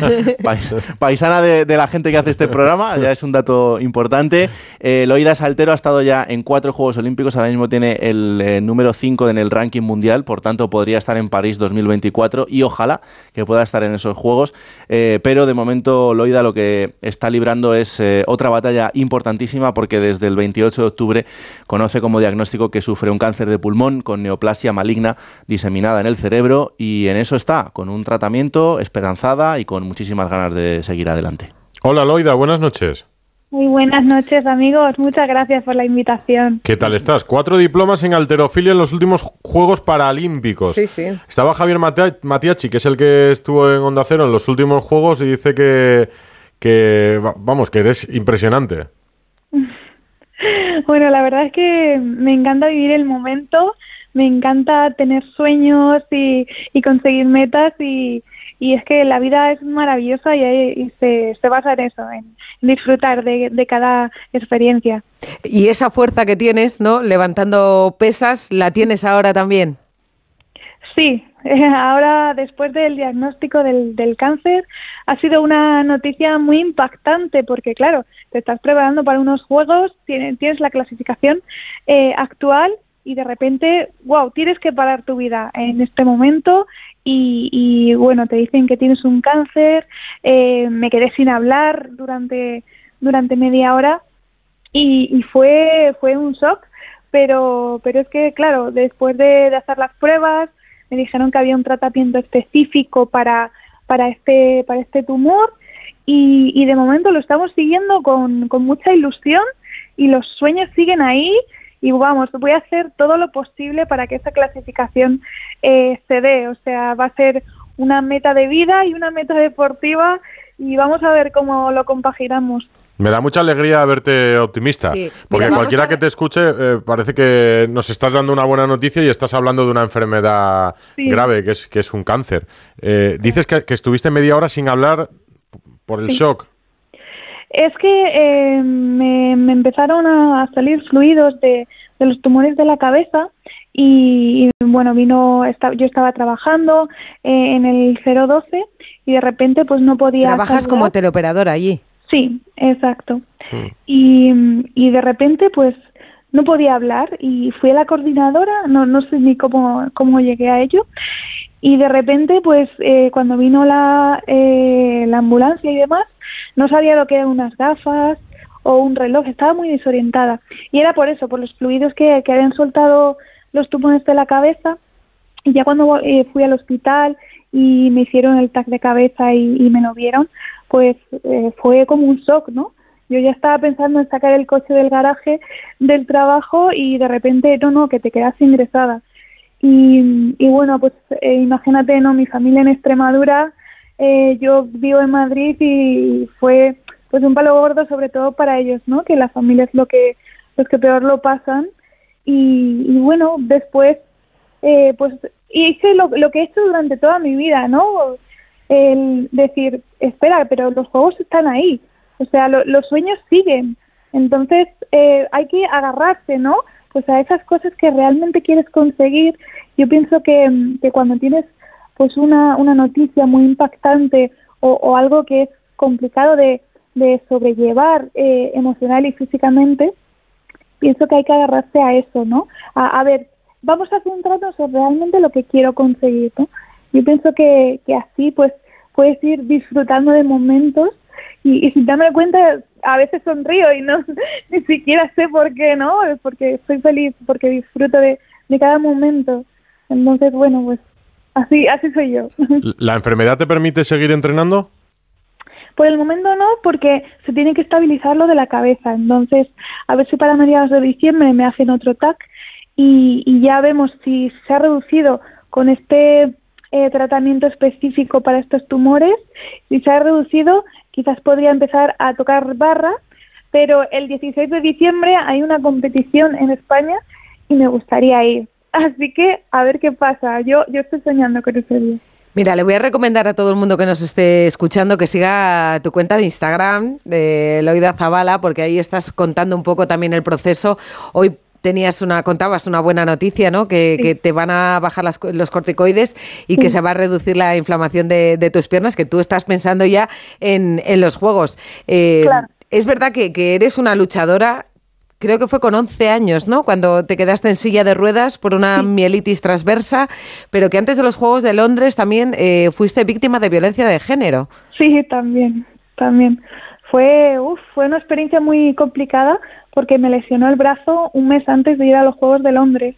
pais- paisana de, de la gente que hace este programa, (laughs) ya es un dato importante. Eh, Loida es altero, ha estado ya en cuatro Juegos Olímpicos, ahora mismo tiene el eh, número 5 en el ranking mundial, por tanto podría estar en París 2024 y ojalá que pueda estar en esos Juegos, Eh, pero de momento Loida lo que está librando es otra batalla importantísima porque desde el 28 de octubre conoce como diagnóstico que sufre un cáncer de pulmón con neoplasia maligna diseminada en el cerebro y en eso está, con un tratamiento esperanzada y con muchísimas ganas de seguir adelante. Hola, Loida, buenas noches. Muy buenas noches, amigos. Muchas gracias por la invitación. ¿Qué tal estás? Cuatro diplomas en alterofilia en los últimos Juegos Paralímpicos. Sí, sí. Estaba Javier Matiachi, que es el que estuvo en Onda Cero en los últimos Juegos, y dice que, que va- vamos, que eres impresionante. (laughs) Bueno, la verdad es que me encanta vivir el momento, me encanta tener sueños y, y conseguir metas y, y es que la vida es maravillosa y, y se, se basa en eso, en disfrutar de, de cada experiencia. Y esa fuerza que tienes, ¿no? Levantando pesas, ¿la tienes ahora también? Sí, (laughs) ahora después del diagnóstico del, del cáncer ha sido una noticia muy impactante porque claro, te estás preparando para unos juegos, tienes, tienes la clasificación eh, actual y de repente, wow, tienes que parar tu vida en este momento y, y, bueno, te dicen que tienes un cáncer, eh, me quedé sin hablar durante, durante media hora y, y fue, fue un shock, pero, pero es que claro, después de, de hacer las pruebas, me dijeron que había un tratamiento específico para, para, este, para este tumor y, y de momento lo estamos siguiendo con, con mucha ilusión y los sueños siguen ahí y vamos, voy a hacer todo lo posible para que esa clasificación eh, se dé, o sea, va a ser una meta de vida y una meta deportiva y vamos a ver cómo lo compaginamos. Me da mucha alegría verte optimista, Sí. porque Mira, cualquiera a que te escuche eh, parece que nos estás dando una buena noticia y estás hablando de una enfermedad Sí. grave, que es, que es un cáncer. Eh, dices que, que estuviste media hora sin hablar por el Sí. shock. Es que eh, me, me empezaron a salir fluidos de, de los tumores de la cabeza y, y, bueno, vino, esta- yo estaba trabajando eh, en el 012 y de repente pues no podía... Trabajas saludar. como teleoperadora allí. Sí, exacto. Y, y de repente, pues, no podía hablar y fui a la coordinadora, no, no sé ni cómo, cómo llegué a ello. Y de repente, pues, eh, cuando vino la, eh, la ambulancia y demás, no sabía lo que eran unas gafas o un reloj, estaba muy desorientada. Y era por eso, por los fluidos que, que habían soltado los tumores de la cabeza. Y ya cuando eh, fui al hospital y me hicieron el TAC de cabeza y, y me lo vieron, pues eh, fue como un shock, ¿no? yo ya estaba pensando en sacar el coche del garaje del trabajo y de repente, no, no, que te quedas ingresada. Y, y bueno, pues eh, imagínate, ¿no? Mi familia en Extremadura, eh, yo vivo en Madrid y fue pues un palo gordo sobre todo para ellos, ¿no? Que la familia es lo que, los que peor lo pasan. Y, bueno, después, eh, pues hice lo, lo que he hecho durante toda mi vida, ¿no? El decir, espera, pero los juegos están ahí, o sea, lo- los sueños siguen. Entonces, eh, hay que agarrarse, ¿no? Pues a esas cosas que realmente quieres conseguir. Yo pienso que, que cuando tienes pues una, una noticia muy impactante o, o algo que es complicado de, de sobrellevar eh, emocional y físicamente, pienso que hay que agarrarse a eso, ¿no? A, ver, vamos a centrarnos en realmente lo que quiero conseguir, ¿no? Yo pienso que, que así pues puedes ir disfrutando de momentos y, y sin darme cuenta a veces sonrío y no (laughs) ni siquiera sé por qué, ¿no? Porque estoy feliz, porque disfruto de, de cada momento. Entonces, bueno, pues así así soy yo. (laughs) ¿La enfermedad te permite seguir entrenando? Por el momento no, porque se tiene que estabilizar lo de la cabeza. Entonces, a ver si para mediados de diciembre me hacen otro TAC y, y ya vemos si se ha reducido con este eh, tratamiento específico para estos tumores. Si se ha reducido, quizás podría empezar a tocar barra, pero el 16 de diciembre hay una competición en España y me gustaría ir. Así que a ver qué pasa. Yo, yo estoy soñando con ese día. Mira, le voy a recomendar a todo el mundo que nos esté escuchando que siga tu cuenta de Instagram de Loida Zavala, porque ahí estás contando un poco también el proceso. Hoy tenías una, contabas una buena noticia, ¿no? Que, Sí. que te van a bajar las los corticoides y que se va a reducir la inflamación de, de tus piernas, que tú estás pensando ya en, en los juegos. Eh, Claro. Es verdad que, que eres una luchadora. Creo que fue con 11 años, ¿no? Cuando te quedaste en silla de ruedas por una mielitis transversa, pero que antes de los Juegos de Londres también eh, fuiste víctima de violencia de género. Sí, también, también. Fue, uf, fue una experiencia muy complicada porque me lesionó el brazo un mes antes de ir a los Juegos de Londres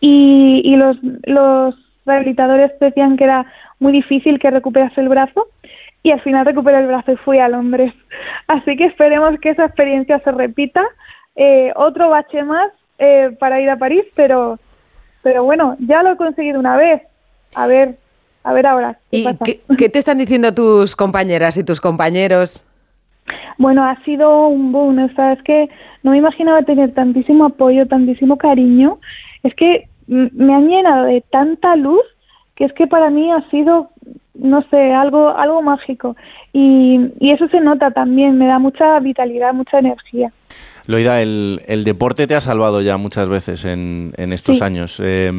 y, y los, los rehabilitadores decían que era muy difícil que recuperase el brazo y al final recuperé el brazo y fui a Londres. Así que esperemos que esa experiencia se repita. Eh, otro bache más eh, para ir a París, pero, pero bueno, ya lo he conseguido una vez. A ver, a ver ahora. ¿qué ¿Y pasa? qué, qué te están diciendo tus compañeras y tus compañeros? Bueno, ha sido un boom, o sea, es que no me imaginaba tener tantísimo apoyo, tantísimo cariño. Es que me han llenado de tanta luz que es que para mí ha sido, no sé, algo, algo mágico. Y, y eso se nota también, me da mucha vitalidad, mucha energía. Loida, el, el deporte te ha salvado ya muchas veces en, en estos Sí. años. Eh,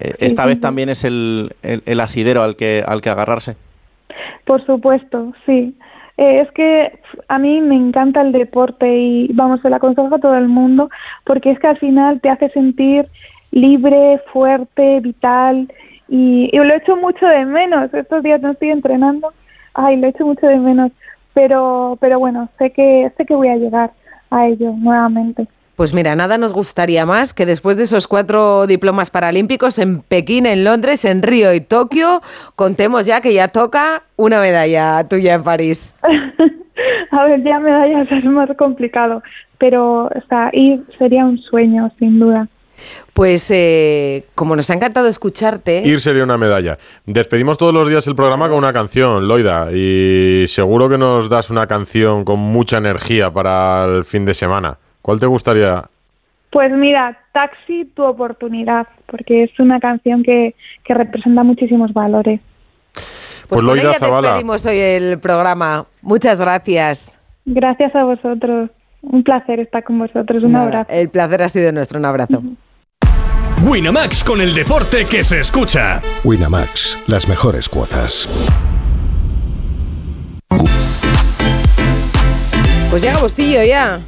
eh, esta sí, vez sí. también es el, el- el asidero al que, al que agarrarse. Por supuesto, sí. Eh, es que a mí me encanta el deporte y vamos, se lo aconsejo a todo el mundo porque es que al final te hace sentir libre, fuerte, vital y, y lo echo mucho de menos. Estos días no estoy entrenando, ay, lo echo mucho de menos, pero, pero bueno, sé que sé que voy a llegar a ello nuevamente. Pues mira, nada nos gustaría más que después de esos cuatro diplomas paralímpicos en Pekín, en Londres, en Río y Tokio, contemos ya que ya toca una medalla tuya en París. (laughs) A ver, ya medallas es más complicado, pero o sea, ir sería un sueño, sin duda. Pues eh, como nos ha encantado escucharte, Ir sería una medalla. Despedimos todos los días el programa con una canción, Loida, y seguro que nos das una canción con mucha energía para el fin de semana. ¿Cuál te gustaría? Pues mira, Taxi, tu oportunidad, porque es una canción que, que representa muchísimos valores. pues, Pues con Loida ella despedimos hoy el programa. Muchas gracias. Gracias a vosotros. Un placer estar con vosotros. Un Nada, abrazo. El placer ha sido nuestro. Un abrazo. (laughs) Winamax con el deporte que se escucha. Winamax, las mejores cuotas. Pues llega Bustillo ya.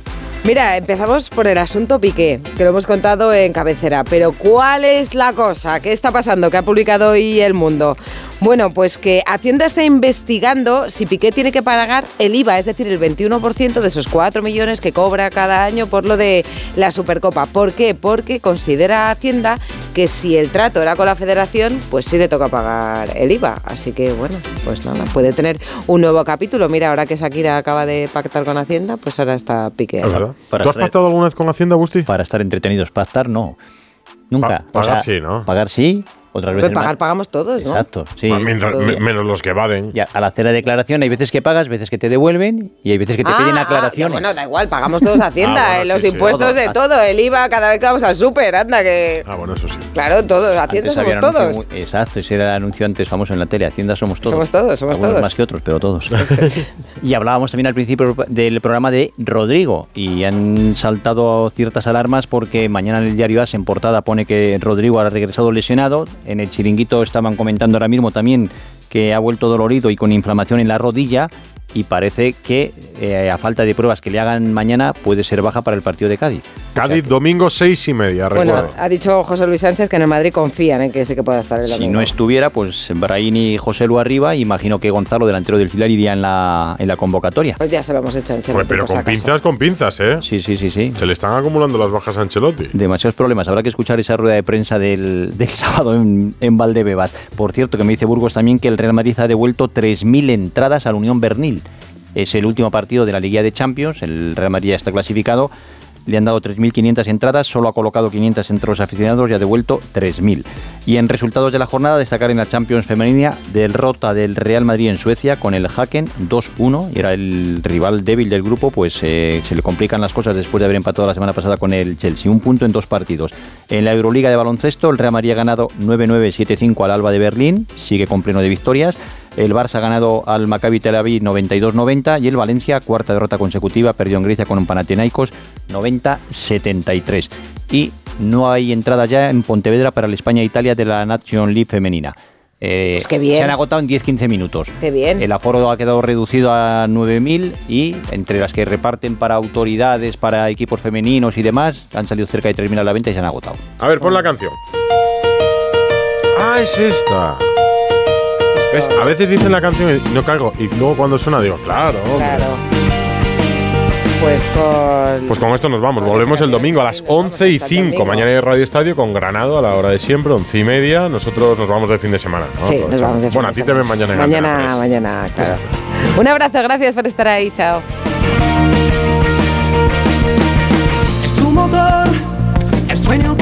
Mira, empezamos por el asunto Piqué, que lo hemos contado en cabecera. Pero ¿cuál es la cosa? ¿Qué está pasando? ¿Qué ha publicado hoy El Mundo? Bueno, pues que Hacienda está investigando si Piqué tiene que pagar el IVA, es decir, el 21% de esos 4 millones que cobra cada año por lo de la Supercopa. ¿Por qué? Porque considera Hacienda que si el trato era con la federación, pues sí le toca pagar el IVA. Así que bueno, pues nada, puede tener un nuevo capítulo. Mira, ahora que Shakira acaba de pactar con Hacienda, pues ahora está Piqué. Para ¿Tú has pactado alguna vez con Hacienda, Busti? Para estar entretenidos, pactar no. Nunca. Pa- O sea, pagar sí, ¿no? Pagar sí, otras Pues pagar más. pagamos todos, ¿no? Exacto, sí. Mientras- Todo. me- menos los que evaden. Ya, al hacer la declaración hay veces que pagas, veces que te devuelven y hay veces que te Ah, piden ah, aclaraciones. bueno, da igual, pagamos todos Hacienda, Ah, bueno, eh, los sí, impuestos de todo, el IVA cada vez que vamos al súper, anda que... Ah, bueno, eso sí. Claro, todos, Hacienda somos todos. muy- exacto, ese era el anuncio antes famoso en la tele. Hacienda somos todos. Somos todos, somos Algunos todos. más que otros, pero todos. (laughs) y hablábamos también al principio del programa de Rodrigo. Y han saltado ciertas alarmas porque mañana en el diario AS en portada pone que Rodrigo ha regresado lesionado. En el chiringuito estaban comentando ahora mismo también que ha vuelto dolorido y con inflamación en la rodilla. Y parece que eh, a falta de pruebas que le hagan mañana puede ser baja para el partido de Cádiz. Cádiz, domingo, seis y media, Bueno, recuerdo. ha dicho José Luis Sánchez que en el Madrid confían en que sí que pueda estar el Si domingo. no estuviera, pues Brahim y José Lu arriba. Imagino que Gonzalo, delantero del filial, iría en la, en la convocatoria. Pues ya se lo hemos hecho a Ancelotti, Pues, pero si con acaso. pinzas, con pinzas, ¿eh? Sí, sí, sí, sí. Se le están acumulando las bajas a Ancelotti. Demasiados problemas. Habrá que escuchar esa rueda de prensa del, (laughs) del sábado en, en Valdebebas. Por cierto, que me dice Burgos también que el Real Madrid ha devuelto 3.000 entradas a la Unión Bernil. Es el último partido de la Liga de Champions. El Real Madrid está clasificado. Le han dado 3.500 entradas, solo ha colocado 500 entre los aficionados y ha devuelto 3.000. Y en resultados de la jornada, destacar en la Champions femenina derrota del Real Madrid en Suecia con el Haken 2-1 y era el rival débil del grupo, pues eh, se le complican las cosas después de haber empatado la semana pasada con el Chelsea. Un punto en dos partidos. En la Euroliga de baloncesto, el Real Madrid ha ganado 9-9-7-5 al Alba de Berlín, sigue con pleno de victorias. El Barça ha ganado al Maccabi Tel Aviv 92-90 y el Valencia, cuarta derrota consecutiva, perdió en Grecia con un Panathinaikos 90-73. Y no hay entrada ya en Pontevedra para la España-Italia de la Nation League femenina. Eh, Pues qué bien. Se han agotado en 10-15 minutos. Qué bien. El aforo ha quedado reducido a 9.000 y entre las que reparten para autoridades, para equipos femeninos y demás, han salido cerca de 3.000 a la venta y se han agotado. A ver, pon la canción. Ah, es esta. ¿Ves? A veces dicen la canción y no caigo. Y luego cuando suena digo, claro. hombre. Claro. Pues con... Pues con esto nos vamos. Volvemos el domingo a las 11 y 5. Mañana hay Radio Estadio con Granado a la hora de siempre, 11 y media. Nosotros nos vamos de fin de semana. ¿no? Sí, nos vamos de fin Bueno, a ti te ven mañana en Mañana, 3. mañana, claro. Un abrazo, gracias por estar ahí, chao. Es tu motor, el sueño